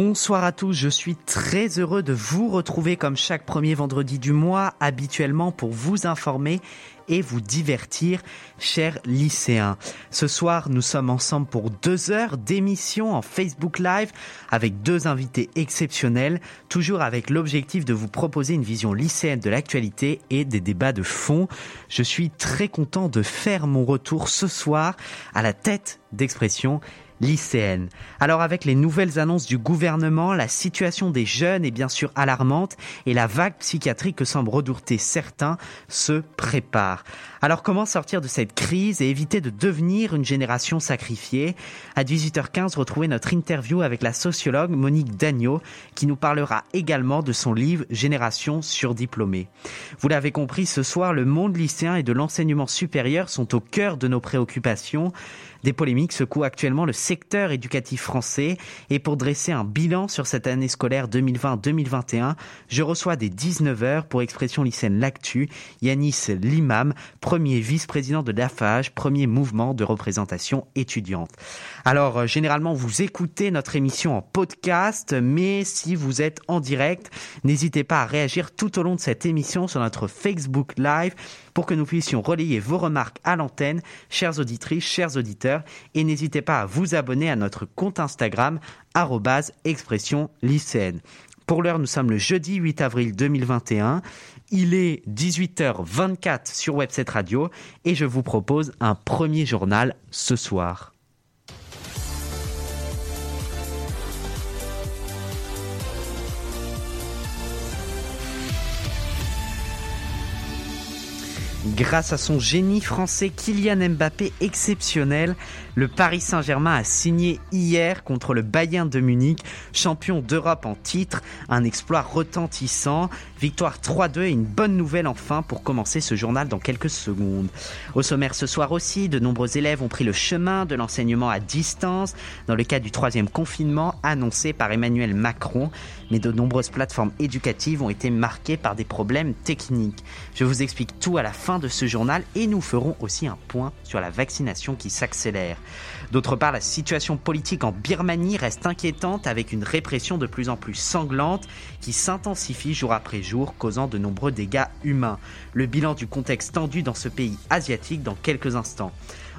Bonsoir à tous, je suis très heureux de vous retrouver comme chaque premier vendredi du mois, habituellement pour vous informer et vous divertir, chers lycéens. Ce soir, nous sommes ensemble pour deux heures d'émission en Facebook Live avec deux invités exceptionnels, toujours avec l'objectif de vous proposer une vision lycéenne de l'actualité et des débats de fond. Je suis très content de faire mon retour ce soir à la tête d'expression lycéenne. Alors avec les nouvelles annonces du gouvernement, la situation des jeunes est bien sûr alarmante et la vague psychiatrique que semblent redouter certains se prépare. Alors comment sortir de cette crise et éviter de devenir une génération sacrifiée? À 18h15, retrouvez notre interview avec la sociologue Monique Dagneau qui nous parlera également de son livre Génération surdiplômée. Vous l'avez compris, ce soir, le monde lycéen et de l'enseignement supérieur sont au cœur de nos préoccupations. Des polémiques secouent actuellement le secteur éducatif français et pour dresser un bilan sur cette année scolaire 2020-2021, je reçois des 19h pour Expression lycéenne L'Actu, Yanis Limam, premier vice-président de l'AFAGE, premier mouvement de représentation étudiante. Alors, euh, généralement, vous écoutez notre émission en podcast, mais si vous êtes en direct, n'hésitez pas à réagir tout au long de cette émission sur notre Facebook Live pour que nous puissions relayer vos remarques à l'antenne, chères auditrices, chers auditeurs, et n'hésitez pas à vous abonner à notre compte Instagram, expression lycéenne. Pour l'heure, nous sommes le jeudi 8 avril 2021. Il est 18h24 sur Webset Radio et je vous propose un premier journal ce soir. Grâce à son génie français Kylian Mbappé exceptionnel, le Paris Saint-Germain a signé hier contre le Bayern de Munich, champion d'Europe en titre, un exploit retentissant, victoire 3-2 et une bonne nouvelle enfin pour commencer ce journal dans quelques secondes. Au sommaire ce soir aussi, de nombreux élèves ont pris le chemin de l'enseignement à distance dans le cadre du troisième confinement annoncé par Emmanuel Macron, mais de nombreuses plateformes éducatives ont été marquées par des problèmes techniques. Je vous explique tout à la fin de ce journal et nous ferons aussi un point sur la vaccination qui s'accélère. D'autre part, la situation politique en Birmanie reste inquiétante avec une répression de plus en plus sanglante qui s'intensifie jour après jour, causant de nombreux dégâts humains. Le bilan du contexte tendu dans ce pays asiatique dans quelques instants.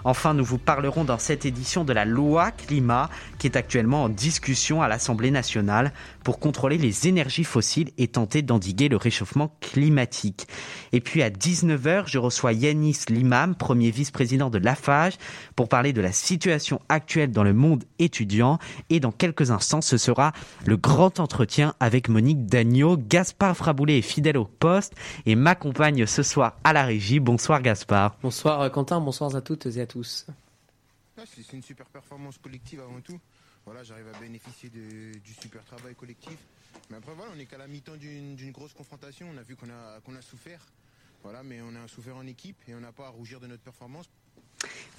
Enfin, nous vous parlerons dans cette édition de la loi climat qui est actuellement en discussion à l'Assemblée nationale pour contrôler les énergies fossiles et tenter d'endiguer le réchauffement climatique. Et puis à 19h, je reçois Yanis Limam, premier vice-président de l'AFAGE, pour parler de la situation actuelle dans le monde étudiant. Et dans quelques instants, ce sera le grand entretien avec Monique Dagneau. Gaspard Fraboulet est fidèle au poste et m'accompagne ce soir à la régie. Bonsoir Gaspard. Bonsoir euh, Quentin, bonsoir à toutes et à tous. C'est une super performance collective avant tout. Voilà, j'arrive à bénéficier du super travail collectif. Mais après, voilà, on n'est qu'à la mi-temps d'une grosse confrontation. On a vu qu'on a, souffert. Mais on a souffert en équipe et on n'a pas à rougir de notre performance.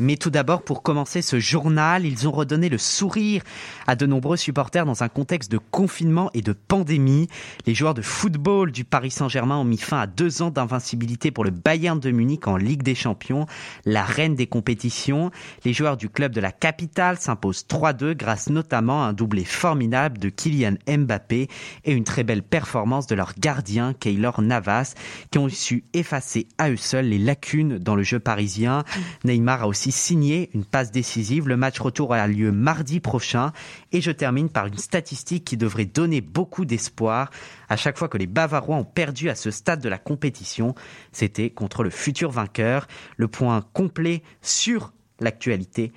Mais tout d'abord, pour commencer ce journal, ils ont redonné le sourire à de nombreux supporters dans un contexte de confinement et de pandémie. Les joueurs de football du Paris Saint-Germain ont mis fin à deux ans d'invincibilité pour le Bayern de Munich en Ligue des Champions, la reine des compétitions. Les joueurs du club de la capitale s'imposent 3-2 grâce notamment à un doublé formidable de Kylian Mbappé et une très belle performance de leur gardien Keylor Navas qui ont su effacer à eux seuls les lacunes dans le jeu parisien. Neymar a aussi signé une passe décisive. Le match retour a lieu mardi prochain. Et je termine par une statistique qui devrait donner beaucoup d'espoir. À chaque fois que les Bavarois ont perdu à ce stade de la compétition, c'était contre le futur vainqueur. Le point complet sur l'actualité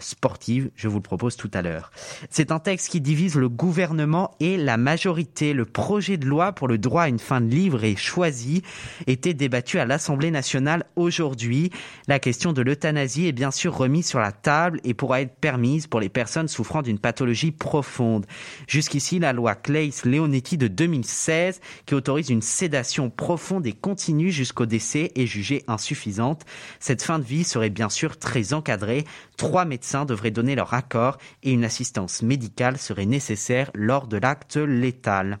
sportive. Je vous le propose tout à l'heure. C'est un texte qui divise le gouvernement et la majorité. Le projet de loi pour le droit à une fin de livre est choisi était débattu à l'Assemblée nationale aujourd'hui. La question de l'euthanasie est bien sûr remise sur la table et pourra être permise pour les personnes souffrant d'une pathologie profonde. Jusqu'ici, la loi Claes-Leonetti de 2016, qui autorise une sédation profonde et continue jusqu'au décès, est jugée insuffisante. Cette fin de vie serait bien sûr très encadrée. Trois devraient donner leur accord et une assistance médicale serait nécessaire lors de l'acte létal.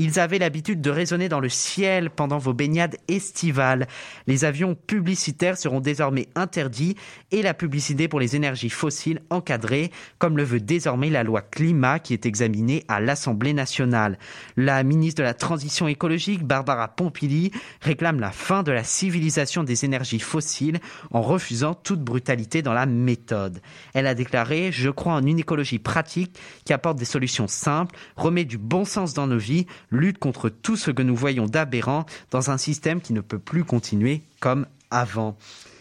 Ils avaient l'habitude de résonner dans le ciel pendant vos baignades estivales. Les avions publicitaires seront désormais interdits et la publicité pour les énergies fossiles encadrée, comme le veut désormais la loi climat qui est examinée à l'Assemblée nationale. La ministre de la Transition écologique, Barbara Pompili, réclame la fin de la civilisation des énergies fossiles en refusant toute brutalité dans la méthode. Elle a déclaré Je crois en une écologie pratique qui apporte des solutions simples, remet du bon sens dans nos vies, lutte contre tout ce que nous voyons d'aberrant dans un système qui ne peut plus continuer comme avant.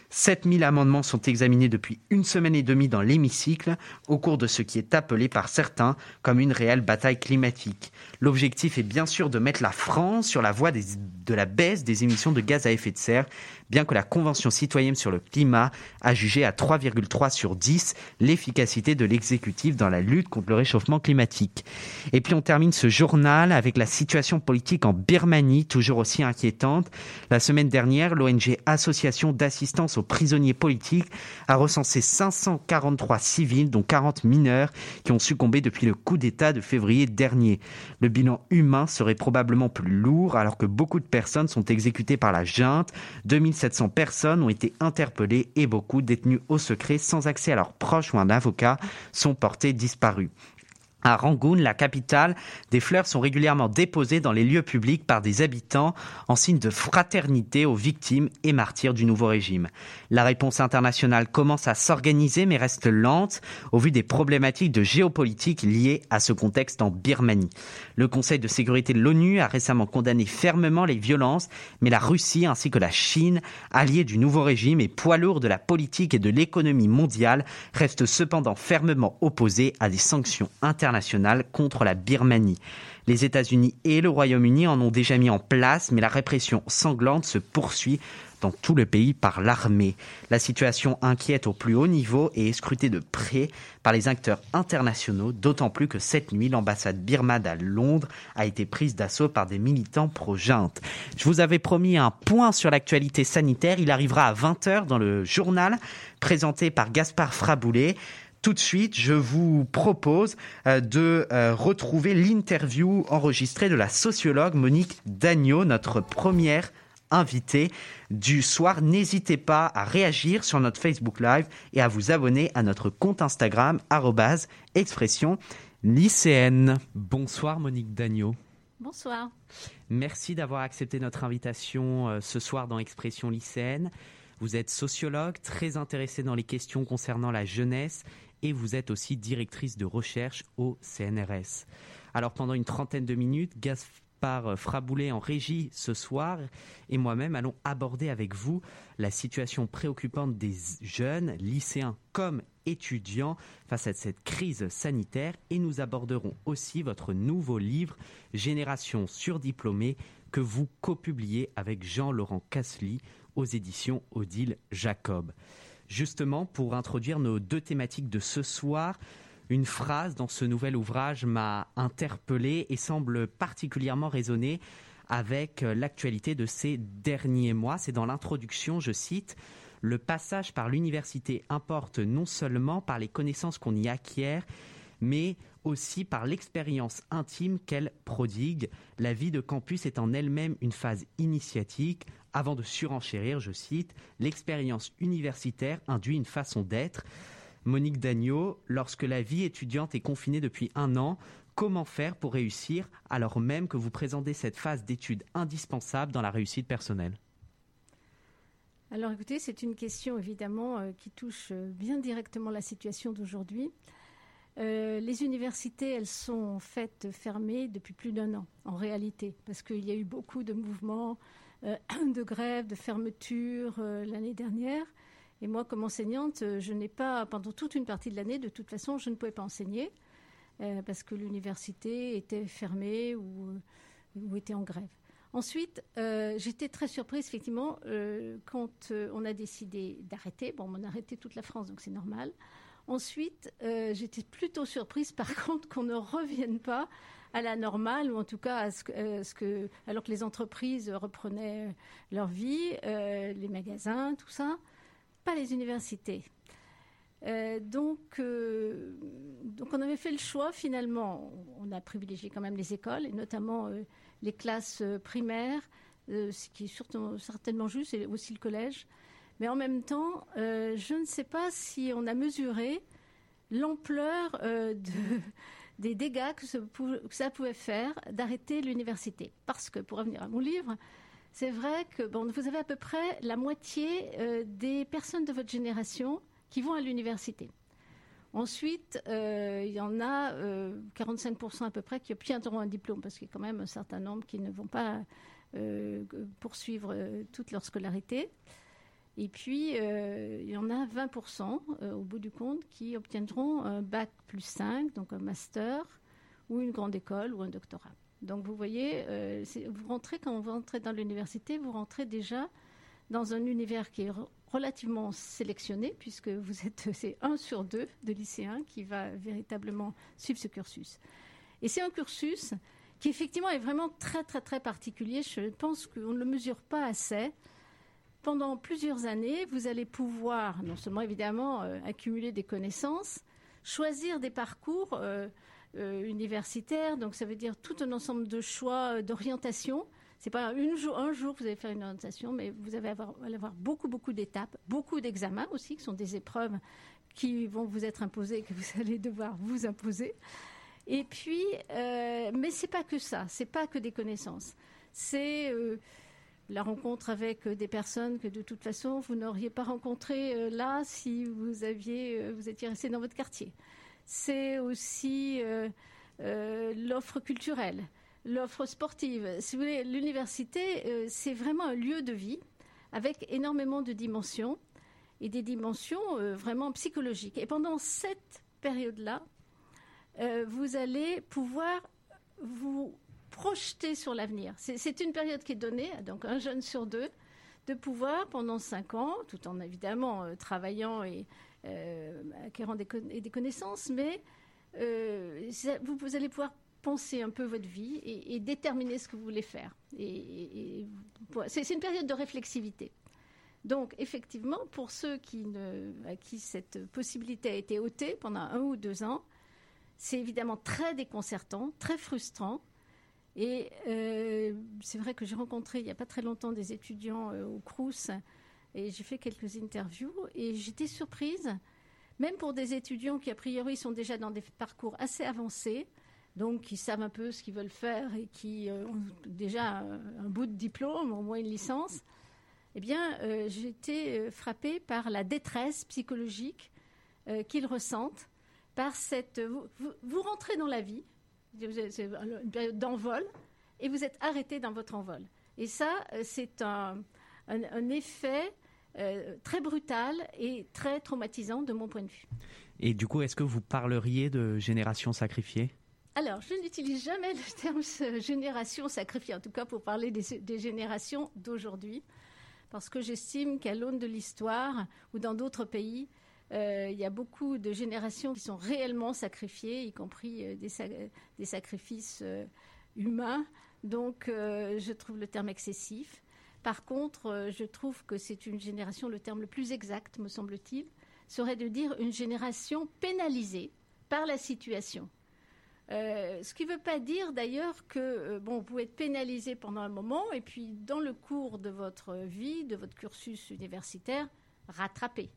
7000 amendements sont examinés depuis une semaine et demie dans l'hémicycle au cours de ce qui est appelé par certains comme une réelle bataille climatique. L'objectif est bien sûr de mettre la France sur la voie de la baisse des émissions de gaz à effet de serre, bien que la Convention citoyenne sur le climat a jugé à 3,3 sur 10 l'efficacité de l'exécutif dans la lutte contre le réchauffement climatique. Et puis on termine ce journal avec la situation politique en Birmanie, toujours aussi inquiétante. La semaine dernière, l'ONG Association d'assistance aux prisonniers politiques a recensé 543 civils, dont 40 mineurs, qui ont succombé depuis le coup d'État de février dernier. Le bilan humain serait probablement plus lourd alors que beaucoup de personnes sont exécutées par la junte. 2700 personnes ont été interpellées et beaucoup détenues au secret sans accès à leurs proches ou un avocat sont portés disparus. À Rangoon, la capitale, des fleurs sont régulièrement déposées dans les lieux publics par des habitants en signe de fraternité aux victimes et martyrs du nouveau régime. La réponse internationale commence à s'organiser mais reste lente au vu des problématiques de géopolitique liées à ce contexte en Birmanie. Le Conseil de sécurité de l'ONU a récemment condamné fermement les violences, mais la Russie ainsi que la Chine, alliés du nouveau régime et poids lourds de la politique et de l'économie mondiale, restent cependant fermement opposés à des sanctions internationales contre la Birmanie. Les États-Unis et le Royaume-Uni en ont déjà mis en place, mais la répression sanglante se poursuit dans tout le pays par l'armée. La situation inquiète au plus haut niveau et est scrutée de près par les acteurs internationaux, d'autant plus que cette nuit, l'ambassade birmane à Londres a été prise d'assaut par des militants pro-junte. Je vous avais promis un point sur l'actualité sanitaire. Il arrivera à 20h dans le journal présenté par Gaspard Fraboulet tout de suite, je vous propose euh, de euh, retrouver l'interview enregistrée de la sociologue Monique Dagneau, notre première invitée du soir. N'hésitez pas à réagir sur notre Facebook Live et à vous abonner à notre compte Instagram, expression lycéenne. Bonsoir Monique Dagneau. Bonsoir. Merci d'avoir accepté notre invitation euh, ce soir dans Expression lycéenne. Vous êtes sociologue, très intéressé dans les questions concernant la jeunesse et vous êtes aussi directrice de recherche au CNRS. Alors pendant une trentaine de minutes, Gaspard Fraboulet en régie ce soir et moi-même allons aborder avec vous la situation préoccupante des jeunes, lycéens comme étudiants face à cette crise sanitaire et nous aborderons aussi votre nouveau livre Génération surdiplômée que vous copubliez avec Jean-Laurent Casely aux éditions Odile Jacob justement pour introduire nos deux thématiques de ce soir. Une phrase dans ce nouvel ouvrage m'a interpellé et semble particulièrement résonner avec l'actualité de ces derniers mois. C'est dans l'introduction, je cite, Le passage par l'université importe non seulement par les connaissances qu'on y acquiert, mais aussi par l'expérience intime qu'elle prodigue. La vie de campus est en elle-même une phase initiatique. Avant de surenchérir, je cite, l'expérience universitaire induit une façon d'être. Monique Dagneau, lorsque la vie étudiante est confinée depuis un an, comment faire pour réussir alors même que vous présentez cette phase d'étude indispensable dans la réussite personnelle? Alors écoutez, c'est une question évidemment euh, qui touche euh, bien directement la situation d'aujourd'hui. Euh, les universités, elles sont en fait fermées depuis plus d'un an, en réalité, parce qu'il y a eu beaucoup de mouvements de grève, de fermeture euh, l'année dernière. Et moi, comme enseignante, je n'ai pas, pendant toute une partie de l'année, de toute façon, je ne pouvais pas enseigner parce que l'université était fermée ou, était en grève. Ensuite, euh, j'étais très surprise, effectivement, euh, quand euh, on a décidé d'arrêter. Bon, on a arrêté toute la France, donc c'est normal. Ensuite, j'étais plutôt surprise, par contre, qu'on ne revienne pas à la normale, ou en tout cas à ce que, alors que les entreprises reprenaient leur vie, les magasins, tout ça, pas les universités. donc, donc, on avait fait le choix finalement. On a privilégié quand même les écoles, et notamment les classes euh, primaires, euh, ce qui est certainement juste, et aussi le collège. Mais en même temps, euh, je ne sais pas si on a mesuré l'ampleur des dégâts que, ça pouvait faire d'arrêter l'université. Parce que, pour revenir à mon livre, c'est vrai que bon, vous avez à peu près la moitié des personnes de votre génération qui vont à l'université. Ensuite, euh, il y en a 45% euh, à peu près qui obtiendront un diplôme, parce qu'il y a quand même un certain nombre qui ne vont pas euh, poursuivre toute leur scolarité. Et puis, il y en a 20% au bout du compte qui obtiendront un bac plus 5, donc un master, ou une grande école, ou un doctorat. Donc vous voyez, vous rentrez, quand vous rentrez dans l'université, vous rentrez déjà dans un univers qui est relativement sélectionné, puisque vous êtes, c'est un sur deux de lycéens qui va véritablement suivre ce cursus. Et c'est un cursus qui effectivement est vraiment très très très particulier. Je pense qu'on ne le mesure pas assez. Pendant plusieurs années, vous allez pouvoir non seulement évidemment euh, accumuler des connaissances, choisir des parcours euh, euh, universitaires, donc ça veut dire tout un ensemble de choix d'orientation c'est pas une jour, un jour vous allez faire une orientation, mais vous allez avoir, beaucoup, beaucoup d'étapes, beaucoup d'examens aussi, qui sont des épreuves qui vont vous être imposées, que vous allez devoir vous imposer. Et puis, mais c'est pas que ça, c'est pas que des connaissances. C'est la rencontre avec des personnes que de toute façon vous n'auriez pas rencontrées euh, là si vous aviez, euh, vous étiez resté dans votre quartier. C'est aussi l'offre culturelle l'offre sportive. Si vous voulez, l'université, euh, c'est vraiment un lieu de vie avec énormément de dimensions et des dimensions euh, vraiment psychologiques. Et pendant cette période-là, euh, vous allez pouvoir vous projeter sur l'avenir. C'est une période qui est donnée, donc un jeune sur deux, de pouvoir pendant cinq ans, tout en évidemment travaillant et acquérant des, connaissances, mais vous, vous allez pouvoir penser un peu votre vie et, déterminer ce que vous voulez faire. Et, c'est une période de réflexivité. Donc, effectivement, pour ceux qui à qui cette possibilité a été ôtée pendant un ou deux ans, c'est évidemment très déconcertant, très frustrant. Et euh, c'est vrai que j'ai rencontré il n'y a pas très longtemps des étudiants euh, au Crous et j'ai fait quelques interviews et j'étais surprise, même pour des étudiants qui a priori sont déjà dans des parcours assez avancés, donc qui savent un peu ce qu'ils veulent faire et qui euh, ont déjà un, bout de diplôme, au moins une licence, eh bien, j'ai frappée par la détresse psychologique qu'ils ressentent par cette. Vous, rentrez dans la vie, c'est une période d'envol, et vous êtes arrêté dans votre envol. Et ça, c'est un, un, effet très brutal et très traumatisant de mon point de vue. Et du coup, est-ce que vous parleriez de génération sacrifiée? Alors, je n'utilise jamais le terme génération sacrifiée, en tout cas pour parler des, générations d'aujourd'hui, parce que j'estime qu'à l'aune de l'histoire ou dans d'autres pays, euh, il y a beaucoup de générations qui sont réellement sacrifiées, y compris euh, des, sacrifices euh, humains. Donc, je trouve le terme excessif. Par contre, je trouve que c'est une génération, le terme le plus exact, me semble-t-il, serait de dire une génération pénalisée par la situation. Ce qui ne veut pas dire d'ailleurs que vous pouvez être pénalisé pendant un moment et puis dans le cours de votre vie, de votre cursus universitaire, rattraper.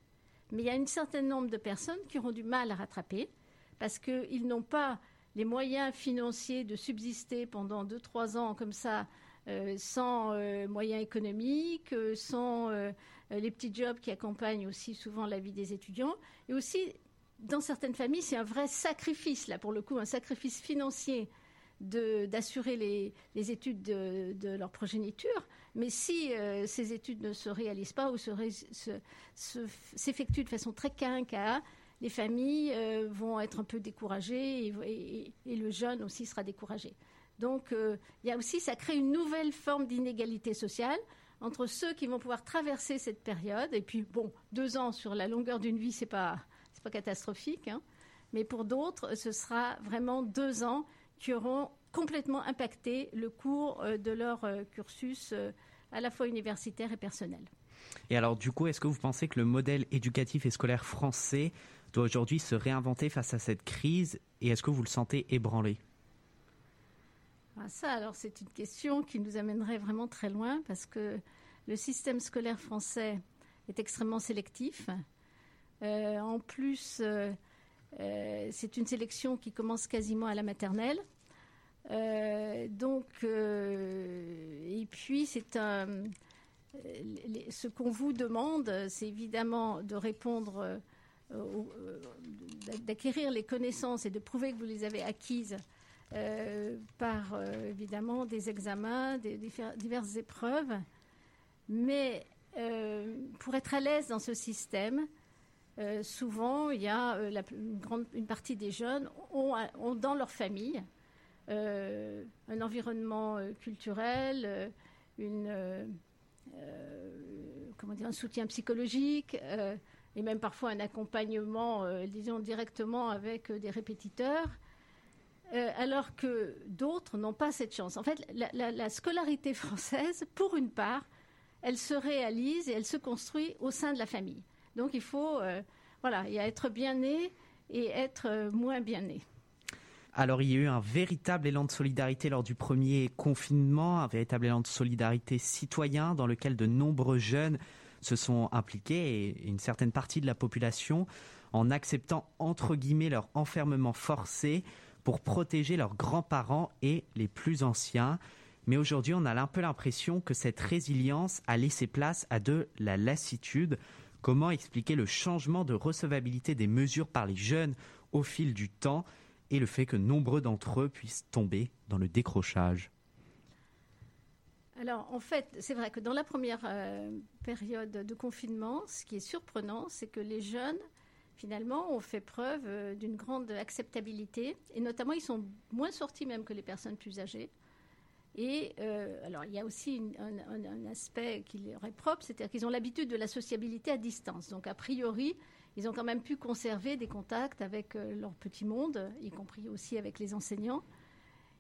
Mais il y a un certain nombre de personnes qui auront du mal à rattraper parce qu'ils n'ont pas les moyens financiers de subsister pendant 2-3 ans comme ça euh, sans moyens économiques, sans les petits jobs qui accompagnent aussi souvent la vie des étudiants, et aussi dans certaines familles, c'est un vrai sacrifice, là, pour le coup, un sacrifice financier d'assurer les, études de, leur progéniture. Mais si ces études ne se réalisent pas ou s'effectuent de façon très quinquée, les familles vont être un peu découragées et, le jeune aussi sera découragé. Donc il y a aussi, ça crée une nouvelle forme d'inégalité sociale entre ceux qui vont pouvoir traverser cette période. Et puis, bon, deux ans sur la longueur d'une vie, c'est pas, pas catastrophique. Hein. mais pour d'autres, ce sera vraiment deux ans qui auront complètement impacté le cours euh, de leur euh, cursus euh, à la fois universitaire et personnel. Et alors, du coup, est-ce que vous pensez que le modèle éducatif et scolaire français doit aujourd'hui se réinventer face à cette crise Et est-ce que vous le sentez ébranlé? Ah, ça, alors c'est une question qui nous amènerait vraiment très loin parce que le système scolaire français est extrêmement sélectif. Euh, en plus, euh, euh, c'est une sélection qui commence quasiment à la maternelle. Donc, et puis c'est un. ce qu'on vous demande, c'est évidemment de répondre, d'acquérir les connaissances et de prouver que vous les avez acquises euh, par euh, évidemment des examens, des, diverses épreuves. Mais euh, pour être à l'aise dans ce système, souvent, il y a une, grande, partie des jeunes dans leur famille un environnement culturel, une, comment dire, un soutien psychologique et même parfois un accompagnement, disons, directement avec des répétiteurs. Euh, alors que d'autres n'ont pas cette chance. En fait, la, scolarité française, pour une part, elle se réalise et elle se construit au sein de la famille. Donc il faut, euh, voilà, il y être bien né et être euh, moins bien né. Alors il y a eu un véritable élan de solidarité lors du premier confinement, un véritable élan de solidarité citoyen dans lequel de nombreux jeunes se sont impliqués et une certaine partie de la population en acceptant entre guillemets leur enfermement forcé pour protéger leurs grands-parents et les plus anciens. Mais aujourd'hui, on a un peu l'impression que cette résilience a laissé place à de la lassitude. Comment expliquer le changement de recevabilité des mesures par les jeunes au fil du temps? Et le fait que nombreux d'entre eux puissent tomber dans le décrochage alors, en fait, c'est vrai que dans la première euh, période de confinement, ce qui est surprenant, c'est que les jeunes finalement, ont fait preuve euh, d'une grande acceptabilité. Et notamment, ils sont moins sortis même que les personnes plus âgées. Et euh, alors, il y a aussi un, aspect qui leur est propre, c'est-à-dire qu'ils ont l'habitude de la sociabilité à distance. Donc, a priori, ils ont quand même pu conserver des contacts avec euh, leur petit monde, y compris aussi avec les enseignants.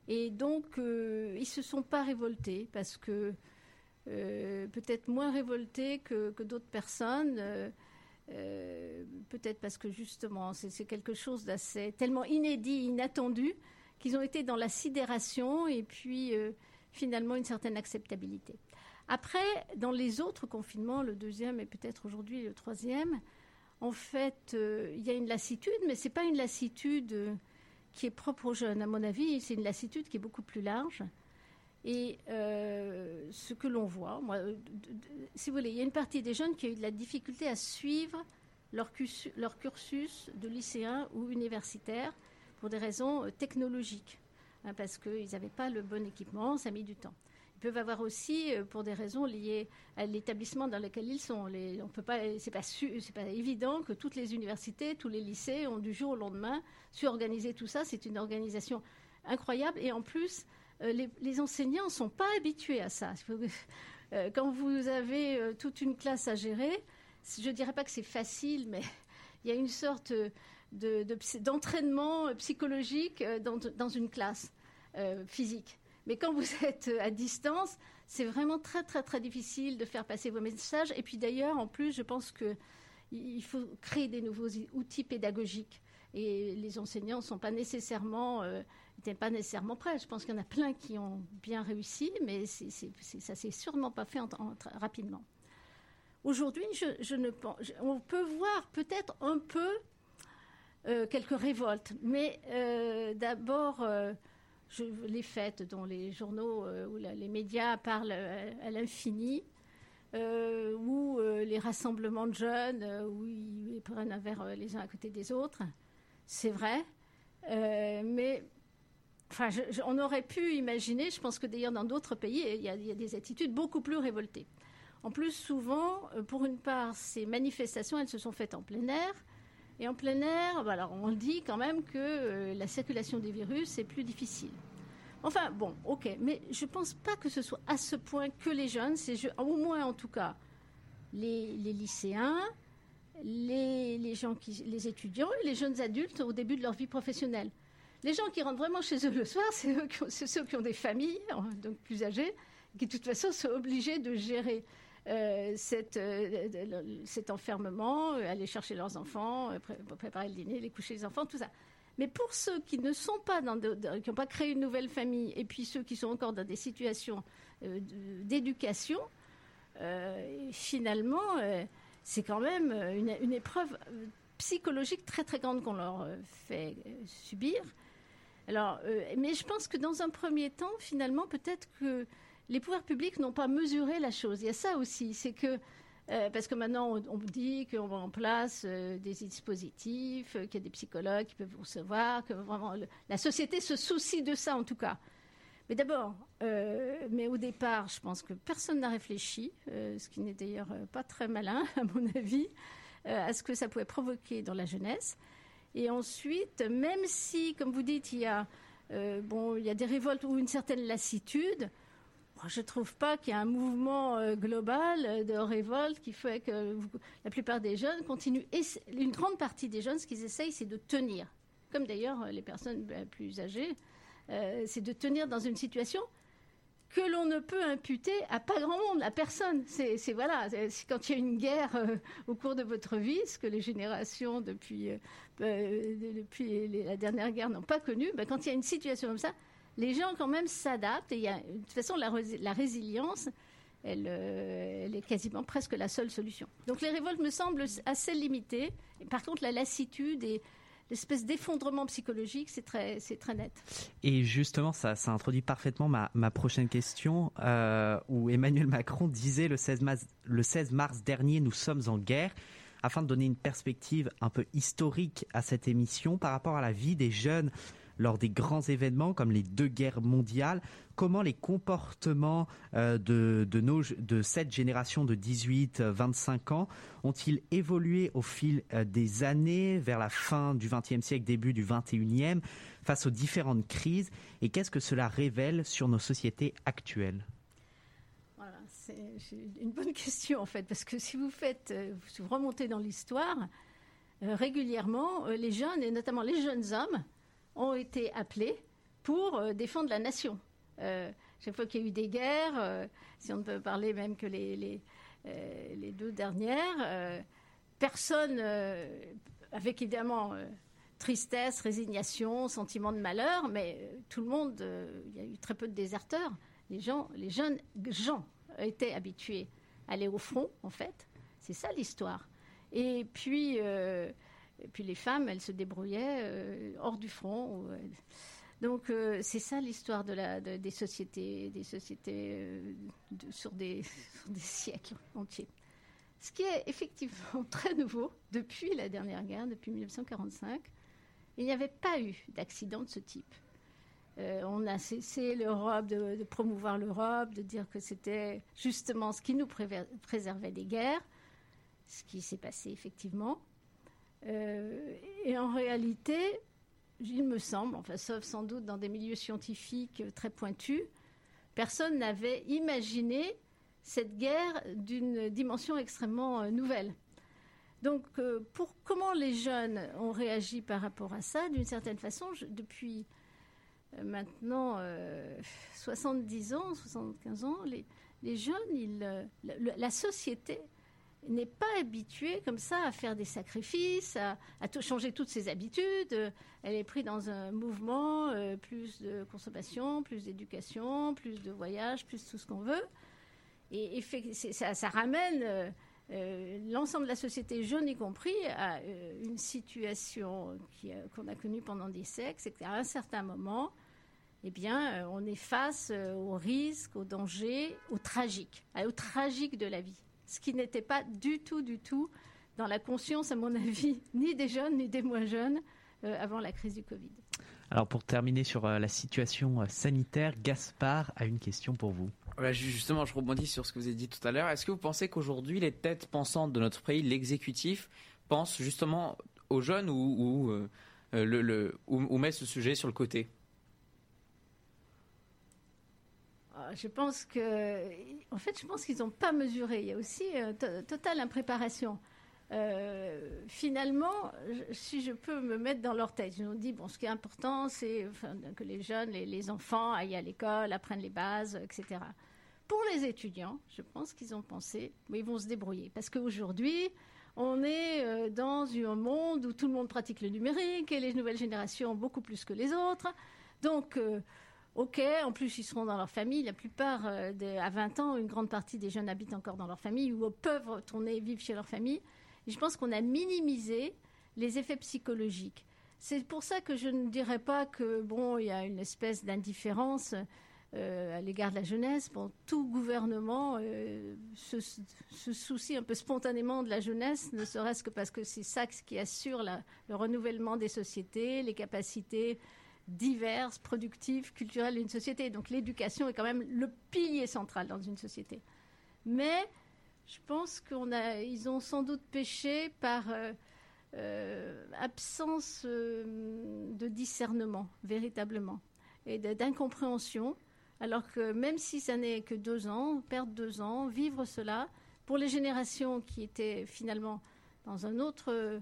Et donc, ils ne se sont pas révoltés parce que peut-être moins révoltés que, d'autres personnes. Euh, peut-être parce que justement, c'est quelque chose d'assez tellement inédit, inattendu, qu'ils ont été dans la sidération et puis euh, finalement une certaine acceptabilité. Après, dans les autres confinements, le deuxième et peut-être aujourd'hui le troisième, en fait, euh, il y a une lassitude, mais ce n'est pas une lassitude qui est propre aux jeunes. À mon avis, c'est une lassitude qui est beaucoup plus large. Et euh, ce que l'on voit, moi, si vous voulez, il y a une partie des jeunes qui a eu de la difficulté à suivre leur, cursus de lycéen ou universitaire pour des raisons euh, technologiques, hein, parce qu'ils n'avaient pas le bon équipement, ça a mis du temps. Peuvent avoir aussi, euh, pour des raisons liées à l'établissement dans lequel ils sont. Les, on peut pas, c'est pas, évident que toutes les universités, tous les lycées ont du jour au lendemain su organiser tout ça. C'est une organisation incroyable et en plus euh, les, enseignants ne sont pas habitués à ça. Euh, quand vous avez toute une classe à gérer, je ne dirais pas que c'est facile, mais il y a une sorte d'entraînement psychologique dans, une classe physique. Mais quand vous êtes à distance, c'est vraiment très très très difficile de faire passer vos messages. Et puis d'ailleurs, en plus, je pense qu'il faut créer des nouveaux outils pédagogiques. Et les enseignants ne sont pas nécessairement n'étaient pas nécessairement prêts. Je pense qu'il y en a plein qui ont bien réussi, mais ça ne s'est sûrement pas fait rapidement. Aujourd'hui, on peut voir peut-être un peu euh, quelques révoltes, mais euh, d'abord euh, les fêtes dont les journaux ou les médias parlent à, l'infini, ou les rassemblements de jeunes où ils prennent un verre les uns à côté des autres, c'est vrai, mais enfin, on aurait pu imaginer, je pense que d'ailleurs dans d'autres pays, il y, a, des attitudes beaucoup plus révoltées. En plus, souvent, euh, pour une part, ces manifestations, elles se sont faites en plein air. Et en plein air, bah, alors on dit quand même que euh, la circulation des virus est plus difficile. Enfin, bon, ok, mais je ne pense pas que ce soit à ce point que les jeunes, c'est au moins en tout cas les, lycéens, les, gens qui, les étudiants et les jeunes adultes au début de leur vie professionnelle. Les gens qui rentrent vraiment chez eux le soir, c'est ceux qui ont des familles, donc plus âgés, qui de toute façon sont obligés de gérer euh, euh, cet enfermement, euh, aller chercher leurs enfants, préparer le dîner, les coucher les enfants, tout ça. Mais pour ceux qui ne sont pas qui n'ont pas créé une nouvelle famille, et puis ceux qui sont encore dans des situations d'éducation, finalement, c'est quand même une, épreuve psychologique très très grande qu'on leur fait subir. Alors, mais je pense que dans un premier temps, finalement, peut-être que les pouvoirs publics n'ont pas mesuré la chose. Il y a ça aussi, c'est que euh, parce que maintenant, on, dit qu'on va en place euh, des dispositifs, euh, qu'il y a des psychologues qui peuvent recevoir, que vraiment la société se soucie de ça en tout cas. Mais d'abord, mais au départ, je pense que personne n'a réfléchi, ce qui n'est d'ailleurs pas très malin à mon avis, à ce que ça pouvait provoquer dans la jeunesse. Et ensuite, même si, comme vous dites, il y a, bon, il y a des révoltes ou une certaine lassitude, je ne trouve pas qu'il y ait un mouvement euh, global de révolte qui fait que la plupart des jeunes continuent. Une grande partie des jeunes, ce qu'ils essayent, c'est de tenir. Comme d'ailleurs les personnes plus âgées, euh, c'est de tenir dans une situation que l'on ne peut imputer à pas grand monde, à personne. C'est voilà, quand il y a une guerre euh, au cours de votre vie, ce que les générations depuis, depuis la dernière guerre n'ont pas connu, ben, quand il y a une situation comme ça, les gens quand même s'adaptent. Et de toute façon, la, résilience, euh, elle, est quasiment presque la seule solution. Donc les révoltes me semblent assez limitées. par contre, la lassitude et l'espèce d'effondrement psychologique, c'est très, très net. Et justement, ça, introduit parfaitement ma, prochaine question, euh, où Emmanuel Macron disait le 16, mars, le 16 mars dernier, nous sommes en guerre afin de donner une perspective un peu historique à cette émission par rapport à la vie des jeunes lors des grands événements comme les deux guerres mondiales, comment les comportements euh, de, de, cette génération de 18-25 ans ont-ils évolué au fil euh, des années, vers la fin du XXe siècle, début du XXIe, face aux différentes crises, et qu'est-ce que cela révèle sur nos sociétés actuelles? Voilà, c'est une bonne question en fait, parce que si vous faites, euh, vous remontez dans l'histoire, régulièrement, les jeunes, et notamment les jeunes hommes, ont été appelés pour euh, défendre la nation. Euh, chaque fois qu'il y a eu des guerres, euh, si on ne peut parler même que les, deux dernières, personne, avec évidemment tristesse, résignation, sentiment de malheur, mais tout le monde, il y a eu très peu de déserteurs. Les gens, les jeunes gens étaient habitués à aller au front, en fait. C'est ça l'histoire. Et puis, et puis les femmes, elles se débrouillaient euh, hors du front. Euh, donc euh, c'est ça l'histoire des sociétés, des sociétés sur, des, siècles entiers. Ce qui est effectivement très nouveau depuis la dernière guerre, depuis 1945, il n'y avait pas eu d'accident de ce type. on a cessé l'Europe de, promouvoir l'Europe, de dire que c'était justement ce qui nous préservait des guerres, ce qui s'est passé effectivement. Euh, et en réalité, il me semble, enfin, sauf sans doute dans des milieux scientifiques très pointus, personne n'avait imaginé cette guerre d'une dimension extrêmement euh, nouvelle. Donc, euh, pour comment les jeunes ont réagi par rapport à ça, d'une certaine façon, depuis maintenant 70 ans, 75 ans, les, les jeunes, la société n'est pas habituée comme ça à faire des sacrifices, à, changer toutes ses habitudes. Elle est prise dans un mouvement, euh, plus de consommation, plus d'éducation, plus de voyages, plus tout ce qu'on veut. Et, ça, ramène euh, euh, l'ensemble de la société, jeune y compris, à une situation qu'on a connue pendant des siècles, c'est qu'à un certain moment, eh bien, on est face au risque, au danger, au tragique, au tragique de la vie ce qui n'était pas du tout, du tout dans la conscience, à mon avis, ni des jeunes, ni des moins jeunes, euh, avant la crise du Covid. Alors pour terminer sur la situation sanitaire, Gaspard a une question pour vous. justement, je rebondis sur ce que vous avez dit tout à l'heure. Est-ce que vous pensez qu'aujourd'hui, les têtes pensantes de notre pays, l'exécutif, pensent justement aux jeunes ou, le, le, ou, met ce sujet sur le côté ah, je pense que, en fait, je pense qu'ils n'ont pas mesuré. Il y a aussi euh, totale impréparation. Euh, finalement, si je peux me mettre dans leur tête, ils ont dit bon, ce qui est important, c'est que les jeunes, les, enfants aillent à l'école, apprennent les bases, etc. Pour les étudiants, je pense qu'ils ont pensé, mais ils vont se débrouiller, parce qu'aujourd'hui, on est euh, dans un monde où tout le monde pratique le numérique et les nouvelles générations beaucoup plus que les autres. Donc, euh, ok, en plus ils seront dans leur famille. La plupart, à 20 ans, une grande partie des jeunes habitent encore dans leur famille ou peuvent retourner vivre chez leur famille je pense qu'on a minimisé les effets psychologiques. C'est pour ça que je ne dirais pas que bon, il y a une espèce d'indifférence euh, à l'égard de la jeunesse. Bon, tout gouvernement euh, se, soucie un peu spontanément de la jeunesse, ne serait-ce que parce que c'est ça qui assure le renouvellement des sociétés, les capacités diverses, productives, culturelles d'une société. Donc l'éducation est quand même le pilier central dans une société. Mais je pense qu'ils ont sans doute péché par euh, euh, absence euh, de discernement, véritablement, et d'incompréhension. Alors que même si ça n'est que deux ans, perdre deux ans, vivre cela, pour les générations qui étaient finalement dans un autre,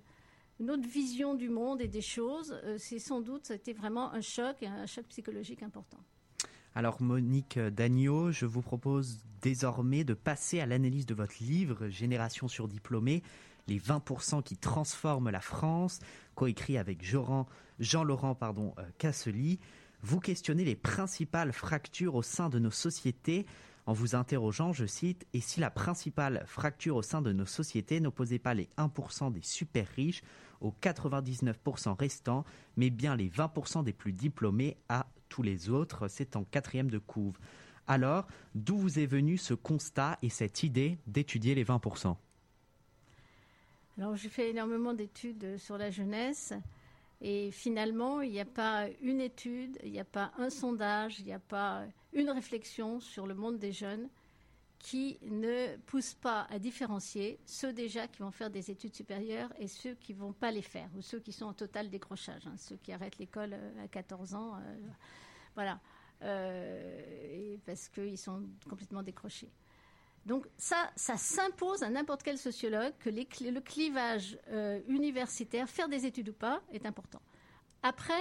une autre vision du monde et des choses, c'est sans doute, ça a été vraiment un choc, un choc psychologique important. Alors Monique Dagneau, je vous propose désormais de passer à l'analyse de votre livre Génération surdiplômée, les 20% qui transforment la France, coécrit avec Jean-Laurent pardon, euh, Cassely. Vous questionnez les principales fractures au sein de nos sociétés en vous interrogeant, je cite, Et si la principale fracture au sein de nos sociétés n'opposait pas les 1% des super riches aux 99% restants, mais bien les 20% des plus diplômés à tous les autres, c'est en quatrième de couve. Alors, d'où vous est venu ce constat et cette idée d'étudier les 20% Alors, j'ai fait énormément d'études sur la jeunesse. Et finalement, il n'y a pas une étude, il n'y a pas un sondage, il n'y a pas une réflexion sur le monde des jeunes qui ne pousse pas à différencier ceux déjà qui vont faire des études supérieures et ceux qui ne vont pas les faire, ou ceux qui sont en total décrochage, hein, ceux qui arrêtent l'école euh, à 14 ans. Euh, voilà. Euh, parce qu'ils sont complètement décrochés. Donc ça, ça s'impose à n'importe quel sociologue que le clivage universitaire, faire des études ou pas, est important. Après,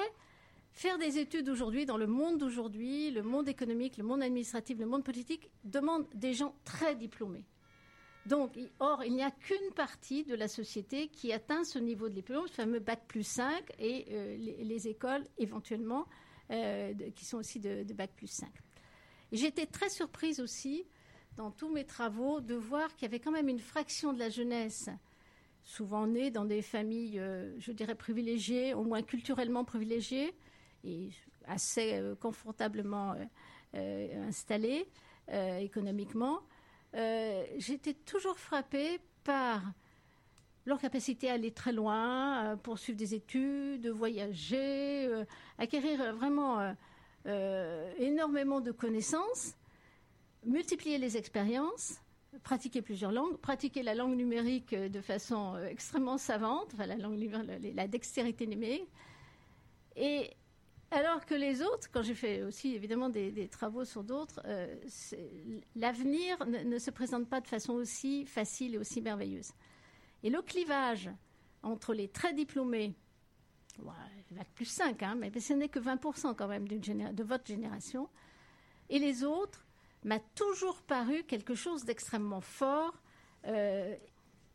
Faire des études aujourd'hui, dans le monde d'aujourd'hui, le monde économique, le monde administratif, le monde politique, demande des gens très diplômés. Donc, or, il n'y a qu'une partie de la société qui atteint ce niveau de diplôme, le fameux bac plus 5, et euh, les, écoles éventuellement, euh, qui sont aussi de, bac plus 5. J'étais très surprise aussi, dans tous mes travaux, de voir qu'il y avait quand même une fraction de la jeunesse, souvent née dans des familles, euh, je dirais, privilégiées, au moins culturellement privilégiées, et assez euh, confortablement euh, euh, installés économiquement, j'étais toujours frappée par leur capacité à aller très loin, poursuivre des études, voyager, acquérir vraiment énormément de connaissances, multiplier les expériences, pratiquer plusieurs langues, pratiquer la langue numérique de façon extrêmement savante, la, la dextérité numérique, et alors que les autres, quand j'ai fait aussi évidemment des, travaux sur d'autres, euh, l'avenir ne, se présente pas de façon aussi facile et aussi merveilleuse. Et le clivage entre les très diplômés, il va plus 5, hein, mais ce n'est que 20% quand même de votre génération, et les autres, m'a toujours paru quelque chose d'extrêmement fort, euh,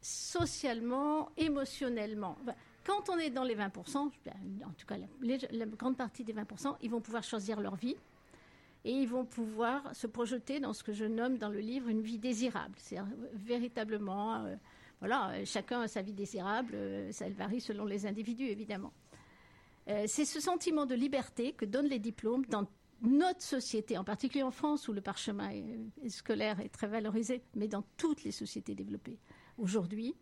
socialement, émotionnellement. Quand on est dans les 20%, en tout cas la, grande partie des 20%, ils vont pouvoir choisir leur vie et ils vont pouvoir se projeter dans ce que je nomme dans le livre une vie désirable. C'est véritablement, euh, voilà, chacun a sa vie désirable, euh, ça varie selon les individus évidemment. Euh, c'est ce sentiment de liberté que donnent les diplômes dans notre société, en particulier en France où le parchemin scolaire est très valorisé, mais dans toutes les sociétés développées. Aujourd'hui,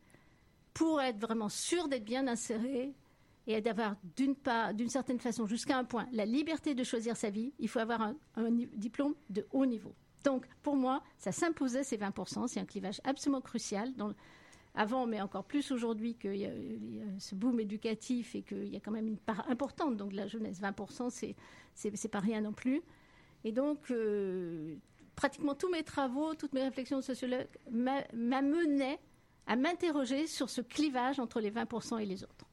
pour être vraiment sûr d'être bien inséré, et d'avoir d'une part, d'une certaine façon, jusqu'à un point, la liberté de choisir sa vie, il faut avoir un, diplôme de haut niveau. Donc, pour moi, ça s'imposait ces 20%. C'est un clivage absolument crucial. Avant, mais encore plus aujourd'hui, qu'il y, a ce boom éducatif et qu'il y a quand même une part importante. Donc, la jeunesse, 20%, c'est, pas rien non plus. Et donc, euh, pratiquement tous mes travaux, toutes mes réflexions de sociologue m'amenaient à m'interroger sur ce clivage entre les 20% et les autres.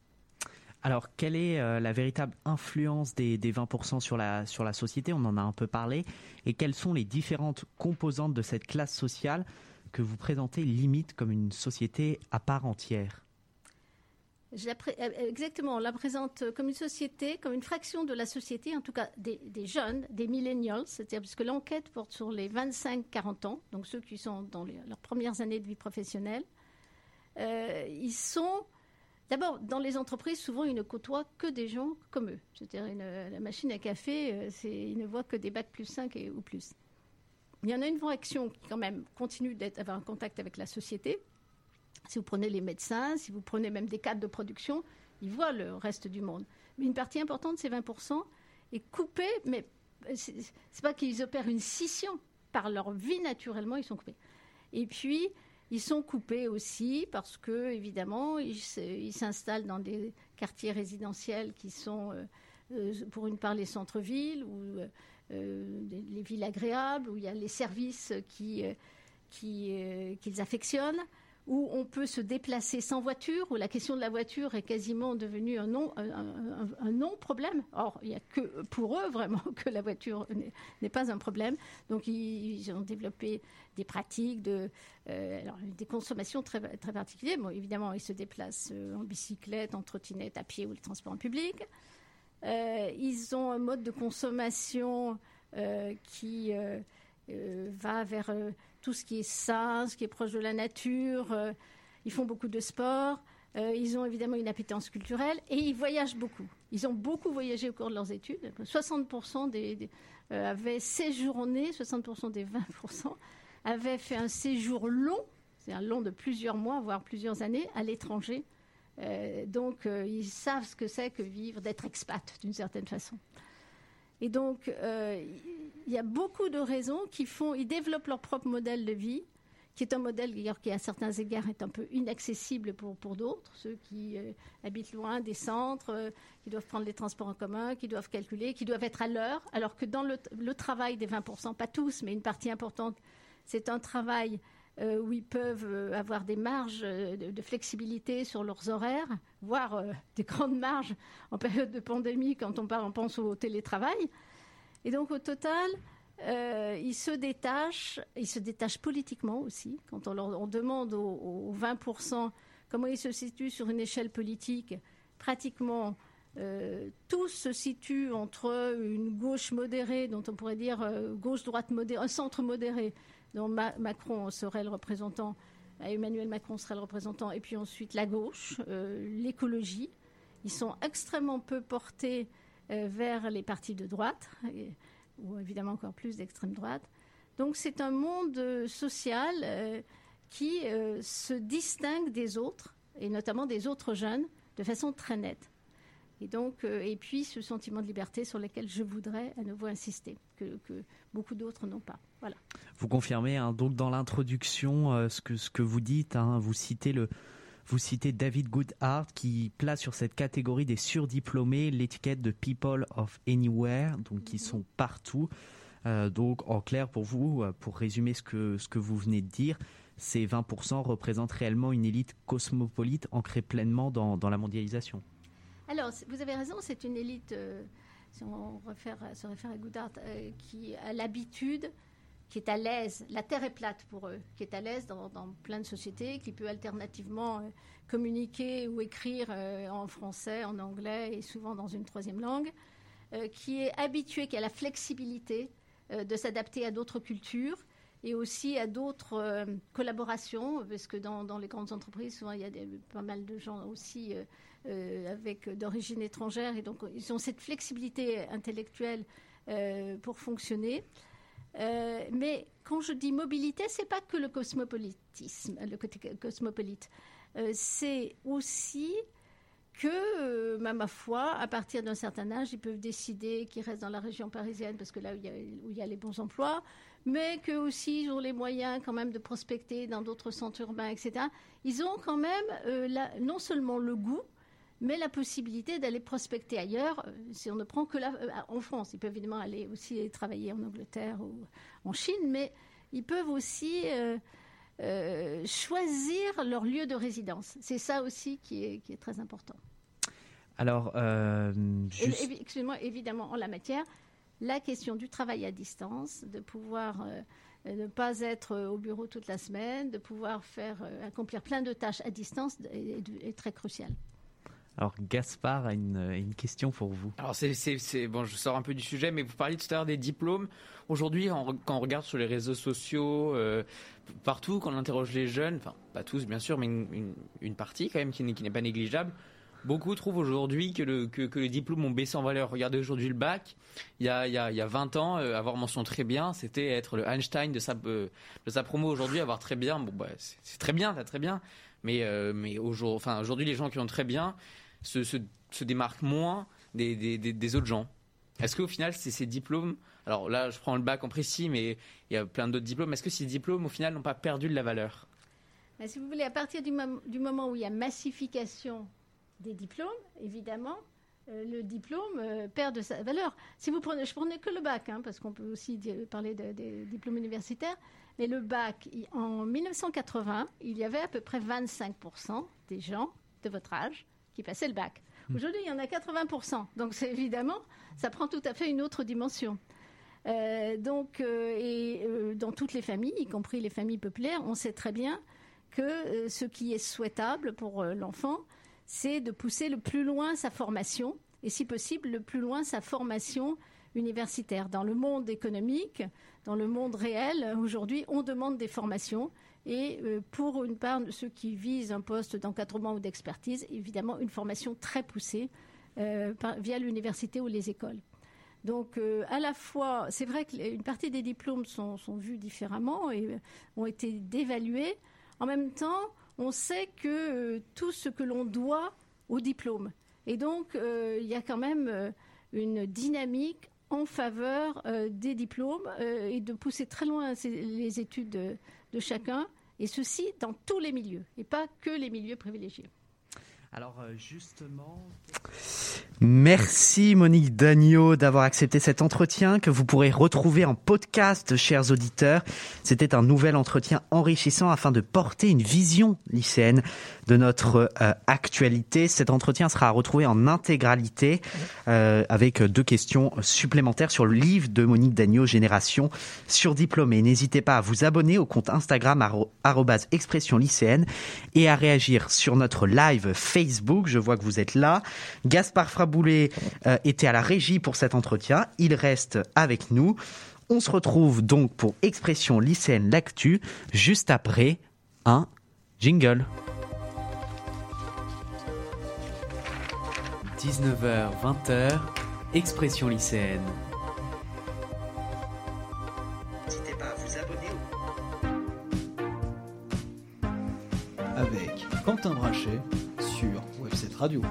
Alors, quelle est euh, la véritable influence des, 20% sur la, sur la société? On en a un peu parlé. Et quelles sont les différentes composantes de cette classe sociale que vous présentez limite comme une société à part entière? Euh, Exactement, on la présente comme une société, comme une fraction de la société, en tout cas des, jeunes, des millennials, c'est-à-dire puisque l'enquête porte sur les 25-40 ans, donc ceux qui sont dans leurs premières années de vie professionnelle. Euh, ils sont D'abord, dans les entreprises, souvent, ils ne côtoient que des gens comme eux. C'est-à-dire, la machine à café, euh, ils ne voient que des bacs plus 5 et, ou plus. Il y en a une fraction qui, quand même, continue d'avoir un contact avec la société. Si vous prenez les médecins, si vous prenez même des cadres de production, ils voient le reste du monde. Mais une partie importante, ces 20%, est coupée, mais c'est pas qu'ils opèrent une scission. Par leur vie, naturellement, ils sont coupés. Et puis, ils sont coupés aussi parce que, évidemment, ils s'installent dans des quartiers résidentiels qui sont, euh, euh, pour une part, les centres-villes ou euh, les villes agréables, où il y a les services qu'ils affectionnent où on peut se déplacer sans voiture, où la question de la voiture est quasiment devenue un non, un, non problème. Or, il n'y a que pour eux vraiment que la voiture n'est pas un problème. Donc, ils, ont développé des pratiques euh, des consommations très, très particulières. Bon, évidemment, ils se déplacent euh, en bicyclette, en trottinette, à pied ou le transport en public. Euh, ils ont un mode de consommation qui va vers tout ce qui est sain, ce qui est proche de la nature. Euh, ils font beaucoup de sport. Euh, ils ont évidemment une appétence culturelle et ils voyagent beaucoup. Ils ont beaucoup voyagé au cours de leurs études. 60% des, euh, avaient séjourné, 60% des 20% avaient fait un séjour long, c'est un long de plusieurs mois, voire plusieurs années, à l'étranger. donc ils savent ce que c'est que vivre, d'être expat d'une certaine façon. Et donc, euh, il y a beaucoup de raisons qui font, ils développent leur propre modèle de vie, qui est un modèle qui, à certains égards, est un peu inaccessible pour, pour d'autres, ceux qui euh, habitent loin des centres, euh, qui doivent prendre les transports en commun, qui doivent calculer, qui doivent être à l'heure, alors que dans le, le travail des 20%, pas tous, mais une partie importante, c'est un travail euh, où ils peuvent euh, avoir des marges euh, de, flexibilité sur leurs horaires, voire des grandes marges en période de pandémie quand on, pense au télétravail. Et donc au total, ils se détachent, ils se détachent politiquement aussi. Quand on, leur, demande aux, 20% comment ils se situent sur une échelle politique, pratiquement tous se situent entre une gauche modérée, dont on pourrait dire gauche-droite modérée, un centre modéré, dont Macron serait le représentant, Emmanuel Macron serait le représentant, et puis ensuite la gauche, euh, l'écologie. Ils sont extrêmement peu portés euh, vers les partis de droite, ou évidemment encore plus d'extrême droite. Donc c'est un monde euh, social qui se distingue des autres, et notamment des autres jeunes, de façon très nette. Et donc, et puis ce sentiment de liberté sur lequel je voudrais à nouveau insister, que beaucoup d'autres n'ont pas. Voilà. Vous confirmez hein, donc dans l'introduction euh, ce, que, ce que vous dites, hein, vous citez le, vous citez David Goodhart qui place sur cette catégorie des surdiplômés l'étiquette de People of Anywhere, donc qui sont partout. Euh, donc en clair pour vous, euh, pour résumer ce que, ce que vous venez de dire, ces 20% représentent réellement une élite cosmopolite ancrée pleinement dans, dans la mondialisation. Alors vous avez raison, c'est une élite, si on se réfère à Goodhart, qui a l'habitude qui est à l'aise, la terre est plate pour eux, qui est à l'aise dans, plein de sociétés, qui peut alternativement euh, communiquer ou écrire euh, en français, en anglais et souvent dans une troisième langue, euh, qui est habitué, qui a la flexibilité de s'adapter à d'autres cultures et aussi à d'autres collaborations, parce que dans, les grandes entreprises, souvent il y a pas mal de gens aussi avec d'origine étrangère, et donc ils ont cette flexibilité intellectuelle pour fonctionner. Euh, mais quand je dis mobilité, c'est pas que le cosmopolitisme, le côté cosmopolite. Euh, c'est aussi que, euh, ma foi, à partir d'un certain âge, ils peuvent décider qu'ils restent dans la région parisienne parce que là où il y a, les bons emplois, mais que aussi ils ont les moyens quand même de prospecter dans d'autres centres urbains, etc. Ils ont quand même euh, non seulement le goût, mais la possibilité d'aller prospecter ailleurs. euh, Si on ne prend que la, euh, en France, ils peuvent évidemment aller aussi travailler en Angleterre ou en Chine, mais ils peuvent aussi euh, euh, choisir leur lieu de résidence. C'est ça aussi qui est, qui est très important. Alors, euh, juste- Excusez-moi, évidemment, en la matière, la question du travail à distance, de pouvoir ne pas être au bureau toute la semaine, de pouvoir faire accomplir plein de tâches à distance est, est- est très cruciale. Alors Gaspard a une, une question pour vous. Alors c'est, bon, je sors un peu du sujet, mais vous parliez tout à l'heure des diplômes. Aujourd'hui, quand on regarde sur les réseaux sociaux, euh, partout, quand on interroge les jeunes, enfin pas tous bien sûr, mais une, une- partie quand même qui n'est, pas négligeable, beaucoup trouvent aujourd'hui que, le, que, que les diplômes ont baissé en valeur. Regardez aujourd'hui le bac. Il y a, il y a, il y a 20 ans, euh, avoir mention très bien, c'était être le Einstein de sa, euh, de sa promo. Aujourd'hui, avoir très bien, bon, bah, c'est, très bien, t'as très bien. Mais, mais aujourd'hui, enfin, aujourd'hui, les gens qui ont très bien se, se, démarquent moins des, autres gens. Est-ce qu'au final, c'est ces diplômes, alors là, je prends le bac en précis, mais il y a plein d'autres diplômes, est-ce que ces diplômes, au final, n'ont pas perdu de la valeur? Si vous voulez, à partir du, mom- du moment où il y a massification des diplômes, évidemment, euh, le diplôme euh, perd de sa valeur. Si vous prenez, je prenais que le bac, hein, parce qu'on peut aussi parler de- des diplômes universitaires, mais le bac, en 1980, il y avait à peu près 25% des gens de votre âge qui passaient le bac. Aujourd'hui, il y en a 80%. Donc, c'est évidemment, ça prend tout à fait une autre dimension. Euh, donc, euh, et euh, dans toutes les familles, y compris les familles populaires, on sait très bien que ce qui est souhaitable pour l'enfant, c'est de pousser le plus loin sa formation, et si possible, le plus loin sa formation universitaire. Dans le monde économique, dans le monde réel, aujourd'hui, on demande des formations. Et euh, pour une part, ceux qui visent un poste d'encadrement ou d'expertise, évidemment, une formation très poussée euh, via l'université ou les écoles. Donc, euh, à la fois, c'est vrai qu'une partie des diplômes sont, vus différemment et ont été dévalués. En même temps, on sait que tout ce que l'on doit au diplôme. Et donc, il y a quand même une dynamique en faveur des diplômes et de pousser très loin les études de, de chacun, et ceci dans tous les milieux, et pas que les milieux privilégiés. Alors euh, justement... Merci Monique Dagneau d'avoir accepté cet entretien que vous pourrez retrouver en podcast, chers auditeurs. C'était un nouvel entretien enrichissant afin de porter une vision lycéenne de notre euh, actualité. Cet entretien sera à retrouver en intégralité euh, avec deux questions supplémentaires sur le livre de Monique Dagneau, Génération surdiplômée. N'hésitez pas à vous abonner au compte Instagram expression lycéenne et à réagir sur notre live Facebook. Je vois que vous êtes là. Gaspard Fraboulet euh, était à la régie pour cet entretien. Il reste avec nous. On se retrouve donc pour Expression lycéenne l'actu juste après un jingle. 19h, 20h, expression lycéenne. N'hésitez pas à vous abonner avec Quentin Brachet sur Webset Radio.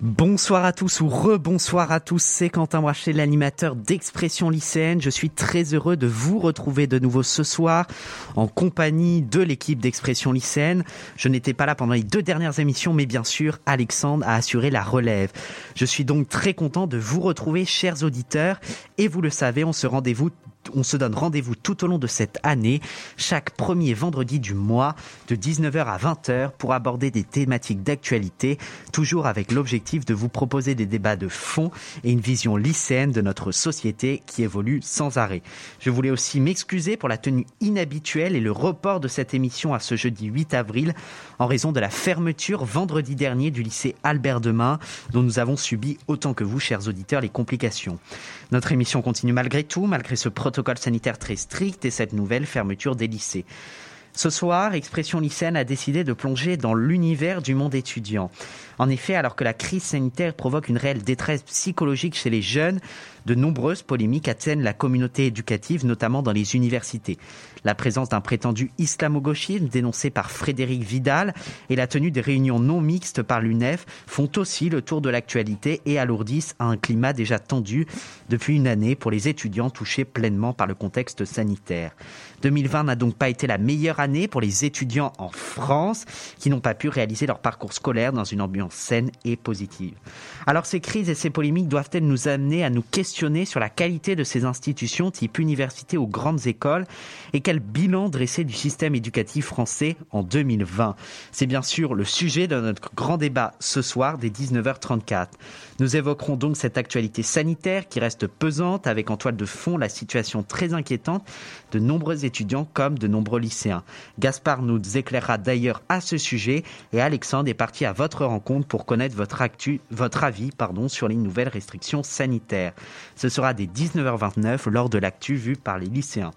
Bonsoir à tous ou rebonsoir à tous, c'est Quentin Brachet, l'animateur d'Expression lycéenne. Je suis très heureux de vous retrouver de nouveau ce soir en compagnie de l'équipe d'Expression lycéenne. Je n'étais pas là pendant les deux dernières émissions, mais bien sûr, Alexandre a assuré la relève. Je suis donc très content de vous retrouver, chers auditeurs, et vous le savez, on se rendez-vous on se donne rendez-vous tout au long de cette année, chaque premier vendredi du mois, de 19h à 20h, pour aborder des thématiques d'actualité, toujours avec l'objectif de vous proposer des débats de fond et une vision lycéenne de notre société qui évolue sans arrêt. Je voulais aussi m'excuser pour la tenue inhabituelle et le report de cette émission à ce jeudi 8 avril, en raison de la fermeture vendredi dernier du lycée Albert Demain, dont nous avons subi autant que vous, chers auditeurs, les complications. Notre émission continue malgré tout, malgré ce protocole sanitaire très strict et cette nouvelle fermeture des lycées. Ce soir, Expression lycéenne a décidé de plonger dans l'univers du monde étudiant. En effet, alors que la crise sanitaire provoque une réelle détresse psychologique chez les jeunes, de nombreuses polémiques atteignent la communauté éducative, notamment dans les universités. La présence d'un prétendu islamo-gauchisme dénoncé par Frédéric Vidal et la tenue des réunions non mixtes par l'UNEF font aussi le tour de l'actualité et alourdissent un climat déjà tendu depuis une année pour les étudiants touchés pleinement par le contexte sanitaire. 2020 n'a donc pas été la meilleure année pour les étudiants en France qui n'ont pas pu réaliser leur parcours scolaire dans une ambiance saine et positive. Alors ces crises et ces polémiques doivent-elles nous amener à nous questionner sur la qualité de ces institutions type université ou grandes écoles? Et quel bilan dresser du système éducatif français en 2020 C'est bien sûr le sujet de notre grand débat ce soir dès 19h34. Nous évoquerons donc cette actualité sanitaire qui reste pesante avec en toile de fond la situation très inquiétante de nombreux étudiants comme de nombreux lycéens. Gaspard nous éclairera d'ailleurs à ce sujet et Alexandre est parti à votre rencontre pour connaître votre, actu, votre avis pardon, sur les nouvelles restrictions sanitaires. Ce sera dès 19h29 lors de l'actu vue par les lycéens.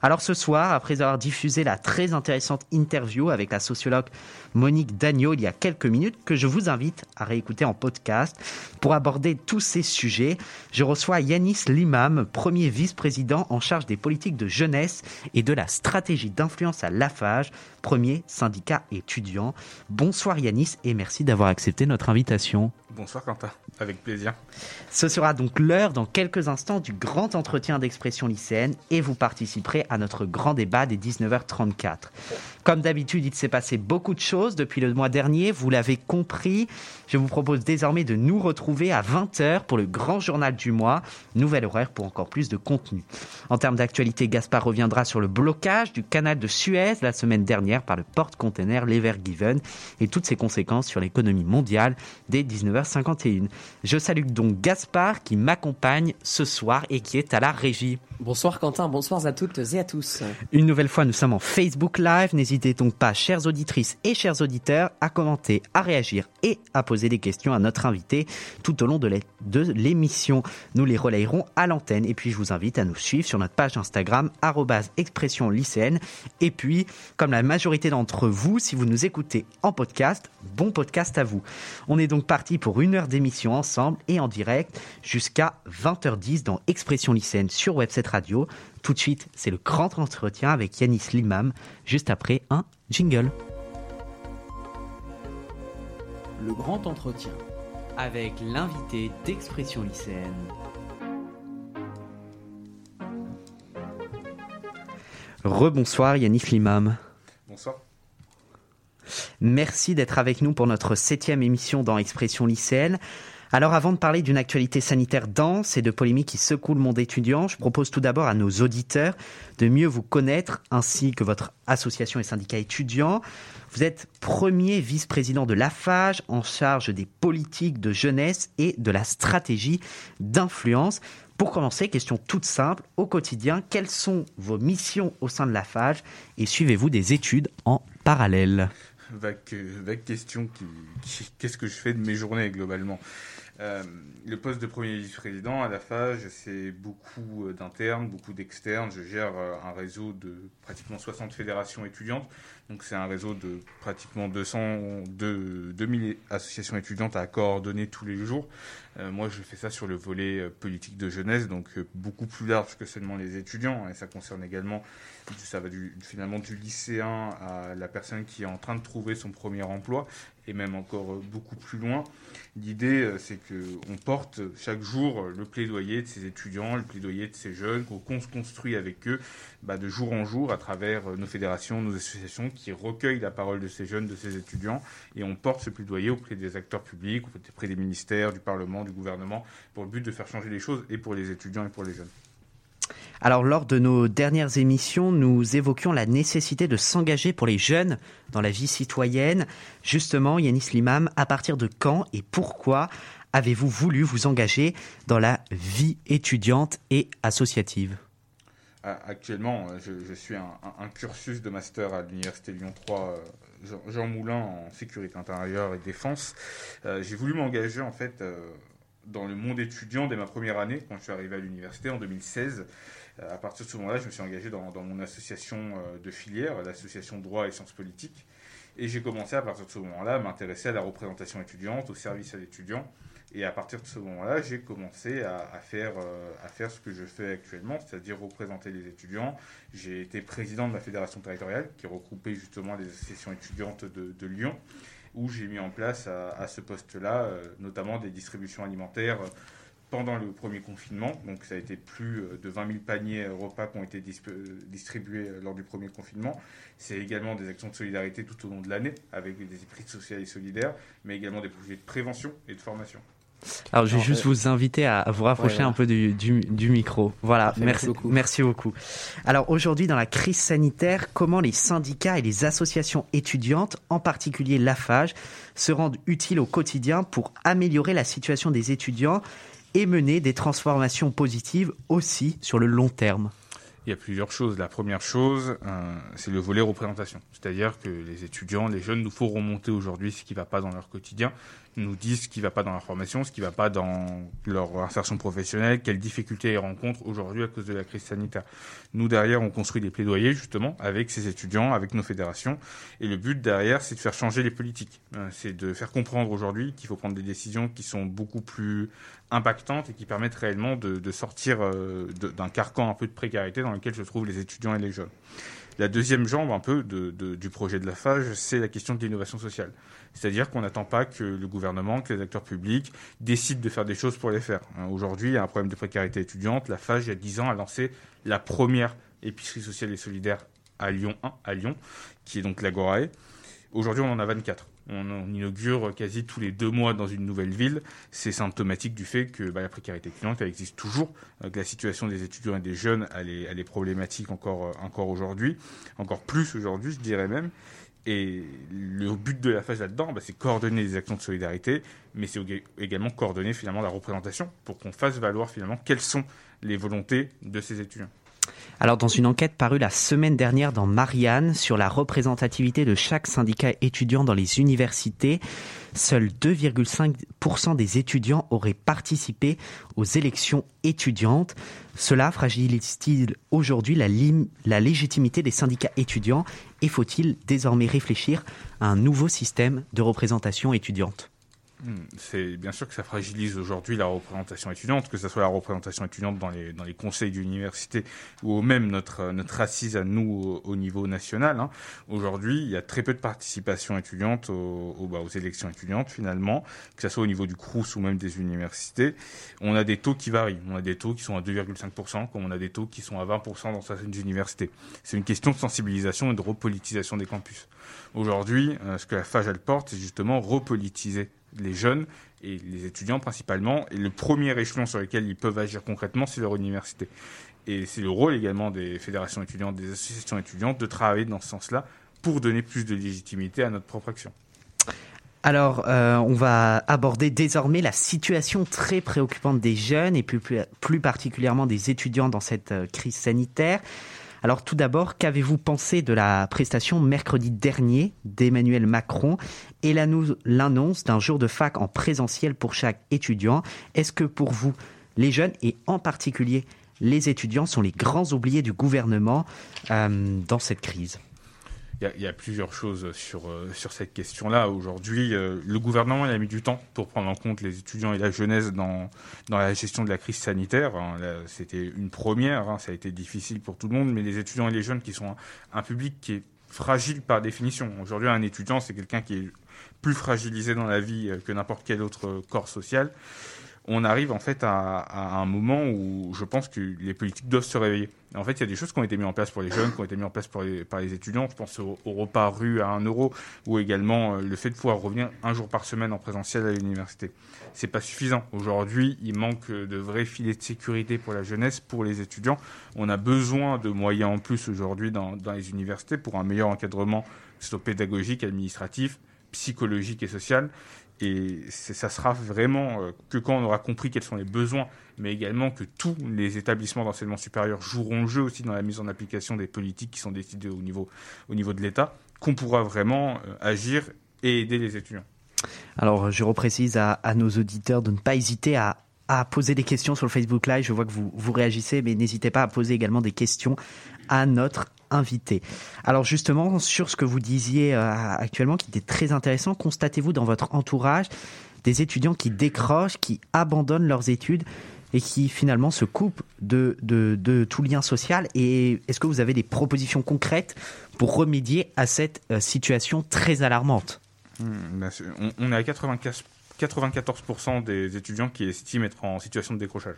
Alors ce soir, après avoir diffusé la très intéressante interview avec la sociologue Monique Dagneau il y a quelques minutes, que je vous invite à réécouter en podcast, pour aborder tous ces sujets, je reçois Yanis Limam, premier vice-président en charge des politiques de jeunesse et de la stratégie d'influence à l'AFAGE, premier syndicat étudiant. Bonsoir Yanis et merci d'avoir accepté notre invitation. Bonsoir Quentin, avec plaisir. Ce sera donc l'heure dans quelques instants du grand entretien d'expression lycéenne et vous participerez à notre grand débat des 19h34. Comme d'habitude, il s'est passé beaucoup de choses depuis le mois dernier, vous l'avez compris. Je vous propose désormais de nous retrouver à 20h pour le grand journal du mois, nouvel horaire pour encore plus de contenu. En termes d'actualité, Gaspard reviendra sur le blocage du canal de Suez la semaine dernière par le porte-container Levergiven et toutes ses conséquences sur l'économie mondiale dès 19h51. Je salue donc Gaspard qui m'accompagne ce soir et qui est à la régie. Bonsoir Quentin, bonsoir à toutes et à tous. Une nouvelle fois, nous sommes en Facebook Live. N'hésitez donc pas, chères auditrices et chers auditeurs, à commenter, à réagir et à poser des questions à notre invité tout au long de l'émission. Nous les relayerons à l'antenne. Et puis, je vous invite à nous suivre sur notre page Instagram, expression lycéenne. Et puis, comme la majorité d'entre vous, si vous nous écoutez en podcast, bon podcast à vous. On est donc parti pour une heure d'émission ensemble et en direct jusqu'à 20h10 dans Expression lycéenne sur Website Radio. Tout de suite, c'est le grand entretien avec Yanis Limam, juste après un jingle. Le grand entretien avec l'invité d'Expression lycéenne. Rebonsoir Yanis Limam. Bonsoir. Merci d'être avec nous pour notre septième émission dans Expression lycéenne. Alors avant de parler d'une actualité sanitaire dense et de polémiques qui secouent le monde étudiant, je propose tout d'abord à nos auditeurs de mieux vous connaître ainsi que votre association et syndicat étudiants. Vous êtes premier vice-président de l'AFAGE en charge des politiques de jeunesse et de la stratégie d'influence. Pour commencer, question toute simple, au quotidien, quelles sont vos missions au sein de l'AFAGE et suivez-vous des études en parallèle? Vague question qu'est-ce que je fais de mes journées globalement? Euh, le poste de premier vice-président à la FAGE, c'est beaucoup euh, d'internes, beaucoup d'externes. Je gère euh, un réseau de pratiquement 60 fédérations étudiantes. Donc c'est un réseau de pratiquement 200, de 2000 associations étudiantes à coordonner tous les jours. moi, je fais ça sur le volet politique de jeunesse, donc beaucoup plus large que seulement les étudiants. Et ça concerne également, ça va du, finalement du lycéen à la personne qui est en train de trouver son premier emploi et même encore beaucoup plus loin. L'idée, euh, c'est qu'on porte chaque jour le plaidoyer de ces étudiants, le plaidoyer de ces jeunes, qu'on se construit avec eux bah, de jour en jour à travers euh, nos fédérations, nos associations qui recueillent la parole de ces jeunes, de ces étudiants, et on porte ce plaidoyer auprès des acteurs publics, auprès des ministères, du Parlement, du gouvernement, pour le but de faire changer les choses et pour les étudiants et pour les jeunes. Alors, lors de nos dernières émissions, nous évoquions la nécessité de s'engager pour les jeunes dans la vie citoyenne. Justement, Yanis Limam, à partir de quand et pourquoi avez-vous voulu vous engager dans la vie étudiante et associative? Ah, Actuellement, je, suis un, cursus de master à l'Université Lyon 3. Euh, Jean Moulin en sécurité intérieure et défense. Euh, j'ai voulu m'engager en fait euh, dans le monde étudiant dès ma première année, quand je suis arrivé à l'université en 2016. À partir de ce moment-là, je me suis engagé dans, mon association de filière, l'association droit et sciences politiques. Et j'ai commencé à partir de ce moment-là à m'intéresser à la représentation étudiante, au service à l'étudiant. Et à partir de ce moment-là, j'ai commencé à, faire, euh, faire ce que je fais actuellement, c'est-à-dire représenter les étudiants. J'ai été président de la fédération territoriale qui regroupait justement les associations étudiantes de, Lyon, où j'ai mis en place à, ce poste-là euh, notamment des distributions alimentaires pendant le premier confinement. Donc ça a été plus euh, de 20 000 paniers repas qui ont été distribués lors du premier confinement. C'est également des actions de solidarité tout au long de l'année avec des esprits sociaux et solidaires, mais également des projets de prévention et de formation. Alors, je vais juste euh, vous inviter à vous rapprocher un peu du, du, micro. Voilà, merci, beaucoup. merci beaucoup. Alors, aujourd'hui, dans la crise sanitaire, comment les syndicats et les associations étudiantes, en particulier l'AFAGE, se rendent utiles au quotidien pour améliorer la situation des étudiants et mener des transformations positives aussi sur le long terme il y a plusieurs choses. La première chose, euh, c'est le volet représentation. C'est-à-dire que les étudiants, les jeunes, nous faut remonter aujourd'hui ce qui ne va pas dans leur quotidien nous disent ce qui ne va pas dans leur formation, ce qui ne va pas dans leur insertion professionnelle, quelles difficultés ils rencontrent aujourd'hui à cause de la crise sanitaire. Nous, derrière, on construit des plaidoyers, justement, avec ces étudiants, avec nos fédérations. Et le but, derrière, c'est de faire changer les politiques. Euh, c'est de faire comprendre aujourd'hui qu'il faut prendre des décisions qui sont beaucoup plus impactantes et qui permettent réellement de, sortir euh, d'un carcan un peu de précarité dans lequel se trouvent les étudiants et les jeunes. La deuxième jambe un peu du projet de la FAGE, c'est la question de l'innovation sociale. C'est-à-dire qu'on n'attend pas que le gouvernement, que les acteurs publics décident de faire des choses pour les faire. Hein, aujourd'hui, il y a un problème de précarité étudiante. La FAGE, il y a 10 ans, a lancé la première épicerie sociale et solidaire à Lyon 1, à Lyon, qui est donc l'Agorae. Aujourd'hui, on en a 24. On, inaugure quasi tous les deux mois dans une nouvelle ville. C'est symptomatique du fait que bah, la précarité étudiante, existe toujours, euh, que la situation des étudiants et des jeunes, est, problématique encore, euh, encore aujourd'hui, encore plus aujourd'hui, je dirais même. Et le but de la phase là-dedans, bah, c'est coordonner les actions de solidarité, mais c'est également coordonner finalement la représentation pour qu'on fasse valoir finalement quelles sont les volontés de ces étudiants. Alors, dans une enquête parue la semaine dernière dans Marianne sur la représentativité de chaque syndicat étudiant dans les universités, seuls 2,5% des étudiants auraient participé aux élections étudiantes. Cela fragilise-t-il aujourd'hui la, légitimité des syndicats étudiants et faut-il désormais réfléchir à un nouveau système de représentation étudiante? C'est bien sûr que ça fragilise aujourd'hui la représentation étudiante, que ce soit la représentation étudiante dans les, dans les conseils d'université ou même notre, notre assise à nous au, niveau national. Hein. Aujourd'hui, il y a très peu de participation étudiante aux, bah, aux, élections étudiantes finalement, que ce soit au niveau du CRUS ou même des universités. On a des taux qui varient. On a des taux qui sont à 2,5%, comme on a des taux qui sont à 20% dans certaines universités. C'est une question de sensibilisation et de repolitisation des campus. Aujourd'hui, euh, ce que la FAGE elle porte, c'est justement repolitiser les jeunes et les étudiants principalement. Et le premier échelon sur lequel ils peuvent agir concrètement, c'est leur université. Et c'est le rôle également des fédérations étudiantes, des associations étudiantes de travailler dans ce sens-là pour donner plus de légitimité à notre propre action. Alors, euh, on va aborder désormais la situation très préoccupante des jeunes et plus, plus particulièrement des étudiants dans cette euh, crise sanitaire. Alors tout d'abord, qu'avez-vous pensé de la prestation mercredi dernier d'Emmanuel Macron? Et l'annonce d'un jour de fac en présentiel pour chaque étudiant Est-ce que pour vous, les jeunes et en particulier les étudiants sont les grands oubliés du gouvernement euh, dans cette crise? Il y, a plusieurs choses sur, euh, sur cette question-là. Aujourd'hui, euh, le gouvernement il a mis du temps pour prendre en compte les étudiants et la jeunesse dans, dans la gestion de la crise sanitaire. Hein, c'était une première, hein, ça a été difficile pour tout le monde, mais les étudiants et les jeunes qui sont un, public qui est fragile par définition. Aujourd'hui, un étudiant, c'est quelqu'un qui est plus fragilisé dans la vie euh, que n'importe quel autre corps social on arrive en fait à, un moment où je pense que les politiques doivent se réveiller. En fait, il y a des choses qui ont été mises en place pour les jeunes, qui ont été mises en place pour par les étudiants. Je pense au, repas rue à 1 euro ou également euh, le fait de pouvoir revenir un jour par semaine en présentiel à l'université. C'est pas suffisant. Aujourd'hui, il manque de vrais filets de sécurité pour la jeunesse, pour les étudiants. On a besoin de moyens en plus aujourd'hui dans, dans les universités pour un meilleur encadrement, soit pédagogique, administratif, psychologique et social. Et ça sera vraiment euh, que quand on aura compris quels sont les besoins, mais également que tous les établissements d'enseignement supérieur joueront le jeu aussi dans la mise en application des politiques qui sont décidées au niveau, au niveau de l'État, qu'on pourra vraiment euh, agir et aider les étudiants. Alors, je reprécise à, nos auditeurs de ne pas hésiter à, à, poser des questions sur le Facebook Live. Je vois que vous, vous réagissez, mais n'hésitez pas à poser également des questions à notre invité. Alors justement, sur ce que vous disiez euh, actuellement, qui était très intéressant, constatez-vous dans votre entourage des étudiants qui décrochent, qui abandonnent leurs études et qui finalement se coupent de, de, tout lien social? Et est-ce que vous avez des propositions concrètes pour remédier à cette euh, situation très alarmante? Hmm, on, on est à 95, 94% des étudiants qui estiment être en situation de décrochage,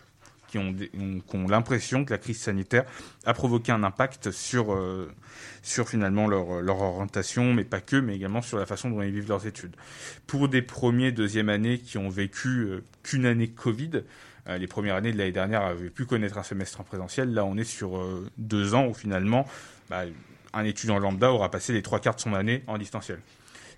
qui ont, l'impression que la crise sanitaire a provoqué un impact sur, euh, sur finalement leur, leur, orientation, mais pas que, mais également sur la façon dont ils vivent leurs études. Pour des premiers, deuxième années qui ont vécu euh, qu'une année Covid, euh, les premières années de l'année dernière avaient pu connaître un semestre en présentiel. Là, on est sur deux ans où finalement, bah, un étudiant lambda aura passé les trois quarts de son année en distanciel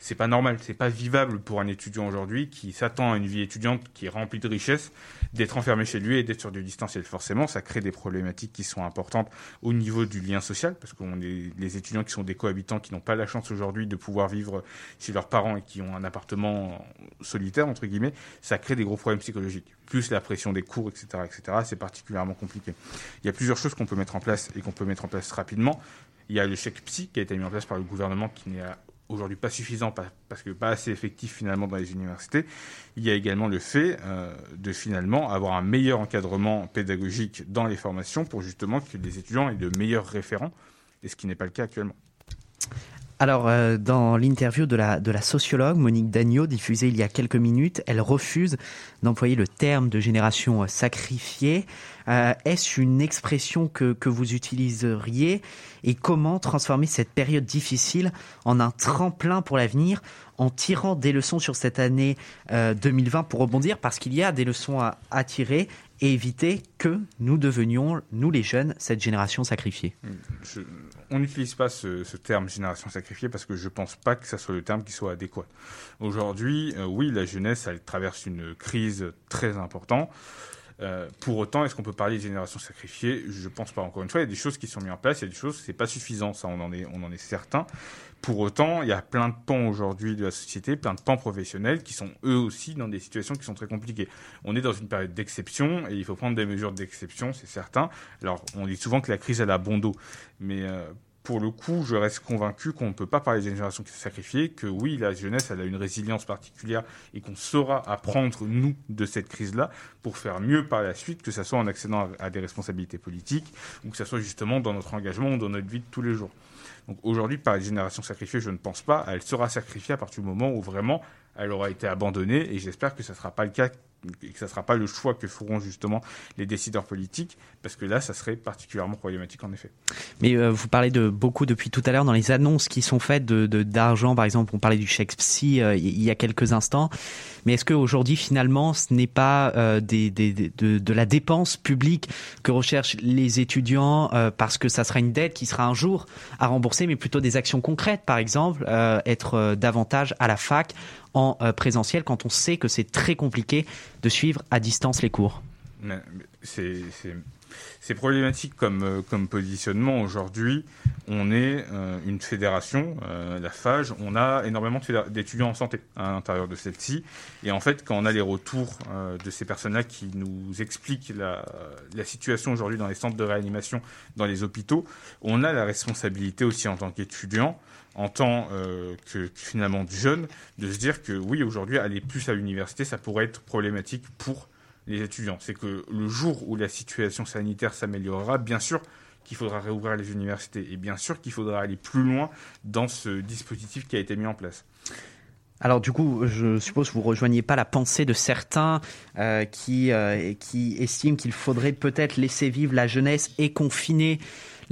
c'est pas normal, c'est pas vivable pour un étudiant aujourd'hui qui s'attend à une vie étudiante qui est remplie de richesses, d'être enfermé chez lui et d'être sur du distanciel. Forcément, ça crée des problématiques qui sont importantes au niveau du lien social, parce qu'on est les étudiants qui sont des cohabitants qui n'ont pas la chance aujourd'hui de pouvoir vivre chez leurs parents et qui ont un appartement solitaire entre guillemets, ça crée des gros problèmes psychologiques. Plus la pression des cours, etc., etc. C'est particulièrement compliqué. Il y a plusieurs choses qu'on peut mettre en place et qu'on peut mettre en place rapidement. Il y a le chèque psy qui a été mis en place par le gouvernement qui n'est aujourd'hui pas suffisant parce que pas assez effectif finalement dans les universités. Il y a également le fait euh, de finalement avoir un meilleur encadrement pédagogique dans les formations pour justement que les étudiants aient de meilleurs référents, et ce qui n'est pas le cas actuellement. Alors, euh, dans l'interview de la, sociologue Monique Dagneau, diffusée il y a quelques minutes, elle refuse d'employer le terme de génération sacrifiée. Euh, Est-ce une expression que, vous utiliseriez Et comment transformer cette période difficile en un tremplin pour l'avenir en tirant des leçons sur cette année euh, 2020 pour rebondir? Parce qu'il y a des leçons à, tirer et éviter que nous devenions, nous les jeunes, cette génération sacrifiée. On n'utilise pas ce, ce, terme génération sacrifiée parce que je ne pense pas que ça soit le terme qui soit adéquat. Aujourd'hui, euh, oui, la jeunesse, elle traverse une crise très importante. Euh, pour autant, est-ce qu'on peut parler de génération sacrifiée? Je ne pense pas. Encore une fois, il y a des choses qui sont mises en place, il y a des choses, c'est pas suffisant, ça, on en est certain. Pour autant, il y a plein de pans aujourd'hui de la société, plein de pans professionnels qui sont eux aussi dans des situations qui sont très compliquées. On est dans une période d'exception et il faut prendre des mesures d'exception, c'est certain. Alors, on dit souvent que la crise elle a bon dos, mais euh, pour le coup, je reste convaincu qu'on ne peut pas parler de génération qui s'est sacrifiée, que oui, la jeunesse, elle a une résilience particulière et qu'on saura apprendre, nous, de cette crise-là pour faire mieux par la suite, que ce soit en accédant à des responsabilités politiques ou que ce soit justement dans notre engagement ou dans notre vie de tous les jours. Donc aujourd'hui, par les générations sacrifiées, je ne pense pas. Elle sera sacrifiée à partir du moment où vraiment elle aura été abandonnée et j'espère que ce ne sera pas le cas que ne sera pas le choix que feront justement les décideurs politiques, parce que là, ça serait particulièrement problématique en effet. Mais euh, vous parlez de beaucoup depuis tout à l'heure dans les annonces qui sont faites de d'argent, par exemple, on parlait du chèque psy euh, il y a quelques instants. Mais est-ce qu'aujourd'hui, finalement, ce n'est pas euh, des, des, de, de, la dépense publique que recherchent les étudiants euh, parce que ça sera une dette qui sera un jour à rembourser, mais plutôt des actions concrètes, par exemple, euh, être davantage à la fac en présentiel quand on sait que c'est très compliqué de suivre à distance les cours c'est problématique comme, euh, comme positionnement. Aujourd'hui, on est euh, une fédération, euh, la FAGE, on a énormément d'étudiants en santé à l'intérieur de celle-ci. Et en fait, quand on a les retours euh, de ces personnes-là qui nous expliquent la, la situation aujourd'hui dans les centres de réanimation, dans les hôpitaux, on a la responsabilité aussi en tant qu'étudiant en tant euh, que, finalement jeune, de se dire que oui, aujourd'hui, aller plus à l'université, ça pourrait être problématique pour les étudiants. C'est que le jour où la situation sanitaire s'améliorera, bien sûr qu'il faudra réouvrir les universités et bien sûr qu'il faudra aller plus loin dans ce dispositif qui a été mis en place. Alors du coup, je suppose que vous rejoignez pas la pensée de certains euh, qui, euh, qui estiment qu'il faudrait peut-être laisser vivre la jeunesse et confiner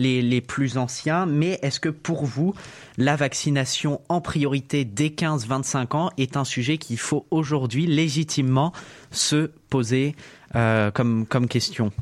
les, plus anciens, mais est-ce que pour vous, la vaccination en priorité dès 15-25 ans est un sujet qu'il faut aujourd'hui légitimement se poser euh, comme question?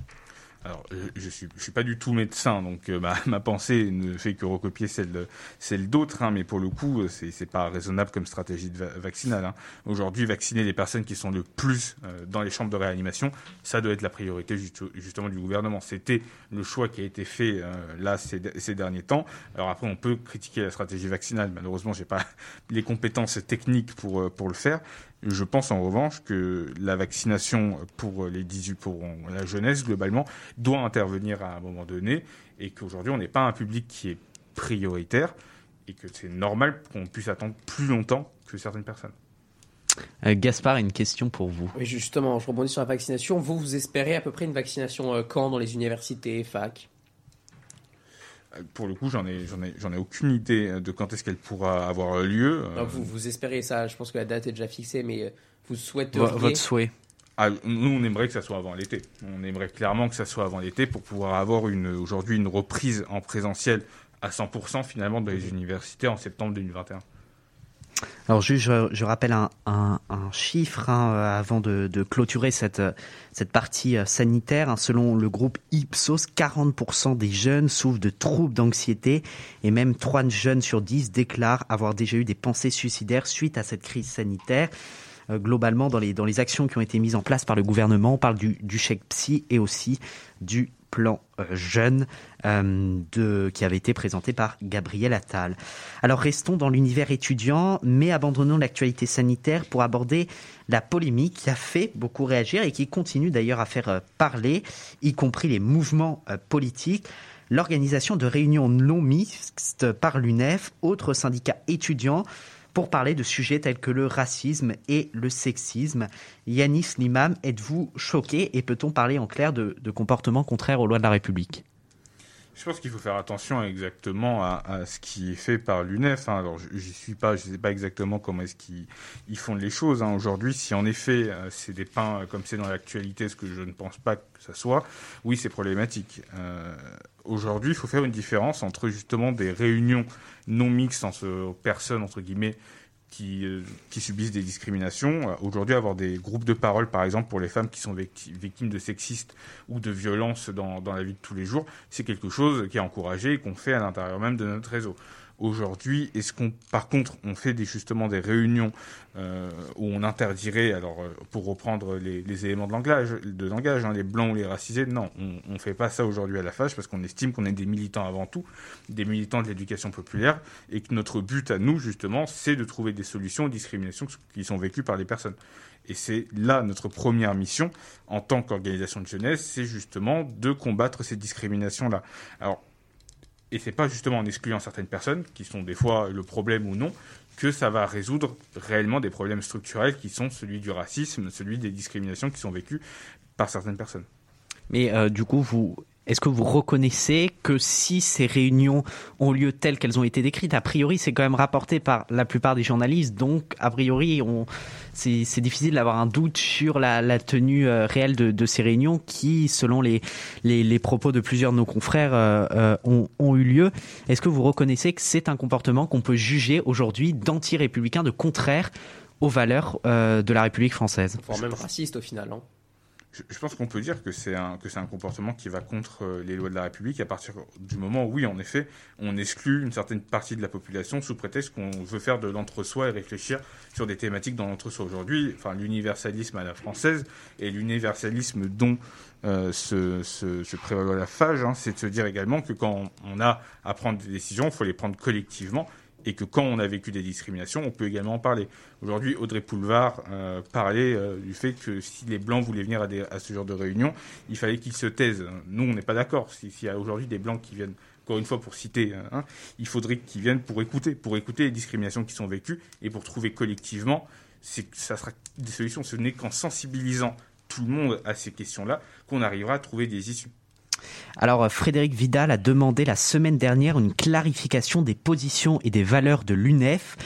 Alors, je suis, je suis pas du tout médecin, donc euh, ma, pensée ne fait que recopier celle, celle d'autres, hein, mais pour le coup, c'est, c'est pas raisonnable comme stratégie de vaccinale. Hein. Aujourd'hui, vacciner les personnes qui sont le plus euh, dans les chambres de réanimation, ça doit être la priorité justement du gouvernement. C'était le choix qui a été fait euh, là ces, ces, derniers temps. Alors après, on peut critiquer la stratégie vaccinale. Malheureusement, j'ai pas les compétences techniques pour pour le faire. Je pense en revanche que la vaccination pour les 18 pour la jeunesse globalement doit intervenir à un moment donné et qu'aujourd'hui on n'est pas un public qui est prioritaire et que c'est normal qu'on puisse attendre plus longtemps que certaines personnes. Euh, Gaspard, une question pour vous. Oui, justement, je rebondis sur la vaccination. Vous, vous espérez à peu près une vaccination euh, quand? Dans les universités, fac? euh, pour le coup, j'en ai, j'en ai, j'en ai aucune idée de quand est-ce qu'elle pourra avoir lieu. vous, vous espérez ça Je pense que la date est déjà fixée, mais vous souhaitez votre souhait ah, nous, on aimerait que ça soit avant l'été. On aimerait clairement que ça soit avant l'été pour pouvoir avoir une, aujourd'hui une reprise en présentiel à 100% finalement dans les universités en septembre 2021. Alors juste, je, rappelle un, chiffre hein, avant de, clôturer cette, cette partie euh, sanitaire. Selon le groupe Ipsos, 40% des jeunes souffrent de troubles d'anxiété et même 3 jeunes sur 10 déclarent avoir déjà eu des pensées suicidaires suite à cette crise sanitaire. Euh, globalement, dans les, dans les actions qui ont été mises en place par le gouvernement, on parle du, du chèque psy et aussi du plan euh, jeune euh, de, qui avait été présenté par Gabriel Attal. Alors restons dans l'univers étudiant, mais abandonnons l'actualité sanitaire pour aborder la polémique qui a fait beaucoup réagir et qui continue d'ailleurs à faire euh, parler, y compris les mouvements politiques. L'organisation de réunions non mixtes par l'UNEF, autre syndicat étudiant, pour parler de sujets tels que le racisme et le sexisme. Yanis Limam, êtes-vous choqué et peut-on parler en clair de, comportements contraires aux lois de la République? Je pense qu'il faut faire attention exactement à, ce qui est fait par l'UNEF. Hein. Alors, je ne sais pas exactement comment qu'ils font les choses. Hein. Aujourd'hui, si en effet euh, c'est des pains comme c'est dans l'actualité, ce que je ne pense pas que ça soit, oui, c'est problématique. Euh, aujourd'hui, il faut faire une différence entre justement des réunions non mixtes entre personnes, entre guillemets, qui, euh, subissent des discriminations. Aujourd'hui, avoir des groupes de parole, par exemple, pour les femmes qui sont victimes de sexistes ou de violences dans, dans la vie de tous les jours, c'est quelque chose qui est encouragé et qu'on fait à l'intérieur même de notre réseau aujourd'hui Est-ce qu'on, par contre, on fait des, justement des réunions euh, où on interdirait, alors euh, pour reprendre les, les, éléments de langage, de langage hein, les blancs ou les racisés Non, on ne fait pas ça aujourd'hui à la FAGE parce qu'on estime qu'on est des militants avant tout, des militants de l'éducation populaire, et que notre but à nous, justement, c'est de trouver des solutions aux discriminations qui sont vécues par les personnes. Et c'est là notre première mission en tant qu'organisation de jeunesse, c'est justement de combattre ces discriminations-là. Alors, et c'est pas justement en excluant certaines personnes, qui sont des fois le problème ou non, que ça va résoudre réellement des problèmes structurels qui sont celui du racisme, celui des discriminations qui sont vécues par certaines personnes. Mais euh, du coup, vous, est-ce que vous reconnaissez que si ces réunions ont lieu telles qu'elles ont été décrites, a priori c'est quand même rapporté par la plupart des journalistes, donc a priori c'est, difficile d'avoir un doute sur la, tenue euh, réelle de, ces réunions qui, selon les, propos de plusieurs de nos confrères, euh, euh, ont, eu lieu. Est-ce que vous reconnaissez que c'est un comportement qu'on peut juger aujourd'hui d'anti-républicain, de contraire aux valeurs de la République française? Voire même raciste au final. Hein je, pense qu'on peut dire que c'est un, comportement qui va contre euh, les lois de la République à partir du moment où, oui, en effet, on exclut une certaine partie de la population sous prétexte qu'on veut faire de l'entre-soi et réfléchir sur des thématiques dans l'entre-soi. Aujourd'hui, enfin, l'universalisme à la française et l'universalisme dont euh, se, se, prévaloir la phage, hein, c'est de se dire également que quand on a à prendre des décisions, il faut les prendre collectivement et que quand on a vécu des discriminations, on peut également en parler. Aujourd'hui, Audrey Poulevard euh, parlait euh, du fait que si les Blancs voulaient venir à, ce genre de réunion, il fallait qu'ils se taisent. Nous, on n'est pas d'accord. S'il y a aujourd'hui des Blancs qui viennent, encore une fois pour citer, hein, il faudrait qu'ils viennent pour écouter, pour écouter les discriminations qui sont vécues et pour trouver collectivement, ça sera des solutions. Ce n'est qu'en sensibilisant tout le monde à ces questions-là qu'on arrivera à trouver des issues. Alors Frédéric Vidal a demandé la semaine dernière une clarification des positions et des valeurs de l'UNEF.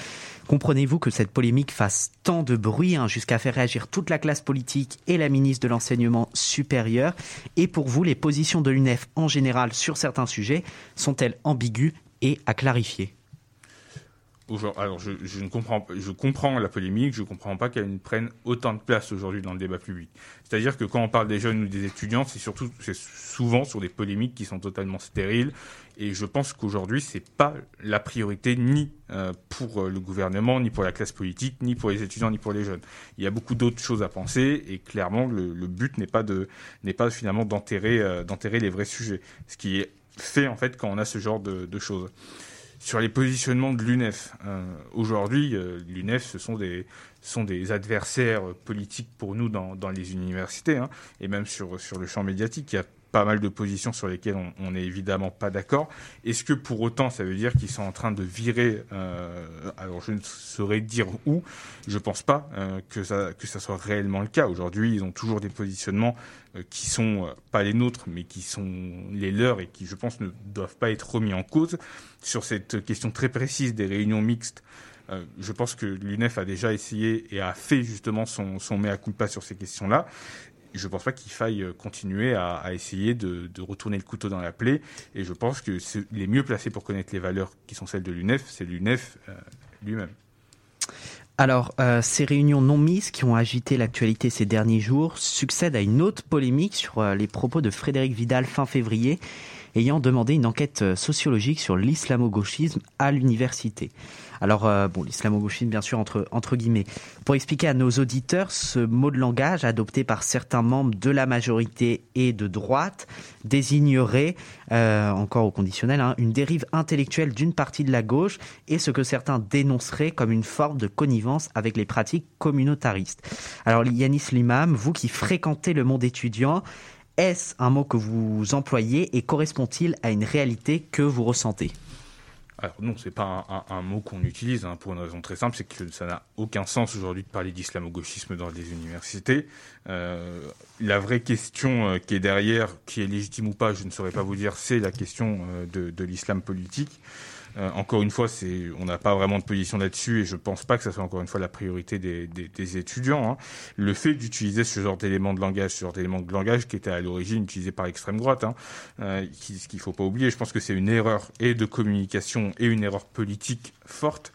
Comprenez-vous que cette polémique fasse tant de bruit hein, jusqu'à faire réagir toute la classe politique et la ministre de l'Enseignement supérieur? Et pour vous, les positions de l'UNEF en général sur certains sujets sont-elles ambiguës et à clarifier? Alors je, ne comprends, je comprends la polémique, je ne comprends pas qu'elle prenne autant de place aujourd'hui dans le débat public. C'est-à-dire que quand on parle des jeunes ou des étudiants, c'est surtout, c'est souvent sur des polémiques qui sont totalement stériles. Et je pense qu'aujourd'hui, c'est pas la priorité ni euh, pour le gouvernement, ni pour la classe politique, ni pour les étudiants, ni pour les jeunes. Il y a beaucoup d'autres choses à penser, et clairement, le, but n'est pas de, n'est pas finalement d'enterrer, euh, d'enterrer les vrais sujets. Ce qui est fait en fait quand on a ce genre de, de choses sur les positionnements de l'UNEF. Euh, aujourd'hui, euh, l'UNEF, ce sont des, adversaires politiques pour nous dans, les universités, hein, et même sur, le champ médiatique. Pas mal de positions sur lesquelles on n'est évidemment pas d'accord. Est-ce que pour autant ça veut dire qu'ils sont en train de virer euh, Alors je ne saurais dire où. Je pense pas euh, que ça que ça soit réellement le cas. Aujourd'hui, ils ont toujours des positionnements euh, qui sont euh, pas les nôtres, mais qui sont les leurs et qui, je pense, ne doivent pas être remis en cause sur cette question très précise des réunions mixtes. Euh, je pense que l'UNEF a déjà essayé et a fait justement son, son mea culpa sur ces questions-là je ne pense pas qu'il faille euh, continuer à, essayer de, retourner le couteau dans la plaie. Et je pense que les mieux placés pour connaître les valeurs qui sont celles de l'UNEF, c'est l'UNEF euh, lui-même. Alors, euh, ces réunions non mises qui ont agité l'actualité ces derniers jours succèdent à une autre polémique sur les propos de Frédéric Vidal fin février, ayant demandé une enquête sociologique sur l'islamo-gauchisme à l'université. Alors, euh, bon, l'islamo-gauchisme, bien sûr, entre, entre guillemets. Pour expliquer à nos auditeurs, ce mot de langage adopté par certains membres de la majorité et de droite désignerait, euh, encore au conditionnel, hein, une dérive intellectuelle d'une partie de la gauche et ce que certains dénonceraient comme une forme de connivence avec les pratiques communautaristes. Alors, Yanis Limam, vous qui fréquentez le monde étudiant, est-ce un mot que vous employez et correspond-il à une réalité que vous ressentez? Alors non, c'est pas un, mot qu'on utilise hein, pour une raison très simple, c'est que ça n'a aucun sens aujourd'hui de parler d'islamo-gauchisme dans les universités. Euh, la vraie question euh, qui est derrière, qui est légitime ou pas, je ne saurais pas vous dire, c'est la question euh, de, de l'islam politique. Euh, encore une fois, on n'a pas vraiment de position là-dessus et je pense pas que ça soit encore une fois la priorité des, étudiants. Hein. Le fait d'utiliser ce genre d'éléments de langage, ce genre d'éléments de langage qui était à l'origine utilisé par l'extrême droite, hein, euh, ce qu'il faut pas oublier, je pense que c'est une erreur et de communication et une erreur politique forte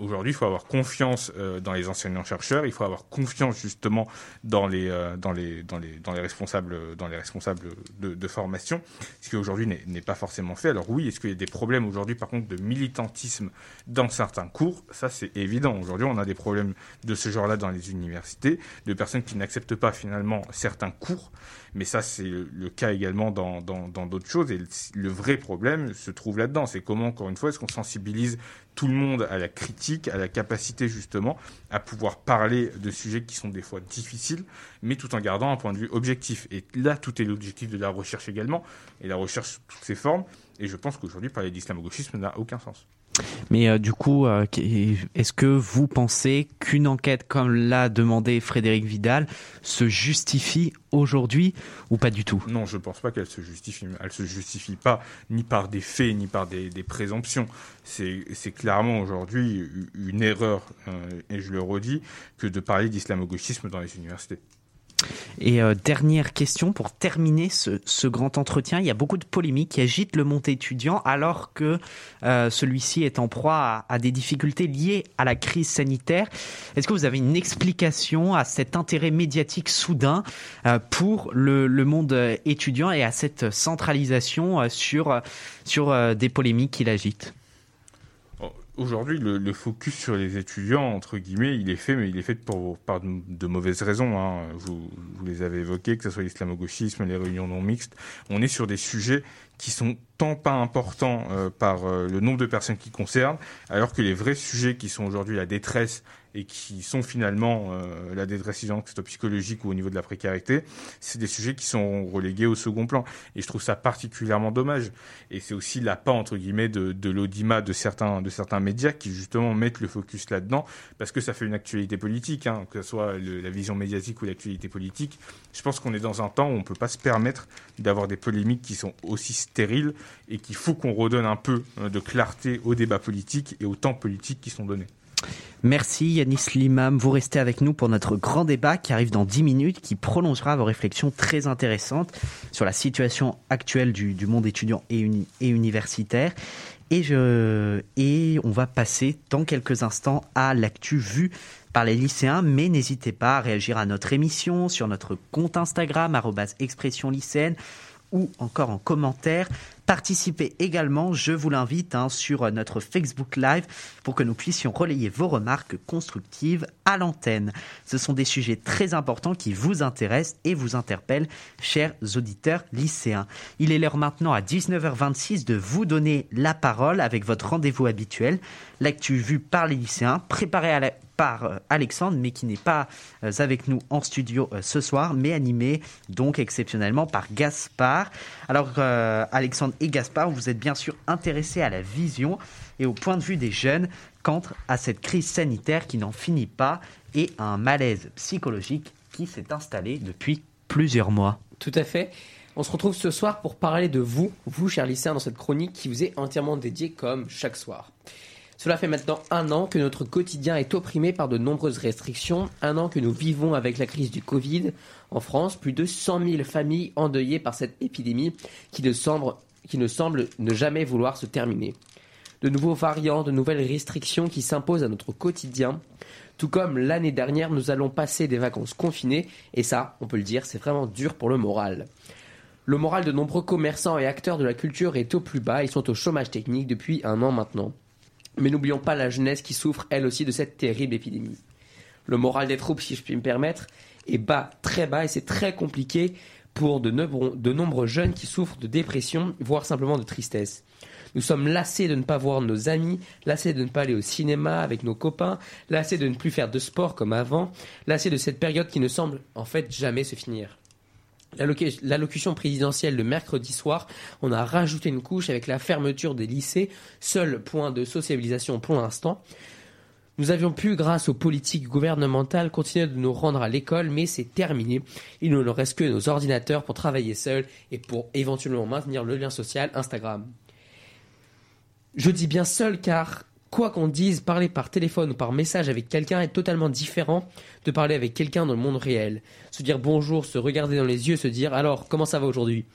Aujourd'hui, il faut avoir confiance euh, dans les enseignants-chercheurs, il faut avoir confiance justement dans les, euh, dans les, dans les, dans les responsables, dans les responsables de, de formation, ce qui aujourd'hui n'est pas forcément fait. Alors oui, est-ce qu'il y a des problèmes aujourd'hui, par contre, de militantisme dans certains cours? Ça, c'est évident. Aujourd'hui, on a des problèmes de ce genre-là dans les universités, de personnes qui n'acceptent pas finalement certains cours mais ça, c'est le cas également dans d'autres choses. Et le, vrai problème se trouve là-dedans. C'est comment, encore une fois, est-ce qu'on sensibilise tout le monde à la critique, à la capacité justement à pouvoir parler de sujets qui sont des fois difficiles, mais tout en gardant un point de vue objectif. Et là, tout est l'objectif de la recherche également, et la recherche sous toutes ses formes. Et je pense qu'aujourd'hui, parler d'islamo-gauchisme n'a aucun sens. Mais euh, du coup, euh, est-ce que vous pensez qu'une enquête comme l'a demandé Frédéric Vidal se justifie aujourd'hui ou pas du tout? Non, je ne pense pas qu'elle se justifie. Elle se justifie pas ni par des faits ni par des, présomptions. C'est clairement aujourd'hui une erreur, euh, et je le redis, que de parler d'islamo-gauchisme dans les universités. Et euh, dernière question pour terminer ce, grand entretien. Il y a beaucoup de polémiques qui agitent le monde étudiant alors que euh, celui-ci est en proie à, des difficultés liées à la crise sanitaire. Est-ce que vous avez une explication à cet intérêt médiatique soudain euh, pour le, monde étudiant et à cette centralisation sur, sur des polémiques qu'il agite Aujourd'hui, le, focus sur les étudiants, entre guillemets, il est fait, mais il est fait pour, par de, mauvaises raisons. Hein. Vous, les avez évoqués, que ce soit l'islamo-gauchisme, les réunions non mixtes. On est sur des sujets qui sont tant pas importants euh, par euh, le nombre de personnes qui concernent, alors que les vrais sujets qui sont aujourd'hui la détresse et qui sont finalement euh, la détresse psychologique ou au niveau de la précarité, c'est des sujets qui sont relégués au second plan. Et je trouve ça particulièrement dommage. Et c'est aussi l'appât, entre guillemets, de, de l'audimat de certains, de certains médias qui justement mettent le focus là-dedans, parce que ça fait une actualité politique, hein, que ce soit la vision médiatique ou l'actualité politique. Je pense qu'on est dans un temps où on ne peut pas se permettre d'avoir des polémiques qui sont aussi stériles et qu'il faut qu'on redonne un peu euh, de clarté au débat politique et aux temps politiques qui sont donnés. Merci Yanis Limam. Vous restez avec nous pour notre grand débat qui arrive dans 10 minutes, qui prolongera vos réflexions très intéressantes sur la situation actuelle du, monde étudiant et, universitaire. Et on va passer dans quelques instants à l'actu vue par les lycéens, mais n'hésitez pas à réagir à notre émission sur notre compte Instagram, expression lycéenne, ou encore en commentaire. Participez également, je vous l'invite, hein, sur notre Facebook Live pour que nous puissions relayer vos remarques constructives à l'antenne. Ce sont des sujets très importants qui vous intéressent et vous interpellent, chers auditeurs lycéens. Il est l'heure maintenant à 19h26 de vous donner la parole avec votre rendez-vous habituel, l'actu vue par les lycéens, préparé à la, par euh, Alexandre, mais qui n'est pas euh, avec nous en studio euh, ce soir, mais animé donc exceptionnellement par Gaspard. Alors Alexandre et Gaspard, vous êtes bien sûr intéressés à la vision et au point de vue des jeunes quant à cette crise sanitaire qui n'en finit pas et à un malaise psychologique qui s'est installé depuis plusieurs mois. Tout à fait. On se retrouve ce soir pour parler de vous, vous chers lycéens, dans cette chronique qui vous est entièrement dédiée comme chaque soir. Cela fait maintenant un an que notre quotidien est opprimé par de nombreuses restrictions, un an que nous vivons avec la crise du Covid. En France, plus de 100 000 familles endeuillées par cette épidémie qui ne semble, qui ne, semble ne jamais vouloir se terminer. De nouveaux variants, de nouvelles restrictions qui s'imposent à notre quotidien. Tout comme l'année dernière, nous allons passer des vacances confinées, et ça, on peut le dire, c'est vraiment dur pour le moral. Le moral de nombreux commerçants et acteurs de la culture est au plus bas, ils sont au chômage technique depuis un an maintenant. Mais n'oublions pas la jeunesse qui souffre elle aussi de cette terrible épidémie. Le moral des troupes, si je puis me permettre, est bas, très bas, et c'est très compliqué pour de, nombreux jeunes qui souffrent de dépression, voire simplement de tristesse. Nous sommes lassés de ne pas voir nos amis, lassés de ne pas aller au cinéma avec nos copains, lassés de ne plus faire de sport comme avant, lassés de cette période qui ne semble en fait jamais se finir l'allocution présidentielle le mercredi soir, on a rajouté une couche avec la fermeture des lycées, seul point de sociabilisation pour l'instant. Nous avions pu, grâce aux politiques gouvernementales, continuer de nous rendre à l'école, mais c'est terminé. Il ne nous reste que nos ordinateurs pour travailler seuls et pour éventuellement maintenir le lien social Instagram. Je dis bien seul car quoi qu'on dise, parler par téléphone ou par message avec quelqu'un est totalement différent de parler avec quelqu'un dans le monde réel. Se dire bonjour, se regarder dans les yeux, se dire alors comment ça va aujourd'hui?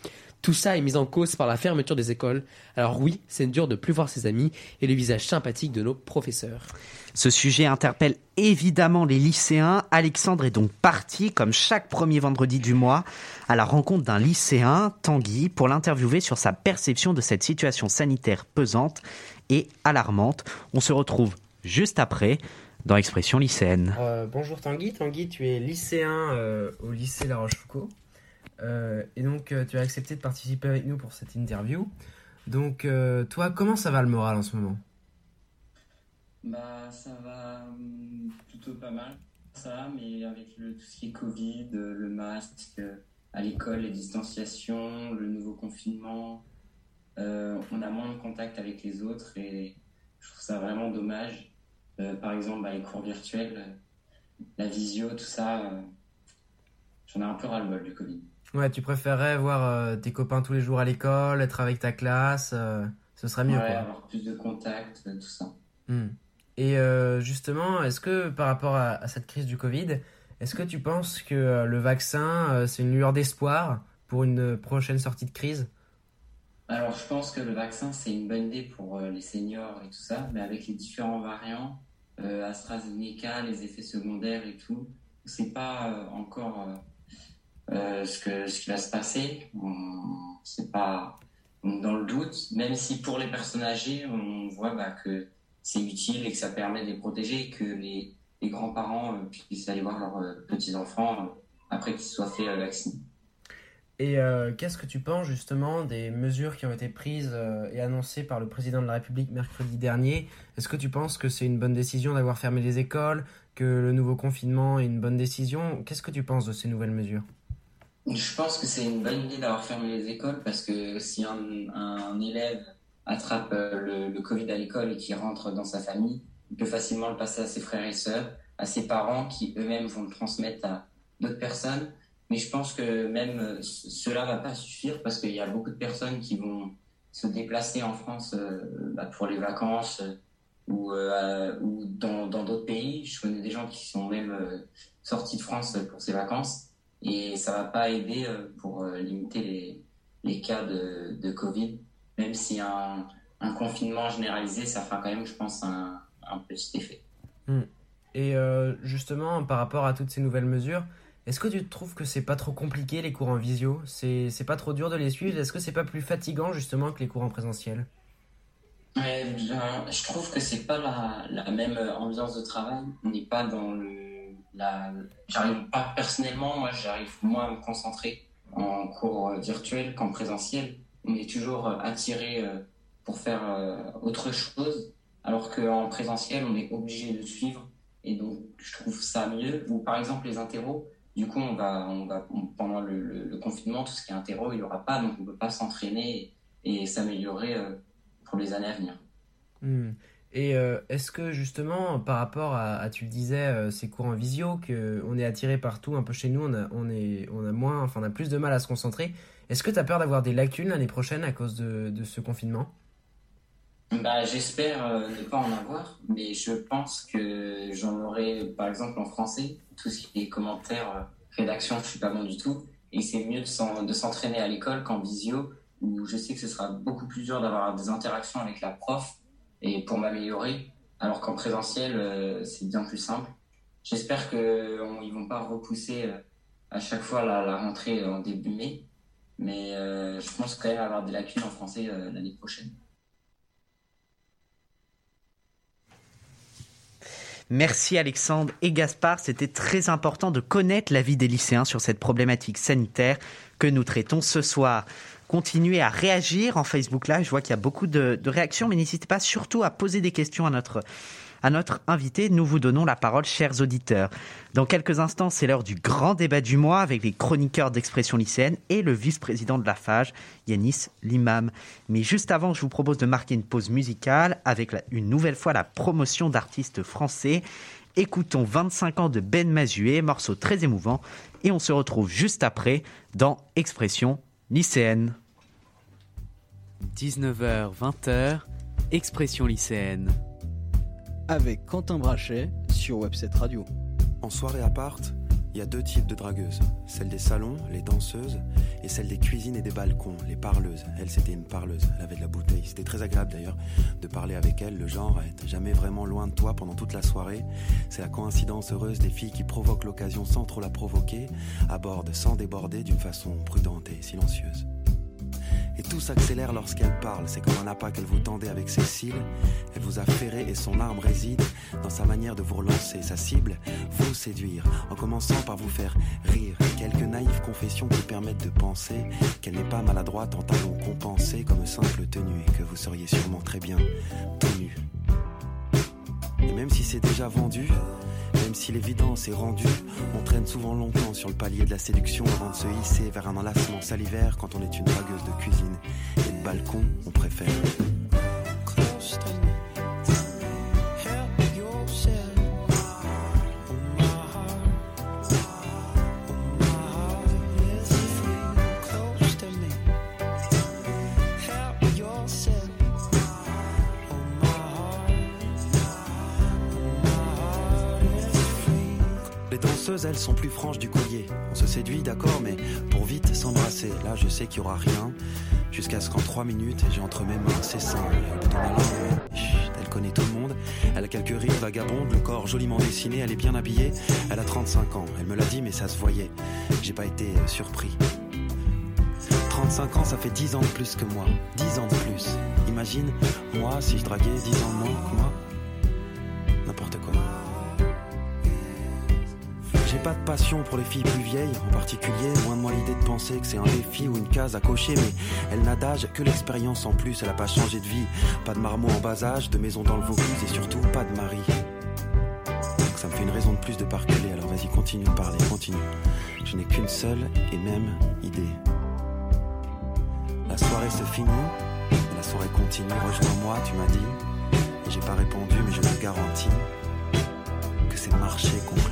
Tout ça est mis en cause par la fermeture des écoles. Alors oui, c'est dur de plus voir ses amis et le visage sympathique de nos professeurs. Ce sujet interpelle évidemment les lycéens. Alexandre est donc parti, comme chaque premier vendredi du mois, à la rencontre d'un lycéen, Tanguy, pour l'interviewer sur sa perception de cette situation sanitaire pesante et alarmante. On se retrouve juste après dans Expression lycéenne. Euh, bonjour Tanguy. Tanguy, tu es lycéen euh, au lycée La Rochefoucauld. Euh, et donc, tu as accepté de participer avec nous pour cette interview. Donc, toi, comment ça va le moral en ce moment? Bah, ça va hum, plutôt pas mal, ça, mais avec le, tout ce qui est Covid, le masque à l'école, les distanciations, le nouveau confinement, euh, on a moins de contact avec les autres et je trouve ça vraiment dommage. Euh, par exemple, bah, les cours virtuels, la visio, tout ça, euh, j'en ai un peu ras-le-bol du Covid. Ouais, tu préférerais voir tes copains tous les jours à l'école, être avec ta classe, ce serait mieux. Ouais, avoir plus de contact, tout ça. Hmm. Et justement, est-ce que par rapport à, cette crise du Covid, est-ce que tu penses que le vaccin, c'est une lueur d'espoir pour une prochaine sortie de crise? Alors, je pense que le vaccin, c'est une bonne idée pour euh, les seniors et tout ça, mais avec les différents variants, euh, AstraZeneca, les effets secondaires et tout, c'est pas euh, encore ce, que, ce qui va se passer. C'est pas dans le doute, même si pour les personnes âgées, on voit bah, que c'est utile et que ça permet de les protéger et que les, les grands-parents puissent aller voir leurs petits-enfants après qu'ils soient fait vacciner. Et euh, qu'est-ce que tu penses justement des mesures qui ont été prises euh, et annoncées par le président de la République mercredi dernier? Est-ce que tu penses que c'est une bonne décision d'avoir fermé les écoles, que le nouveau confinement est une bonne décision? Qu'est-ce que tu penses de ces nouvelles mesures? Je pense que c'est une bonne idée d'avoir fermé les écoles parce que si un, élève attrape euh, le, Covid à l'école et qui rentre dans sa famille, il peut facilement le passer à ses frères et sœurs, à ses parents qui eux-mêmes vont le transmettre à d'autres personnes. Mais je pense que même euh, cela va pas suffire parce qu'il y a beaucoup de personnes qui vont se déplacer en France euh, bah, pour les vacances euh, ou, dans d'autres pays. Je connais des gens qui sont même sortis de France pour ces vacances et ça va pas aider pour limiter les, les cas de, Covid, même si un, un confinement généralisé, ça fera quand même, je pense, un, un petit effet. Hmm. Et justement, par rapport à toutes ces nouvelles mesures, est-ce que tu trouves que c'est pas trop compliqué les cours en visio? C'est pas trop dur de les suivre? Est-ce que c'est pas plus fatigant justement que les cours en présentiel? Bien, je trouve que c'est pas la, la même ambiance de travail. On n'est pas dans le. La... J'arrive pas personnellement, moi j'arrive moins à me concentrer en cours virtuel qu'en présentiel. On est toujours attiré euh, pour faire euh, autre chose, alors qu'en présentiel, on est obligé de suivre. Et donc, je trouve ça mieux. Ou par exemple, les interros, du coup, on va, on va, pendant le, confinement, tout ce qui est interro, il n'y aura pas, donc on ne peut pas s'entraîner et, s'améliorer euh, pour les années à venir. Hmm. Et euh, est-ce que justement, par rapport à, tu le disais, euh, ces cours en visio, que on est attiré partout, un peu chez nous, on a, on est, on a moins, enfin, on a plus de mal à se concentrer. Est-ce que tu as peur d'avoir des lacunes l'année prochaine à cause de ce confinement? Bah, J'espère euh, ne pas en avoir, mais je pense que j'en aurai, par exemple, en français, tout ce qui est commentaires, euh, rédaction, je suis pas bon du tout. Et c'est mieux de s'entraîner à l'école qu'en visio, où je sais que ce sera beaucoup plus dur d'avoir des interactions avec la prof et pour m'améliorer, alors qu'en présentiel, euh, c'est bien plus simple. J'espère qu'ils ne vont pas repousser à chaque fois la, rentrée en début mai, mais je pense quand même avoir des lacunes en français l'année prochaine. Merci Alexandre et Gaspard. C'était très important de connaître l'avis des lycéens sur cette problématique sanitaire que nous traitons ce soir. Continuez à réagir en Facebook Live. Je vois qu'il y a beaucoup de, de réactions, mais n'hésitez pas surtout à poser des questions à notre, à notre invité. Nous vous donnons la parole, chers auditeurs. Dans quelques instants, c'est l'heure du grand débat du mois avec les chroniqueurs d'expression lycéenne et le vice-président de la FAGE, Yanis Limam. Mais juste avant, je vous propose de marquer une pause musicale avec une nouvelle fois la promotion d'artistes français. Écoutons 25 ans de Ben Mazué, morceau très émouvant, et on se retrouve juste après dans Expression lycéenne. 19h, 20h, expression lycéenne. Avec Quentin Brachet sur Webset Radio. En soirée appart, il y a deux types de dragueuses. Celle des salons, les danseuses, et celle des cuisines et des balcons, les parleuses. Elle, c'était une parleuse. Elle avait de la bouteille. C'était très agréable d'ailleurs de parler avec elle. Le genre à être jamais vraiment loin de toi pendant toute la soirée. C'est la coïncidence heureuse des filles qui provoquent l'occasion sans trop la provoquer, abordent sans déborder d'une façon prudente et silencieuse. Et tout s'accélère lorsqu'elle parle. C'est comme un appât qu'elle vous tendait avec ses cils. Elle vous a ferré et son arme réside dans sa manière de vous relancer. Sa cible, vous séduire, en commençant par vous faire rire. Quelques naïves confessions qui permettent de penser qu'elle n'est pas maladroite en talons compensés comme simple tenue et que vous seriez sûrement très bien tenu. Et même si c'est déjà vendu, même si l'évidence est rendue, on traîne souvent longtemps sur le palier de la séduction avant de se hisser vers un enlacement salivaire quand on est une dragueuse de cuisine. Et de balcon, on préfère. Elles sont plus franches du collier. On se séduit, d'accord, mais pour vite s'embrasser. Là, je sais qu'il y aura rien. Jusqu'à ce qu'en trois minutes, j'ai entre mes mains ses seins. De langue, elle connaît tout le monde. Elle a quelques rides vagabondes, le corps joliment dessiné, elle est bien habillée. Elle a 35 ans, elle me l'a dit, mais ça se voyait. J'ai pas été surpris. 35 ans, ça fait 10 ans de plus que moi. 10 ans de plus. Imagine, moi, si je draguais 10 ans de moins que moi. Pas de passion pour les filles plus vieilles, en particulier, loin de moi l'idée de penser que c'est un défi ou une case à cocher, mais elle n'a d'âge que l'expérience en plus, elle a pas changé de vie, pas de marmot en bas âge, de maison dans le Vaucluse et surtout pas de mari. Donc ça me fait une raison de plus de pas reculer, alors vas-y continue de parler, continue. Je n'ai qu'une seule et même idée. La soirée se finit, la soirée continue, rejoins-moi, tu m'as dit, et j'ai pas répondu, mais je te garantis que c'est marché conclu.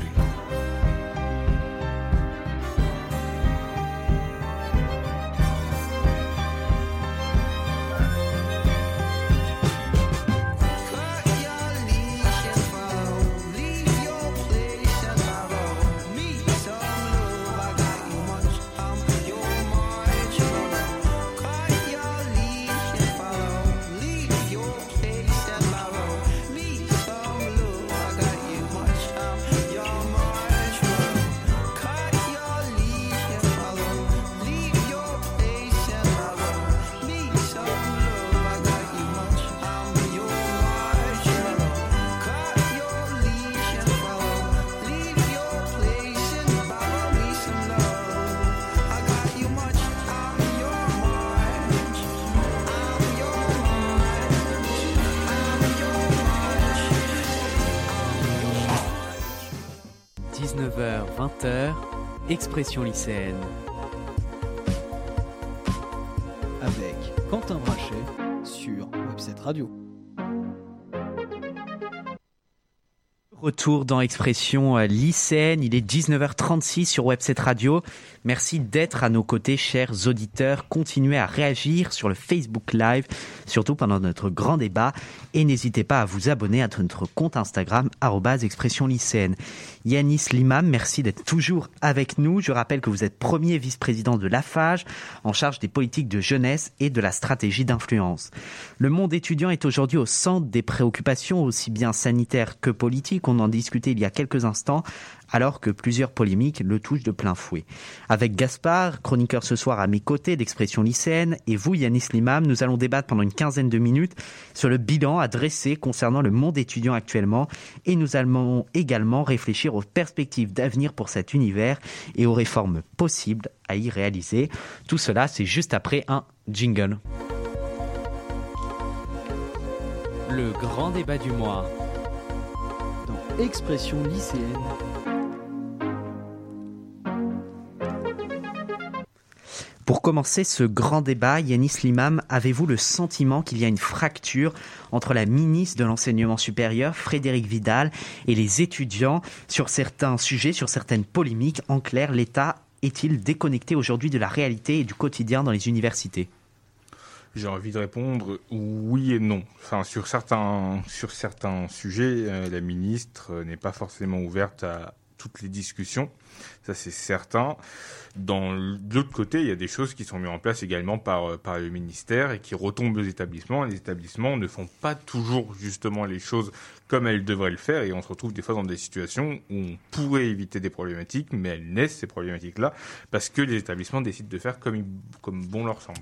Expression lycéenne. Avec Quentin Brachet sur Webset Radio. Retour dans Expression euh, lycéenne, il est 19h36 sur Webset Radio. Merci d'être à nos côtés, chers auditeurs. Continuez à réagir sur le Facebook Live, surtout pendant notre grand débat. Et n'hésitez pas à vous abonner à notre compte Instagram, expression lycéenne. Yanis Limam, merci d'être toujours avec nous. Je rappelle que vous êtes premier vice-président de l'AFAGE, en charge des politiques de jeunesse et de la stratégie d'influence. Le monde étudiant est aujourd'hui au centre des préoccupations aussi bien sanitaires que politiques. On en discutait il y a quelques instants alors que plusieurs polémiques le touchent de plein fouet. Avec Gaspard, chroniqueur ce soir à mes côtés d'expression lycéenne, et vous, Yanis Limam, nous allons débattre pendant une quinzaine de minutes sur le bilan à dresser concernant le monde étudiant actuellement, et nous allons également réfléchir aux perspectives d'avenir pour cet univers et aux réformes possibles à y réaliser. Tout cela, c'est juste après un jingle. Le grand débat du mois. Dans Expression lycéenne. Pour commencer ce grand débat, Yanis Limam, avez-vous le sentiment qu'il y a une fracture entre la ministre de l'Enseignement supérieur, Frédéric Vidal, et les étudiants sur certains sujets, sur certaines polémiques? En clair, l'État est-il déconnecté aujourd'hui de la réalité et du quotidien dans les universités? J'ai envie de répondre oui et non. Enfin, sur certains, sur certains sujets, euh, la ministre n'est pas forcément ouverte à toutes les discussions ça c'est certain. Dans l'autre côté, il y a des choses qui sont mises en place également par, euh, par le ministère et qui retombent aux établissements. Les établissements ne font pas toujours justement les choses comme elles devraient le faire et on se retrouve des fois dans des situations où on pourrait éviter des problématiques, mais elles naissent ces problématiques-là parce que les établissements décident de faire comme, comme bon leur semble.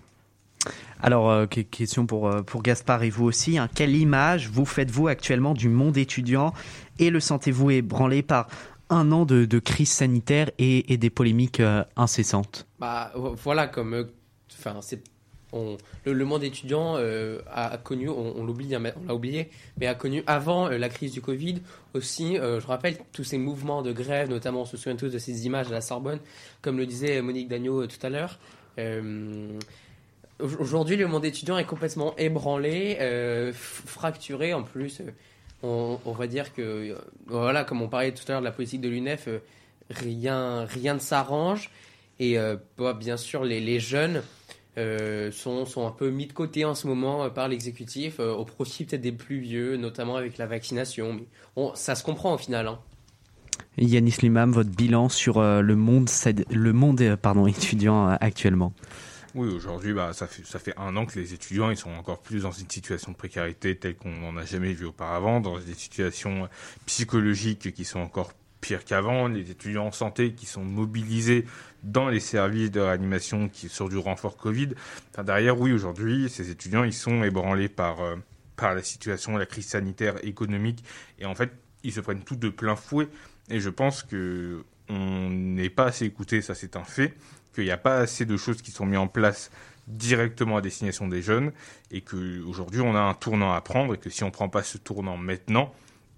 Alors, euh, question pour, euh, pour Gaspard et vous aussi. Hein. quelle image vous faites-vous actuellement du monde étudiant et le sentez-vous ébranlé par un an de, crise sanitaire et, des polémiques euh, incessantes. Bah voilà, comme euh, c'est le, monde étudiant euh, a, connu, on, l'oublie, hein, on l'a oublié, mais a connu avant la crise du Covid aussi, je rappelle tous ces mouvements de grève, notamment on se souvient tous de ces images à la Sorbonne, comme le disait Monique Dagneau tout à l'heure. Aujourd'hui, le monde étudiant est complètement ébranlé, fracturé en plus on, va dire que, euh, voilà, comme on parlait tout à l'heure de la politique de l'UNEF, euh, rien, rien ne s'arrange. Et euh, bah, bien sûr, les, jeunes sont, sont, un peu mis de côté en ce moment par l'exécutif, au profit peut-être des plus vieux, notamment avec la vaccination. Mais ça se comprend au final. Hein. Yanis Limam, votre bilan sur le monde, le monde étudiant actuellement? Oui, aujourd'hui, bah, ça, fait, un an que les étudiants ils sont encore plus dans une situation de précarité telle qu'on n'en a jamais vu auparavant, dans des situations psychologiques qui sont encore pires qu'avant, les étudiants en santé qui sont mobilisés dans les services de réanimation qui sur du renfort Covid. Enfin, derrière, oui, aujourd'hui, ces étudiants ils sont ébranlés par, euh, par la situation, la crise sanitaire, économique, et en fait, ils se prennent tout de plein fouet. Et je pense que on n'est pas assez écouté, ça c'est un fait qu'il n'y a pas assez de choses qui sont mises en place directement à destination des jeunes et qu'aujourd'hui on a un tournant à prendre et que si on ne prend pas ce tournant maintenant,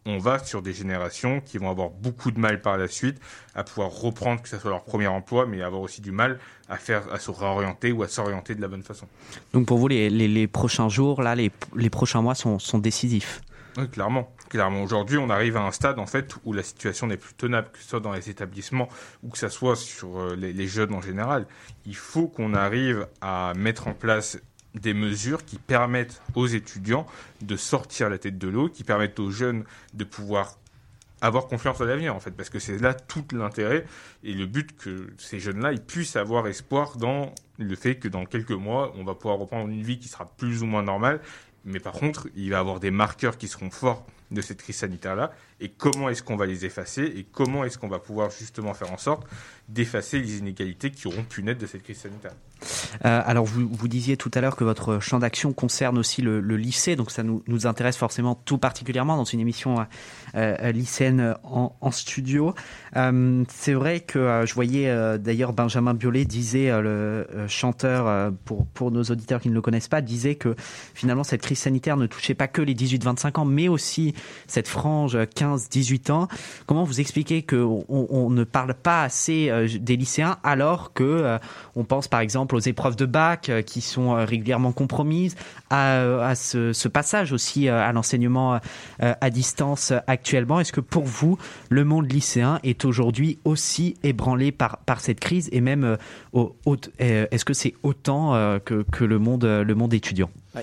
on va sur des générations qui vont avoir beaucoup de mal par la suite à pouvoir reprendre que ce soit leur premier emploi, mais avoir aussi du mal à faire, à se réorienter ou à s'orienter de la bonne façon. Donc pour vous, les, prochains jours, là, les, prochains mois sont décisifs? Oui, clairement. Clairement, aujourd'hui, on arrive à un stade en fait où la situation n'est plus tenable, que ce soit dans les établissements ou que ce soit sur euh, les, jeunes en général. Il faut qu'on arrive à mettre en place des mesures qui permettent aux étudiants de sortir la tête de l'eau, qui permettent aux jeunes de pouvoir avoir confiance dans l'avenir en fait, parce que c'est là tout l'intérêt et le but que ces jeunes-là ils puissent avoir espoir dans le fait que dans quelques mois on va pouvoir reprendre une vie qui sera plus ou moins normale mais par contre, il va avoir des marqueurs qui seront forts de cette crise sanitaire-là. Et comment est-ce qu'on va les effacer Et comment est-ce qu'on va pouvoir justement faire en sorte d'effacer les inégalités qui auront pu naître de cette crise sanitaire euh, alors, vous, vous, disiez tout à l'heure que votre champ d'action concerne aussi le, lycée, donc ça nous, intéresse forcément tout particulièrement dans une émission euh, euh lycéenne en, studio. Euh, c'est vrai que je voyais d'ailleurs Benjamin Biolay disait, le chanteur, pour, pour nos auditeurs qui ne le connaissent pas, disait que finalement cette crise sanitaire ne touchait pas que les 18-25 ans, mais aussi cette frange 15-18 ans. Comment vous expliquez qu'on on ne parle pas assez euh, des lycéens alors que euh, on pense par exemple aux épreuves de bac euh, qui sont régulièrement compromises, à, ce, passage aussi à l'enseignement à distance actuellement? Est-ce que pour vous, le monde lycéen est aujourd'hui aussi ébranlé par, par cette crise et même est-ce que c'est autant que, que le monde, le monde étudiant? Bah,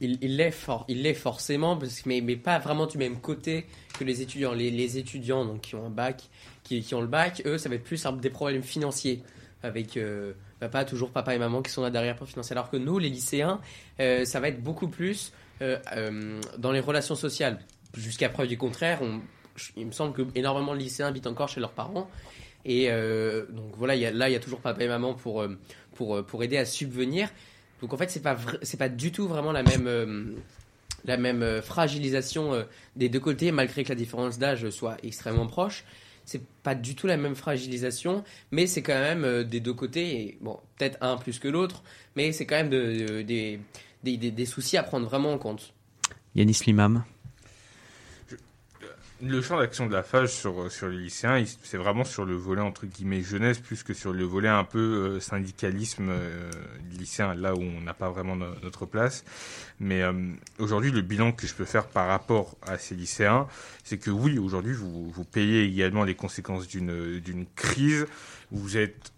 il, l'est il l'est forcément, mais, mais pas vraiment du même côté que les étudiants. Les, étudiants donc, qui ont un bac, qui, ont le bac, eux, ça va être plus des problèmes financiers avec euh, papa, toujours papa et maman qui sont là derrière pour financer. Alors que nous, les lycéens, euh, ça va être beaucoup plus euh, dans les relations sociales. Jusqu'à preuve du contraire, on, il me semble que énormément de lycéens habitent encore chez leurs parents. Et donc voilà, là, il y a toujours papa et maman pour, pour, pour aider à subvenir. Donc en fait, c'est pas c'est pas du tout vraiment la même euh, la même euh, fragilisation euh, des deux côtés, malgré que la différence d'âge soit extrêmement proche. C'est pas du tout la même fragilisation, mais c'est quand même des deux côtés. Et, bon, peut-être un plus que l'autre, mais c'est quand même de, des, des, des, soucis à prendre vraiment en compte. Yanis Limam. Le champ d'action de la FAGE sur, sur les lycéens, c'est vraiment sur le volet entre guillemets jeunesse plus que sur le volet un peu euh, syndicalisme euh, lycéen, là où on n'a pas vraiment notre place. Mais euh, aujourd'hui, le bilan que je peux faire par rapport à ces lycéens, c'est que oui, aujourd'hui, vous, vous payez également les conséquences d'une crise. Vous êtes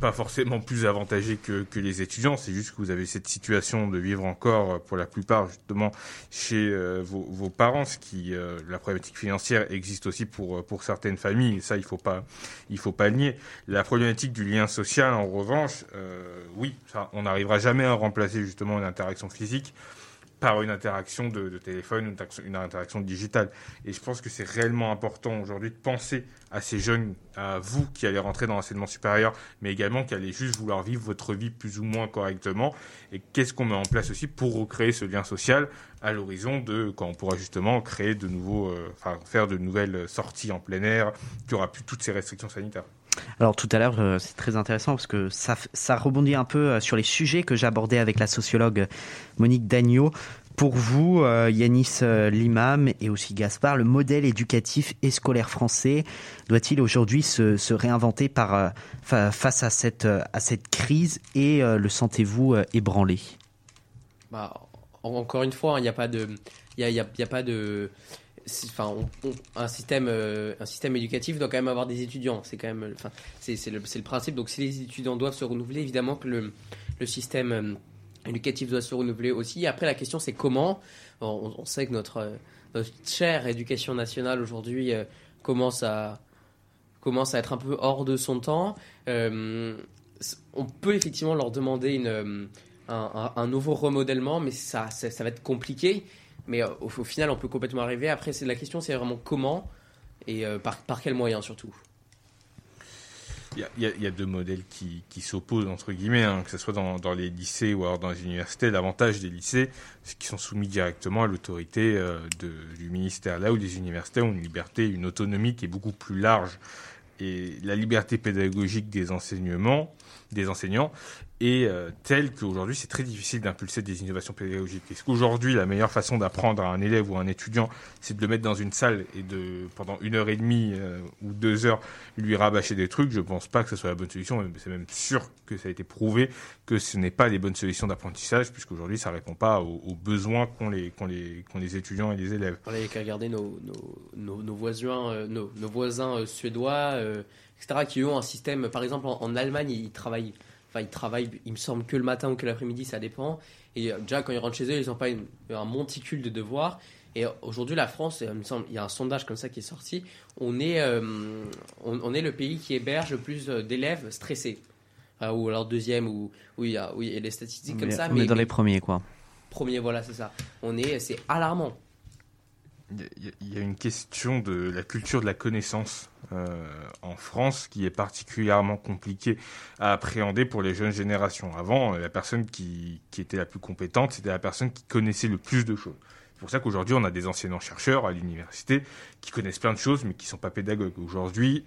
pas forcément plus avantagé que, que les étudiants. C'est juste que vous avez cette situation de vivre encore, euh, pour la plupart, justement, chez euh, vos, vos, parents, ce qui, euh, la problématique financière existe aussi pour, pour certaines familles. Ça, il faut pas, il faut pas nier. La problématique du lien social, en revanche, oui, ça, on n'arrivera jamais à remplacer justement une interaction physique par une interaction de, téléphone, une, interaction digitale. Et je pense que c'est réellement important aujourd'hui de penser à ces jeunes, à vous qui allez rentrer dans l'enseignement supérieur, mais également qui allez juste vouloir vivre votre vie plus ou moins correctement. Et qu'est-ce qu'on met en place aussi pour recréer ce lien social à l'horizon de quand on pourra justement créer de nouveaux, euh, enfin faire de nouvelles sorties en plein air, qui aura plus toutes ces restrictions sanitaires. Alors tout à l'heure, euh, c'est très intéressant parce que ça, ça rebondit un peu euh, sur les sujets que j'abordais avec la sociologue Monique Dagneau. Pour vous, euh, Yanis Limam et aussi Gaspard, le modèle éducatif et scolaire français doit-il aujourd'hui se, réinventer par, face à cette, à cette crise et le sentez-vous ébranlé? Bah, Encore une fois, il n'y a pas de... Y a, a pas de enfin, un système, euh, un système éducatif doit quand même avoir des étudiants. C'est quand même, enfin, c'est le, principe. Donc, si les étudiants doivent se renouveler, évidemment que le, système euh, éducatif doit se renouveler aussi. Après, la question, c'est comment. On, sait que notre, notre, chère éducation nationale aujourd'hui euh, commence à commence à être un peu hors de son temps. on peut effectivement leur demander une, un, nouveau remodèlement, mais ça, ça va être compliqué. Mais euh, au, final, on peut complètement arriver. Après, c'est la question, c'est vraiment comment et euh, par, par quels moyens surtout. Il y, a deux modèles qui, qui s'opposent, entre guillemets, hein, que ce soit dans, dans, les lycées ou alors dans les universités. L'avantage des lycées, c'est qu'ils sont soumis directement à l'autorité euh, du ministère, là où les universités ont une liberté, une autonomie qui est beaucoup plus large. Et la liberté pédagogique des enseignements, des enseignants et euh, telle qu'aujourd'hui c'est très difficile d'impulser des innovations pédagogiques. Est-ce qu'aujourd'hui la meilleure façon d'apprendre à un élève ou à un étudiant, c'est de le mettre dans une salle et de pendant une heure et demie euh, ou deux heures lui rabâcher des trucs? Je pense pas que ce soit la bonne solution. C'est même sûr que ça a été prouvé que ce n'est pas les bonnes solutions d'apprentissage puisqu'aujourd'hui ça répond pas aux, besoins qu'ont les, les, les étudiants et les élèves. On a qu'à regarder nos, nos, nos, voisins, euh, nos, voisins suédois, etc., qui ont un système, par exemple en Allemagne, ils travaillent ils travaillent, il me semble, que le matin ou que l'après-midi, ça dépend. Et euh, déjà, quand ils rentrent chez eux, ils n'ont pas un monticule de devoirs. Et aujourd'hui, la France, il, me semble, il y a un sondage comme ça qui est sorti. On est, euh, on, est le pays qui héberge le plus euh, d'élèves stressés. ou alors deuxième, ou oui, il y a, oui, les statistiques comme ça. On est dans les premiers, quoi. Premier, voilà, c'est ça. On est, c'est alarmant. Il y a une question de la culture de la connaissance euh, en France qui est particulièrement compliquée à appréhender pour les jeunes générations. Avant, euh, la personne qui, qui était la plus compétente, c'était la personne qui connaissait le plus de choses. C'est pour ça qu'aujourd'hui, on a des enseignants-chercheurs à l'université qui connaissent plein de choses, mais qui ne sont pas pédagogues. Aujourd'hui,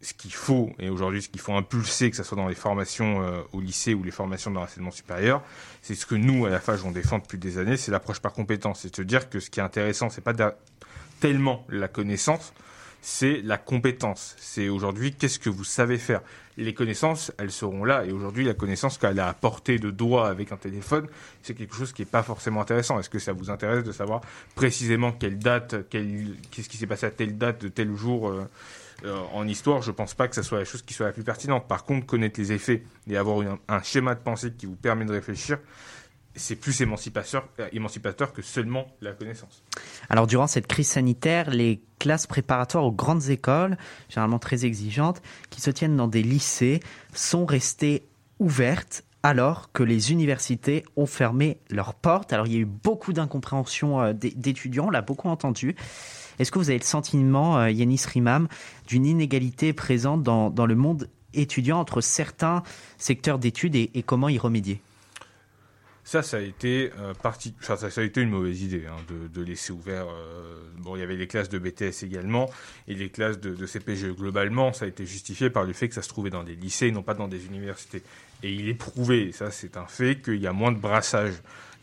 ce qu'il faut, et aujourd'hui ce qu'il faut impulser, que ce soit dans les formations euh, au lycée ou les formations dans l'enseignement supérieur, c'est ce que nous, à la FAGE, on défend depuis des années, c'est l'approche par compétence. C'est de dire que ce qui est intéressant, c'est pas tellement la connaissance, c'est la compétence. C'est aujourd'hui qu'est-ce que vous savez faire? Les connaissances, elles seront là. Et aujourd'hui, la connaissance qu'elle a à portée de doigt avec un téléphone, c'est quelque chose qui n'est pas forcément intéressant. Est-ce que ça vous intéresse de savoir précisément quelle date, qu'est-ce qui s'est passé à telle date, de tel jour euh, euh, en histoire Je pense pas que ce soit la chose qui soit la plus pertinente. Par contre, connaître les effets et avoir un schéma de pensée qui vous permet de réfléchir, c'est plus émancipateur, euh, émancipateur que seulement la connaissance. Alors durant cette crise sanitaire, les classes préparatoires aux grandes écoles, généralement très exigeantes, qui se tiennent dans des lycées, sont restées ouvertes alors que les universités ont fermé leurs portes. Alors il y a eu beaucoup d'incompréhension euh, d'étudiants, on l'a beaucoup entendu. Est-ce que vous avez le sentiment, euh, Yanis Rimam, d'une inégalité présente dans, le monde étudiant entre certains secteurs d'études et comment y remédier? Ça, ça a été euh, parti... ça, a été une mauvaise idée hein, de, laisser ouvert. Euh, bon, il y avait les classes de BTS également et les classes de, de, CPGE. Globalement, ça a été justifié par le fait que ça se trouvait dans des lycées non pas dans des universités. Et il est prouvé, ça c'est un fait, qu'il y a moins de brassage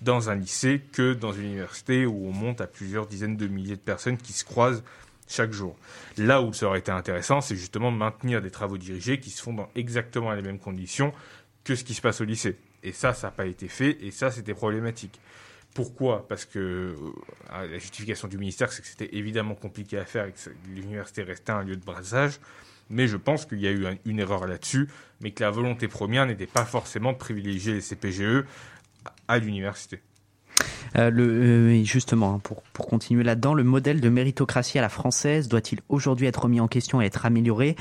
dans un lycée que dans une université où on monte à plusieurs dizaines de milliers de personnes qui se croisent chaque jour. Là où ça aurait été intéressant, c'est justement maintenir des travaux dirigés qui se font dans exactement les mêmes conditions que ce qui se passe au lycée. Et ça, ça n'a pas été fait, et ça, c'était problématique. Pourquoi? Parce que euh, la justification du ministère, c'est que c'était évidemment compliqué à faire et que l'université restait un lieu de brassage. Mais je pense qu'il y a eu une erreur là-dessus, mais que la volonté première n'était pas forcément de privilégier les CPGE à l'université. Euh, euh, justement, hein, pour, pour continuer là-dedans, le modèle de méritocratie à la française doit-il aujourd'hui être remis en question et être amélioré?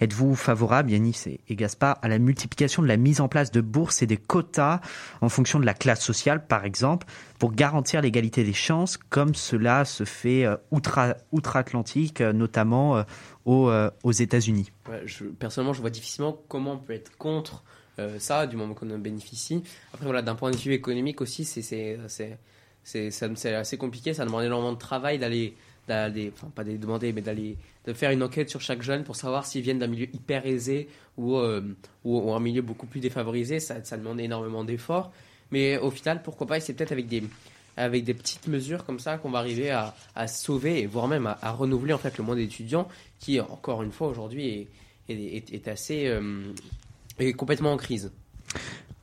Êtes-vous favorable, Yanis et Gaspard, à la multiplication de la mise en place de bourses et des quotas en fonction de la classe sociale, par exemple, pour garantir l'égalité des chances, comme cela se fait euh, outre-Atlantique, notamment aux, États-Unis? Personnellement, je vois difficilement comment on peut être contre ça, du moment qu'on en bénéficie. Après, voilà, d'un point de vue économique aussi, c'est assez compliqué. Ça demande énormément de travail d'aller d'aller, enfin pas d'aller demander, mais d'aller de faire une enquête sur chaque jeune pour savoir s'ils viennent d'un milieu hyper aisé ou, euh, ou, un milieu beaucoup plus défavorisé. Ça, demande énormément d'efforts. Mais au final, pourquoi pas, c'est peut-être avec des, avec des petites mesures comme ça qu'on va arriver à, à sauver et voire même à, renouveler en fait le monde étudiant qui, encore une fois, aujourd'hui est, est, est, assez. Euh, est complètement en crise.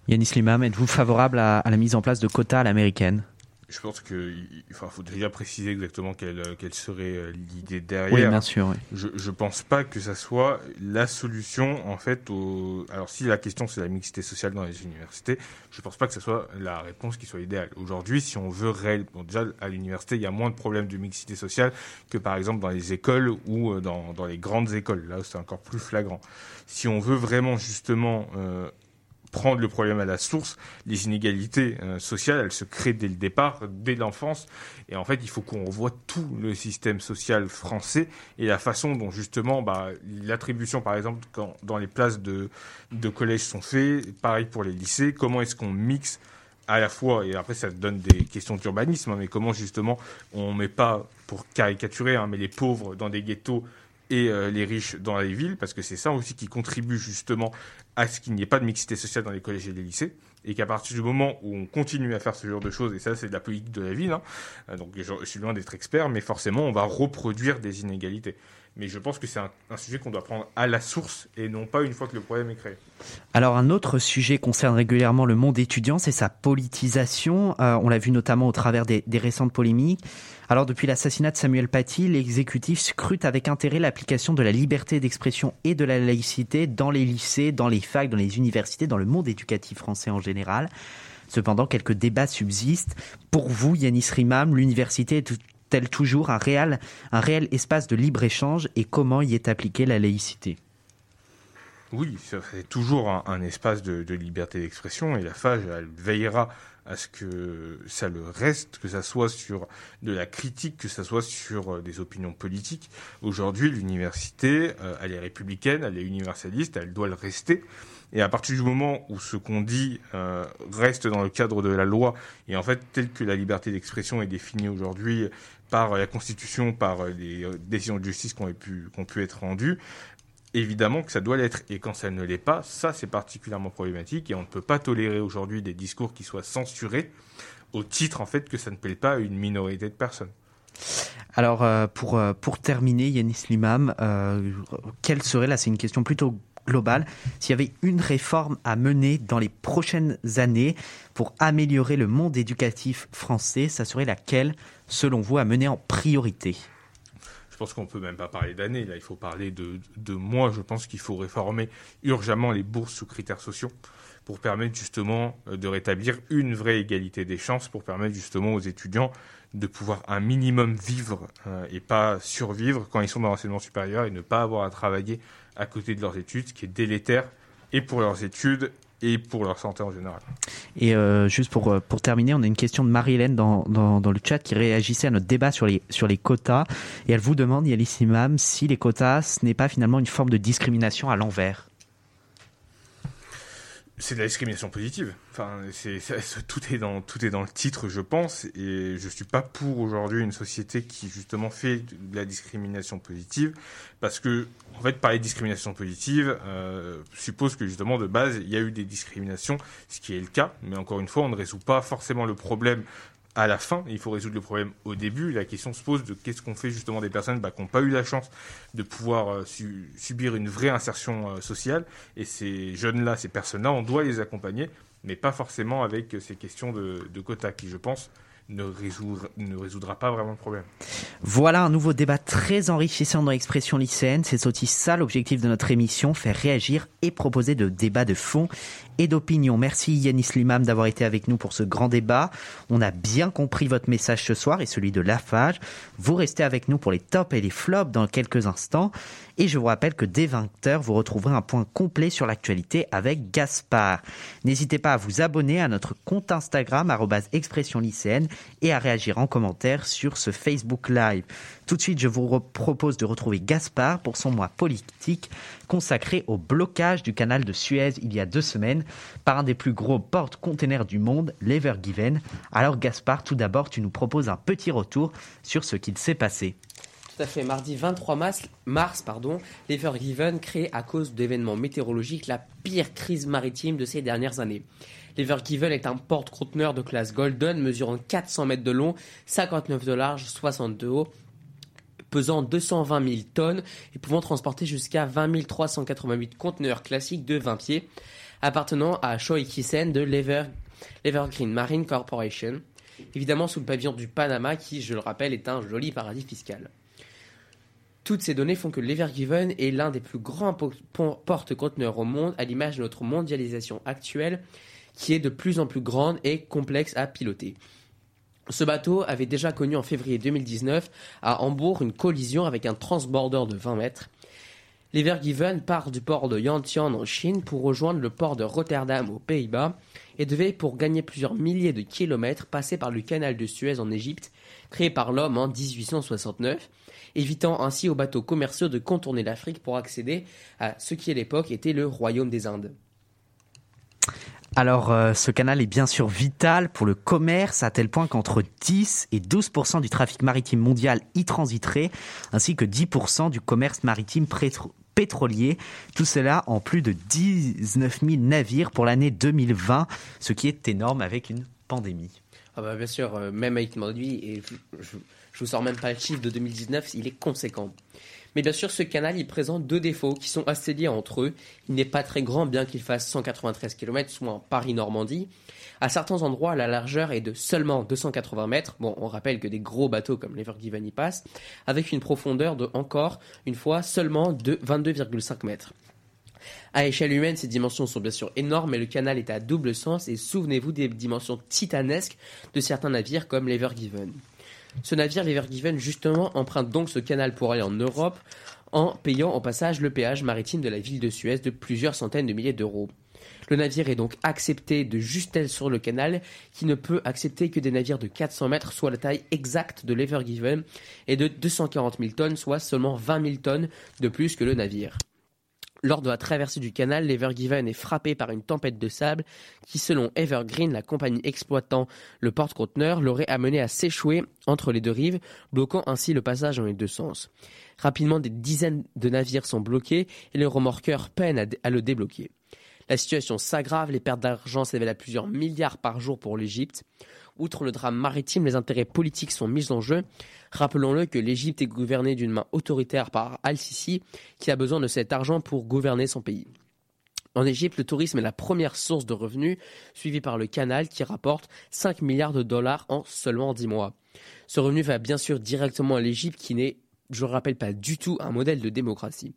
Yanis Limam, êtes-vous favorable à, à la mise en place de quotas à l'américaine? Je pense qu'il enfin, faut déjà préciser exactement quelle, quelle serait euh, l'idée derrière. Oui, bien sûr. Je ne pense pas que ça soit la solution, en fait, au... alors si la question c'est la mixité sociale dans les universités, je ne pense pas que ce soit la réponse qui soit idéale. Aujourd'hui, si on veut réel, bon, déjà à l'université, il y a moins de problèmes de mixité sociale que par exemple dans les écoles ou euh, dans, dans les grandes écoles. Là, c'est encore plus flagrant. Si on veut vraiment justement euh, prendre le problème à la source, les inégalités euh, sociales, elles se créent dès le départ, dès l'enfance. Et en fait, il faut qu'on revoie tout le système social français et la façon dont justement bah, l'attribution, par exemple, quand, dans les places de, de collège sont faites, pareil pour les lycées, comment est-ce qu'on mixe à la fois, et après ça donne des questions d'urbanisme, hein, mais comment justement on met pas, pour caricaturer, hein, mais les pauvres dans des ghettos et euh, les riches dans les villes, parce que c'est ça aussi qui contribue justement à ce qu'il n'y ait pas de mixité sociale dans les collèges et les lycées, et qu'à partir du moment où on continue à faire ce genre de choses, et ça c'est de la politique de la ville, hein, euh, donc je, suis loin d'être expert, mais forcément on va reproduire des inégalités. Mais je pense que c'est un, sujet qu'on doit prendre à la source et non pas une fois que le problème est créé. Alors un autre sujet concerne régulièrement le monde étudiant, c'est sa politisation. Euh, on l'a vu notamment au travers des récentes polémiques. Alors depuis l'assassinat de Samuel Paty, l'exécutif scrute avec intérêt l'application de la liberté d'expression et de la laïcité dans les lycées, dans les facs, dans les universités, dans le monde éducatif français en général. Cependant, quelques débats subsistent. Pour vous, Yanis Rimam, l'université est-elle toujours un réel, un réel espace de libre-échange et comment y est appliquée la laïcité? Oui, c'est toujours un, espace de, de liberté d'expression et la FAGE, elle veillera à ce que ça le reste, que ça soit sur de la critique, que ça soit sur euh, des opinions politiques. Aujourd'hui, l'université, euh, elle est républicaine, elle est universaliste, elle doit le rester. Et à partir du moment où ce qu'on dit euh, reste dans le cadre de la loi, et en fait, tel que la liberté d'expression est définie aujourd'hui par la Constitution, par les décisions de justice qui ont pu, qui ont pu être rendues, évidemment que ça doit l'être. Et quand ça ne l'est pas, ça c'est particulièrement problématique et on ne peut pas tolérer aujourd'hui des discours qui soient censurés au titre en fait que ça ne plaît pas à une minorité de personnes. Alors euh, pour euh, pour terminer, Yanis Limam, euh, quelle serait là C'est une question plutôt globale. S'il y avait une réforme à mener dans les prochaines années pour améliorer le monde éducatif français, ça serait laquelle, selon vous, à mener en priorité? Pense qu'on peut même pas parler d'années. Là, il faut parler de, de mois. Je pense qu'il faut réformer urgemment les bourses sous critères sociaux pour permettre justement euh, de rétablir une vraie égalité des chances, pour permettre justement aux étudiants de pouvoir un minimum vivre euh, et pas survivre quand ils sont dans l'enseignement supérieur et ne pas avoir à travailler à côté de leurs études, ce qui est délétère et pour leurs études et pour leur santé en général. Et euh, juste pour, euh, pour terminer, on a une question de Marie-Hélène dans, dans, dans, le chat qui réagissait à notre débat sur les, sur les quotas. Et elle vous demande, Yalis Imam, si les quotas, ce n'est pas finalement une forme de discrimination à l'envers c'est de la discrimination positive. Enfin, c'est, tout est dans tout est dans le titre, je pense, et je suis pas pour aujourd'hui une société qui justement fait de la discrimination positive, parce que en fait, parler de discrimination positive euh, suppose que justement de base il y a eu des discriminations, ce qui est le cas, mais encore une fois, on ne résout pas forcément le problème à la fin, il faut résoudre le problème au début. La question se pose de qu'est-ce qu'on fait justement des personnes bah, qui n'ont pas eu la chance de pouvoir euh, subir une vraie insertion euh, sociale. Et ces jeunes-là, ces personnes-là, on doit les accompagner, mais pas forcément avec ces questions de, de quotas qui, je pense, ne résoudra, ne résoudra pas vraiment le problème. Voilà un nouveau débat très enrichissant dans l'expression lycéenne. C'est aussi ça l'objectif de notre émission, faire réagir et proposer de débats de fond et d'opinion. Merci Yanis Limam d'avoir été avec nous pour ce grand débat. On a bien compris votre message ce soir et celui de Lafage. Vous restez avec nous pour les tops et les flops dans quelques instants. Et je vous rappelle que dès 20h, vous retrouverez un point complet sur l'actualité avec Gaspard. N'hésitez pas à vous abonner à notre compte Instagram, expression lycéenne, et à réagir en commentaire sur ce Facebook Live. Tout de suite, je vous propose de retrouver Gaspard pour son mois politique consacré au blocage du canal de Suez il y a deux semaines par un des plus gros porte-containers du monde, l'Evergiven. Alors Gaspard, tout d'abord, tu nous proposes un petit retour sur ce qu'il s'est passé. Tout à fait. Mardi 23 mars, mars pardon, l'Evergiven crée à cause d'événements météorologiques la pire crise maritime de ces dernières années. L'Evergiven est un porte-conteneur de classe Golden mesurant 400 mètres de long, 59 de large, 60 de haut pesant 220 000 tonnes et pouvant transporter jusqu'à 20 388 conteneurs classiques de 20 pieds, appartenant à Shoei-Kisen de l'Evergreen Marine Corporation, évidemment sous le pavillon du Panama qui, je le rappelle, est un joli paradis fiscal. Toutes ces données font que l'Evergiven est l'un des plus grands porte-conteneurs au monde, à l'image de notre mondialisation actuelle, qui est de plus en plus grande et complexe à piloter. Ce bateau avait déjà connu en février 2019 à Hambourg une collision avec un transborder de 20 mètres. L'Evergiven part du port de Yantian en Chine pour rejoindre le port de Rotterdam aux Pays-Bas et devait, pour gagner plusieurs milliers de kilomètres, passer par le canal de Suez en Égypte, créé par l'homme en 1869, évitant ainsi aux bateaux commerciaux de contourner l'Afrique pour accéder à ce qui à l'époque était le Royaume des Indes. Alors, euh, ce canal est bien sûr vital pour le commerce, à tel point qu'entre 10 et 12% du trafic maritime mondial y transiterait, ainsi que 10% du commerce maritime pétrolier. Tout cela en plus de 19 000 navires pour l'année 2020, ce qui est énorme avec une pandémie. Ah bah bien sûr, euh, même avec pandémie, et je, je, je vous sors même pas le chiffre de 2019, il est conséquent. Mais bien sûr, ce canal, il présente deux défauts qui sont assez liés entre eux. Il n'est pas très grand, bien qu'il fasse 193 km, soit en Paris-Normandie. À certains endroits, la largeur est de seulement 280 mètres. Bon, on rappelle que des gros bateaux comme l'Evergiven y passent, avec une profondeur de encore, une fois, seulement de 22,5 mètres. À échelle humaine, ces dimensions sont bien sûr énormes, mais le canal est à double sens et souvenez-vous des dimensions titanesques de certains navires comme l'Evergiven. Ce navire, l'Evergiven, justement, emprunte donc ce canal pour aller en Europe en payant au passage le péage maritime de la ville de Suez de plusieurs centaines de milliers d'euros. Le navire est donc accepté de justesse sur le canal, qui ne peut accepter que des navires de 400 mètres, soit la taille exacte de l'Evergiven, et de 240 000 tonnes, soit seulement 20 000 tonnes de plus que le navire. Lors de la traversée du canal, l'Evergiven est frappé par une tempête de sable qui, selon Evergreen, la compagnie exploitant le porte-conteneur, l'aurait amené à s'échouer entre les deux rives, bloquant ainsi le passage dans les deux sens. Rapidement, des dizaines de navires sont bloqués et les remorqueurs peinent à, le débloquer. La situation s'aggrave, les pertes d'argent s'élèvent à plusieurs milliards par jour pour l'Égypte. Outre le drame maritime, les intérêts politiques sont mis en jeu. Rappelons-le que l'Égypte est gouvernée d'une main autoritaire par Al-Sisi, qui a besoin de cet argent pour gouverner son pays. En Égypte, le tourisme est la première source de revenus, suivi par le canal qui rapporte 5 milliards de dollars en seulement 10 mois. Ce revenu va bien sûr directement à l'Égypte qui n'est, je ne rappelle pas du tout, un modèle de démocratie.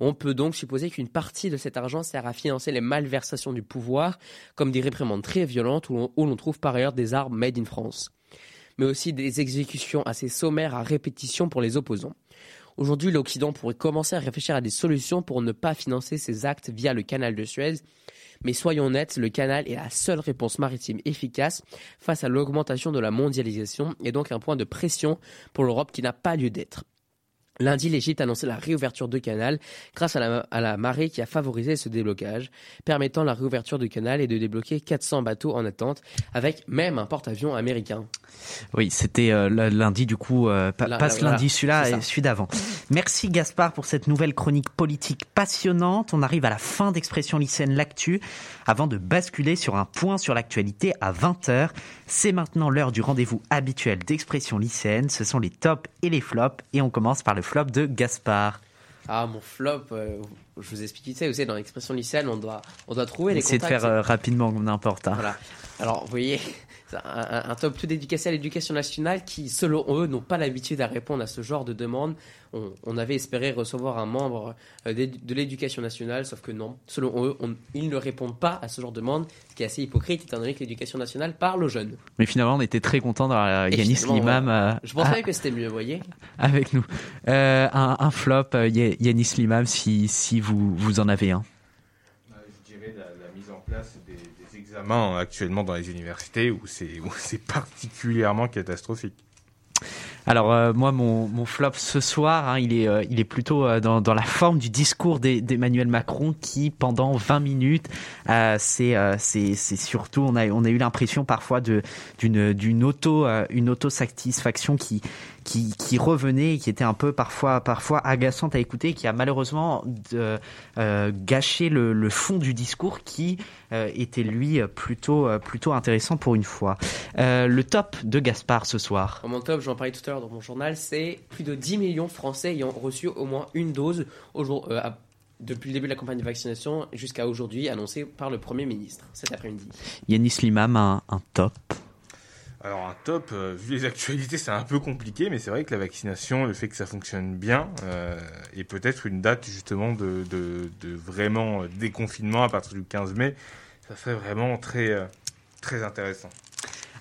On peut donc supposer qu'une partie de cet argent sert à financer les malversations du pouvoir, comme des réprimandes très violentes où l'on trouve par ailleurs des armes made in France, mais aussi des exécutions assez sommaires à répétition pour les opposants. Aujourd'hui, l'Occident pourrait commencer à réfléchir à des solutions pour ne pas financer ces actes via le canal de Suez. Mais soyons honnêtes, le canal est la seule réponse maritime efficace face à l'augmentation de la mondialisation et donc un point de pression pour l'Europe qui n'a pas lieu d'être. Lundi, l'Égypte a annoncé la réouverture de canal grâce à la, à la, marée qui a favorisé ce déblocage, permettant la réouverture du canal et de débloquer 400 bateaux en attente, avec même un porte-avions américain. Oui, c'était euh, lundi du coup, euh, pas, Là, pas là, ce voilà, lundi, celui-là et celui d'avant. Merci Gaspard pour cette nouvelle chronique politique passionnante. On arrive à la fin d'Expression lycéenne L'actu. Avant de basculer sur un point sur l'actualité à 20h, c'est maintenant l'heure du rendez-vous habituel d'Expression lycéenne. Ce sont les tops et les flops et on commence par le flop de Gaspard. Ah, mon flop, euh, je vous explique, tu sais, vous savez, dans l'expression lycéenne, on doit, on doit trouver les Essayez de contacts. faire euh, rapidement, n'importe. hein. Voilà. Alors, vous voyez, un, top 2 d'éducation à l'éducation nationale qui, selon eux, n'ont pas l'habitude à répondre à ce genre de demande. On, on avait espéré recevoir un membre euh, de l'éducation nationale, sauf que non. Selon eux, on- ils ne répondent pas à ce genre de demande, ce qui est assez hypocrite, étant donné que l'éducation nationale parle aux jeunes. Mais finalement, on était très contents d'avoir Et Yanis Limam euh, Je à- même que c'était mieux, vous voyez. avec nous. Euh, un, un flop, euh, Ya- Yanis Limam, si, si vous, vous en avez un. Je dirais la, la mise en place des, examens actuellement dans les universités où c'est particulièrement catastrophique. Alors euh, moi mon, mon flop ce soir hein, il est euh, il est plutôt euh, dans, dans la forme du discours d'E- d'Emmanuel Macron qui pendant 20 minutes c'est surtout on a on a eu l'impression parfois d'une auto une auto satisfaction qui qui, qui revenait qui était un peu parfois parfois agaçante à écouter qui a malheureusement de, euh, gâché le, le fond du discours qui euh, était lui plutôt euh, plutôt intéressant pour une fois. Euh, le top de Gaspard ce soir. Mon top, j'en parlais tout à l'heure dans mon journal, c'est plus de 10 millions de Français ayant reçu au moins une dose à- depuis le début de la campagne de vaccination jusqu'à aujourd'hui, annoncée par le Premier ministre cet après-midi. Yanis Limam, un, un top. Alors un top, euh, vu les actualités, c'est un peu compliqué, mais c'est vrai que la vaccination, le fait que ça fonctionne bien, euh, et peut-être une date justement de, de, de vraiment euh, déconfinement à partir du 15 mai, ça serait vraiment très, euh, très intéressant.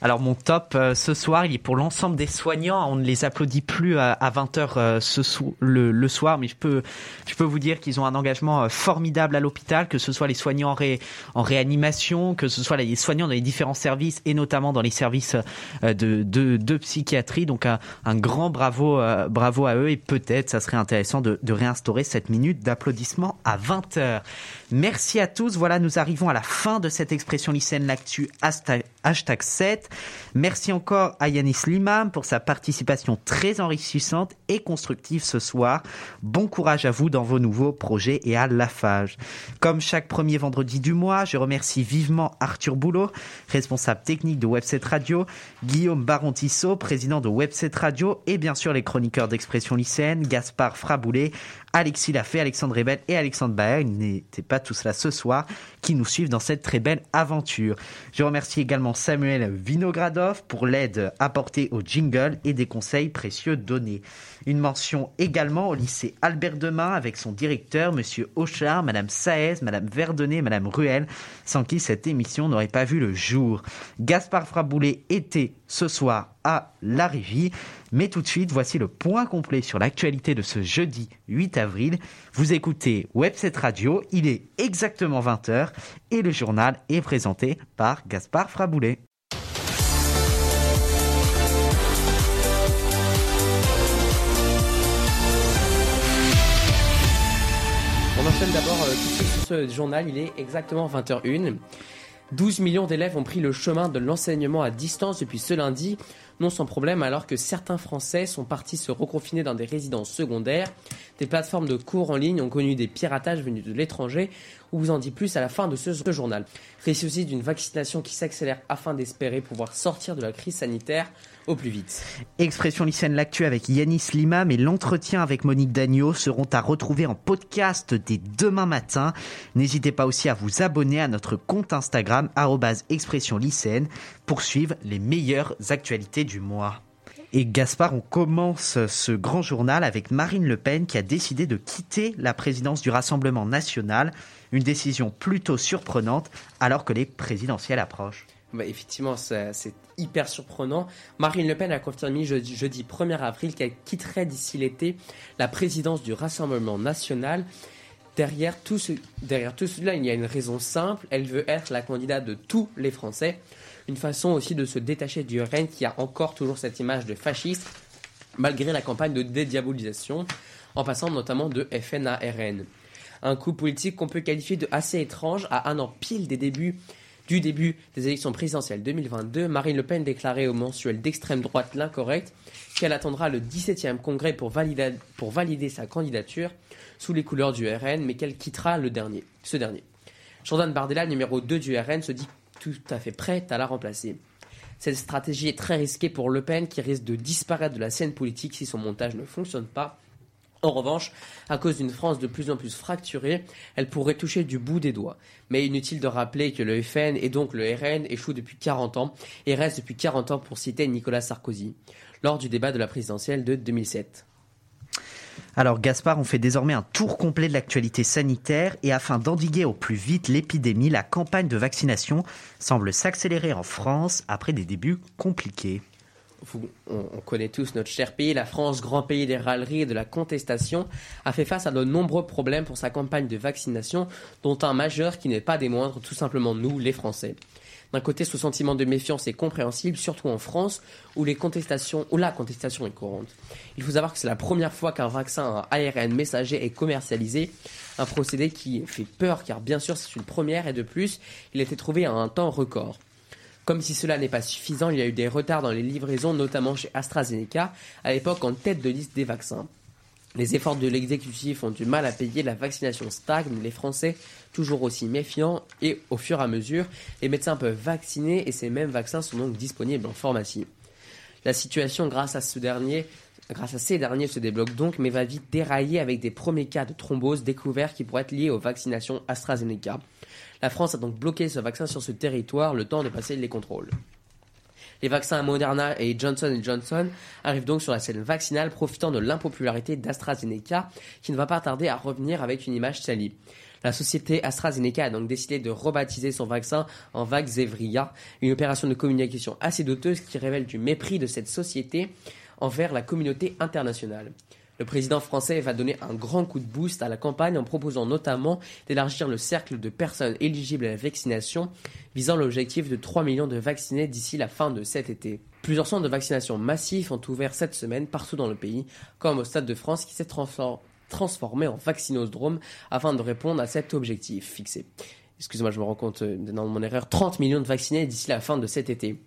Alors mon top euh, ce soir, il est pour l'ensemble des soignants. On ne les applaudit plus à, 20h ce sou- le, soir, mais je peux, vous dire qu'ils ont un engagement euh, formidable à l'hôpital, que ce soit les soignants en, ré- en réanimation, que ce soit les soignants dans les différents services et notamment dans les services euh, de, psychiatrie. Donc un, grand bravo, euh, bravo à eux et peut-être ça serait intéressant de, de réinstaurer cette minute d'applaudissement à 20h. Merci à tous. Voilà, nous arrivons à la fin de cette expression lycéenne l'actu hashtag, hashtag 7. Merci encore à Yanis Limam pour sa participation très enrichissante et constructive ce soir. Bon courage à vous dans vos nouveaux projets et à l'AFAGE. Comme chaque premier vendredi du mois, je remercie vivement Arthur Boulot, responsable technique de Webset Radio, Guillaume Baron-Tissot, président de Webset Radio et bien sûr les chroniqueurs d'expression lycéenne, Gaspard Fraboulet, Alexis Lafay, Alexandre Rebel et Alexandre Baer, n'étaient pas tous là ce soir, qui nous suivent dans cette très belle aventure. Je remercie également Samuel Vinogradov pour l'aide apportée au jingle et des conseils précieux donnés. Une mention également au lycée Albert Demain avec son directeur, Monsieur Auchard, Madame Saez, Madame Verdonnet, Madame Ruel, sans qui cette émission n'aurait pas vu le jour. Gaspard Fraboulet était ce soir à La Régie. Mais tout de suite, voici le point complet sur l'actualité de ce jeudi 8 avril. Vous écoutez Webset Radio, il est exactement 20h et le journal est présenté par Gaspard Fraboulet. D'abord euh, tout de suite sur ce journal, il est exactement 20h01. 12 millions d'élèves ont pris le chemin de l'enseignement à distance depuis ce lundi, non sans problème alors que certains Français sont partis se reconfiner dans des résidences secondaires, Des plateformes de cours en ligne ont connu des piratages venus de l'étranger. On vous en dit plus à la fin de ce, ce journal. Récit aussi d'une vaccination qui s'accélère afin d'espérer pouvoir sortir de la crise sanitaire au plus vite. Expression lycéenne l'actu avec Yanis Limam et l'entretien avec Monique Dagneau seront à retrouver en podcast dès demain matin. N'hésitez pas aussi à vous abonner à notre compte Instagram expression lycéenne pour suivre les meilleures actualités du mois. Et Gaspard, on commence ce grand journal avec Marine Le Pen qui a décidé de quitter la présidence du Rassemblement national. Une décision plutôt surprenante alors que les présidentielles approchent. Bah, effectivement, c'est hyper surprenant. Marine Le Pen a confirmé jeudi, jeudi 1er avril qu'elle quitterait d'ici l'été la présidence du Rassemblement national. Derrière tout, derrière tout cela, il y a une raison simple. Elle veut être la candidate de tous les Français. Une façon aussi de se détacher du RN qui a encore toujours cette image de fasciste, malgré la campagne de dédiabolisation, en passant notamment de FN à RN. Un coup politique qu'on peut qualifier de assez étrange à un an pile des débuts du début des élections présidentielles 2022, Marine Le Pen déclarait au mensuel d'extrême droite L'Incorrect qu'elle attendra le 17e congrès pour valider, sa candidature sous les couleurs du RN, mais qu'elle quittera le dernier, ce dernier. Jordan Bardella, numéro 2 du RN, se dit tout à fait prête à la remplacer. Cette stratégie est très risquée pour Le Pen qui risque de disparaître de la scène politique si son montage ne fonctionne pas. En revanche, à cause d'une France de plus en plus fracturée, elle pourrait toucher du bout des doigts. Mais inutile de rappeler que le FN et donc le RN échouent depuis 40 ans et restent depuis 40 ans pour citer Nicolas Sarkozy, lors du débat de la présidentielle de 2007. Alors Gaspard, on fait désormais un tour complet de l'actualité sanitaire et afin d'endiguer au plus vite l'épidémie, la campagne de vaccination semble s'accélérer en France après des débuts compliqués. Vous- on, on connaît tous notre cher pays, la France, grand pays des râleries et de la contestation, a fait face à de nombreux problèmes pour sa campagne de vaccination, dont un majeur qui n'est pas des moindres, tout simplement nous, les Français. D'un côté, ce sentiment de méfiance est compréhensible, surtout en France, où, les contestations, où la contestation est courante. Il faut savoir que c'est la première fois qu'un vaccin ARN messager est commercialisé, un procédé qui fait peur car bien sûr c'est une première et de plus, il a été trouvé à un temps record. Comme si cela n'est pas suffisant, il y a eu des retards dans les livraisons, notamment chez AstraZeneca, à l'époque en tête de liste des vaccins. Les efforts de l'exécutif ont du mal à payer, la vaccination stagne, les Français toujours aussi méfiants et au fur et à mesure, les médecins peuvent vacciner et ces mêmes vaccins sont donc disponibles en pharmacie. La situation grâce à ce dernier, grâce à ces derniers se débloque donc, mais va vite dérailler avec des premiers cas de thrombose découverts qui pourraient être liés aux vaccinations AstraZeneca. La France a donc bloqué ce vaccin sur ce territoire le temps de passer les contrôles. Les vaccins Moderna et Johnson Johnson arrivent donc sur la scène vaccinale, profitant de l'impopularité d'AstraZeneca, qui ne va pas tarder à revenir avec une image salie. La société AstraZeneca a donc décidé de rebaptiser son vaccin en Vaxzevria, une opération de communication assez douteuse qui révèle du mépris de cette société envers la communauté internationale. Le président français va donner un grand coup de boost à la campagne en proposant notamment d'élargir le cercle de personnes éligibles à la vaccination, visant l'objectif de 3 millions de vaccinés d'ici la fin de cet été. Plusieurs centres de vaccination massifs ont ouvert cette semaine partout dans le pays, comme au Stade de France qui s'est transfor- transformé en vaccinosdrome afin de répondre à cet objectif fixé. Excusez-moi, je me rends compte euh, dans mon erreur, 30 millions de vaccinés d'ici la fin de cet été.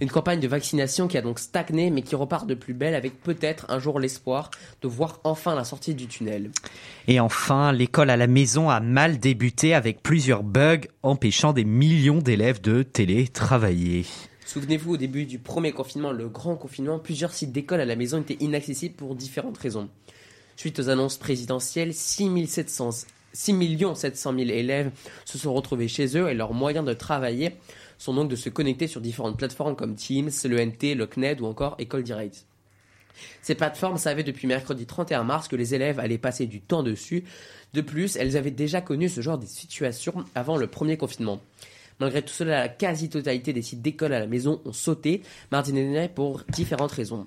Une campagne de vaccination qui a donc stagné mais qui repart de plus belle avec peut-être un jour l'espoir de voir enfin la sortie du tunnel. Et enfin, l'école à la maison a mal débuté avec plusieurs bugs empêchant des millions d'élèves de télétravailler. Souvenez-vous, au début du premier confinement, le grand confinement, plusieurs sites d'école à la maison étaient inaccessibles pour différentes raisons. Suite aux annonces présidentielles, 6700 6 700 000 élèves se sont retrouvés chez eux et leurs moyens de travailler sont donc de se connecter sur différentes plateformes comme Teams, le NT, le CNED ou encore École Direct. Ces plateformes savaient depuis mercredi 31 mars que les élèves allaient passer du temps dessus. De plus, elles avaient déjà connu ce genre de situation avant le premier confinement. Malgré tout cela, la quasi-totalité des sites d'école à la maison ont sauté mardi dernier pour différentes raisons.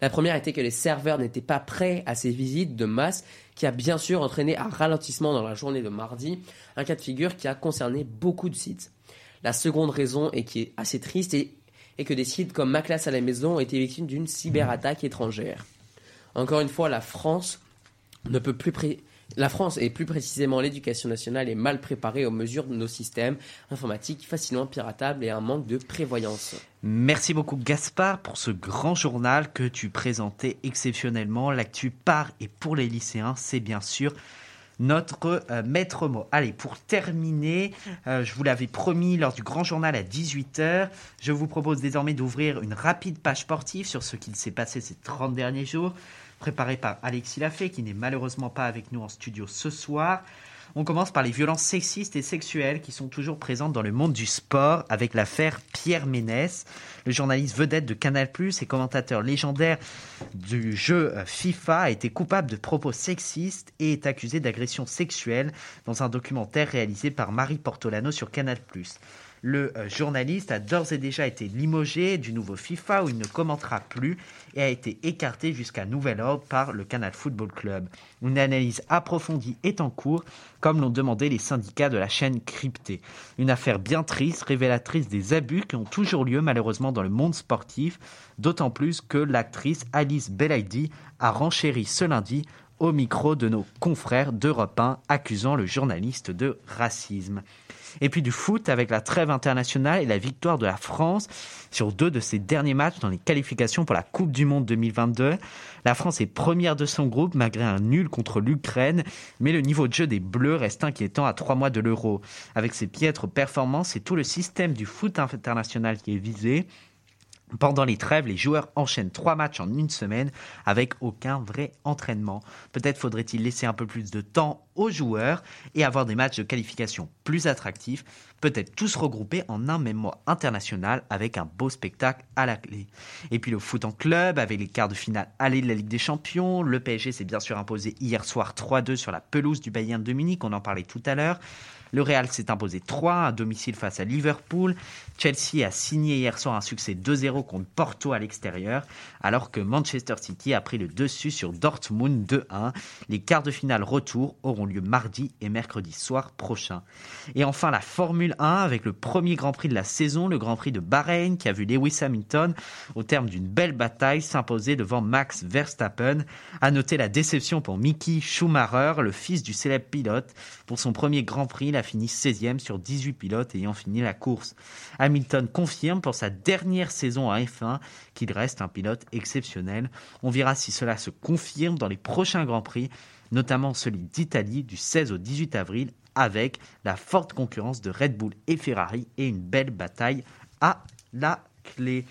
La première était que les serveurs n'étaient pas prêts à ces visites de masse, qui a bien sûr entraîné un ralentissement dans la journée de mardi, un cas de figure qui a concerné beaucoup de sites. La seconde raison, et qui est assez triste, est, est que des sites comme Ma classe à la maison ont été victimes d'une cyberattaque étrangère. Encore une fois, la France ne peut plus, pré- La France, et plus précisément l'éducation nationale, est mal préparée aux mesures de nos systèmes informatiques facilement piratables et un manque de prévoyance. Merci beaucoup Gaspard pour ce grand journal que tu présentais exceptionnellement. L'actu par et pour les lycéens, c'est bien sûr notre euh, maître mot. Allez, pour terminer, euh, je vous l'avais promis lors du grand journal à 18h, je vous propose désormais d'ouvrir une rapide page sportive sur ce qu'il s'est passé ces 30 derniers jours, préparée par Alexis Lafay, qui n'est malheureusement pas avec nous en studio ce soir. On commence par les violences sexistes et sexuelles qui sont toujours présentes dans le monde du sport avec l'affaire Pierre Ménès, le journaliste vedette de Canal+ et commentateur légendaire du jeu euh, FIFA a été coupable de propos sexistes et est accusé d'agression sexuelle dans un documentaire réalisé par Marie Portolano sur Canal+ le euh, journaliste a d'ores et déjà été limogé du nouveau FIFA où il ne commentera plus et a été écarté jusqu'à nouvel ordre par le Canal Football Club. Une analyse approfondie est en cours, comme l'ont demandé les syndicats de la chaîne cryptée. Une affaire bien triste, révélatrice des abus qui ont toujours lieu malheureusement dans le monde sportif, d'autant plus que l'actrice Alice Belaïdi a renchéri ce lundi au micro de nos confrères d'Europe 1 accusant le journaliste de racisme. Et puis du foot avec la trêve internationale et la victoire de la France sur deux de ses derniers matchs dans les qualifications pour la Coupe du Monde 2022. La France est première de son groupe malgré un nul contre l'Ukraine, mais le niveau de jeu des Bleus reste inquiétant à trois mois de l'Euro. Avec ses piètres performances, c'est tout le système du foot international qui est visé. Pendant les trêves, les joueurs enchaînent trois matchs en une semaine avec aucun vrai entraînement. Peut-être faudrait-il laisser un peu plus de temps aux joueurs et avoir des matchs de qualification plus attractifs. Peut-être tous regroupés en un même mois international avec un beau spectacle à la clé. Et puis le foot en club avec les quarts de finale aller de la Ligue des Champions. Le PSG s'est bien sûr imposé hier soir 3-2 sur la pelouse du Bayern de Munich. On en parlait tout à l'heure. Le Real s'est imposé 3 à domicile face à Liverpool. Chelsea a signé hier soir un succès 2-0 contre Porto à l'extérieur, alors que Manchester City a pris le dessus sur Dortmund 2-1. Les quarts de finale retour auront lieu mardi et mercredi soir prochain. Et enfin la Formule 1 avec le premier Grand Prix de la saison, le Grand Prix de Bahreïn qui a vu Lewis Hamilton au terme d'une belle bataille s'imposer devant Max Verstappen. À noter la déception pour Mickey Schumacher, le fils du célèbre pilote. Pour son premier Grand Prix, fini 16e sur 18 pilotes ayant fini la course. Hamilton confirme pour sa dernière saison à F1 qu'il reste un pilote exceptionnel. On verra si cela se confirme dans les prochains Grands Prix, notamment celui d'Italie du 16 au 18 avril avec la forte concurrence de Red Bull et Ferrari et une belle bataille à la clé.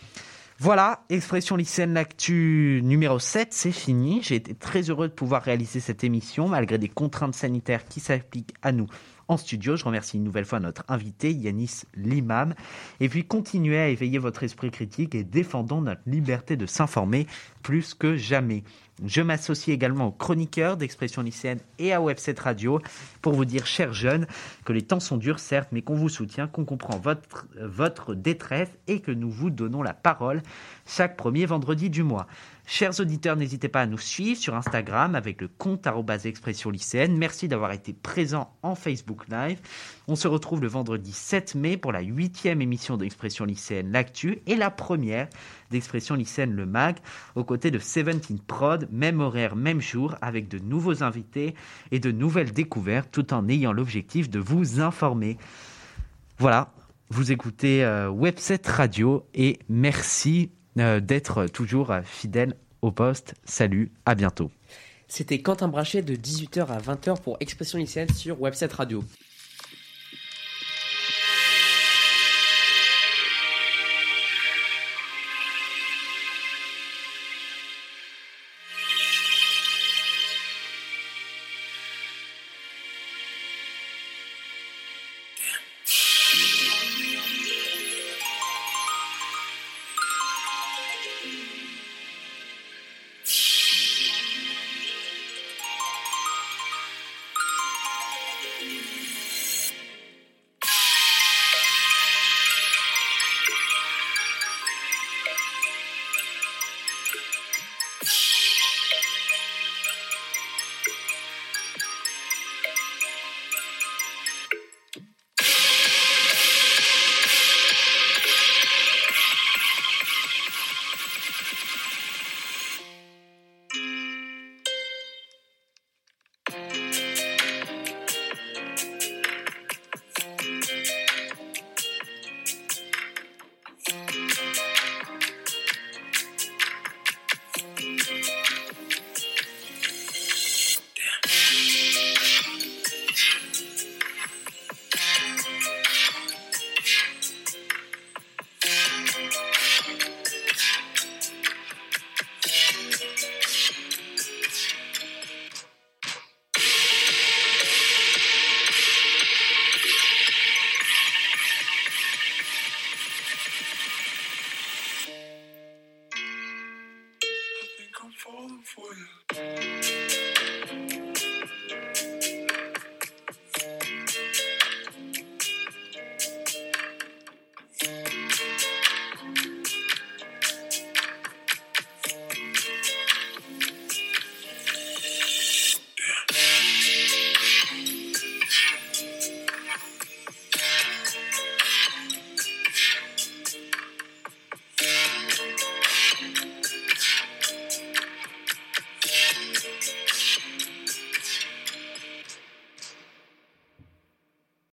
Voilà, expression lycéenne l'actu numéro 7, c'est fini. J'ai été très heureux de pouvoir réaliser cette émission malgré des contraintes sanitaires qui s'appliquent à nous en studio. Je remercie une nouvelle fois notre invité, Yanis Limam. Et puis continuez à éveiller votre esprit critique et défendons notre liberté de s'informer plus que jamais. Je m'associe également aux chroniqueurs d'Expression lycéenne et à Webset Radio pour vous dire, chers jeunes, que les temps sont durs, certes, mais qu'on vous soutient, qu'on comprend votre, votre détresse et que nous vous donnons la parole chaque premier vendredi du mois. Chers auditeurs, n'hésitez pas à nous suivre sur Instagram avec le compte expression lycéenne. Merci d'avoir été présent en Facebook Live. On se retrouve le vendredi 7 mai pour la huitième émission d'Expression lycéenne L'Actu et la première d'Expression lycéenne Le Mag aux côtés de Seventeen Prod, même horaire, même jour, avec de nouveaux invités et de nouvelles découvertes tout en ayant l'objectif de vous informer. Voilà, vous écoutez euh, Webset Radio et merci d'être toujours euh, fidèle au poste. Salut, à bientôt. C'était Quentin Brachet de 18h à 20h pour Expression lycéenne sur Webset Radio.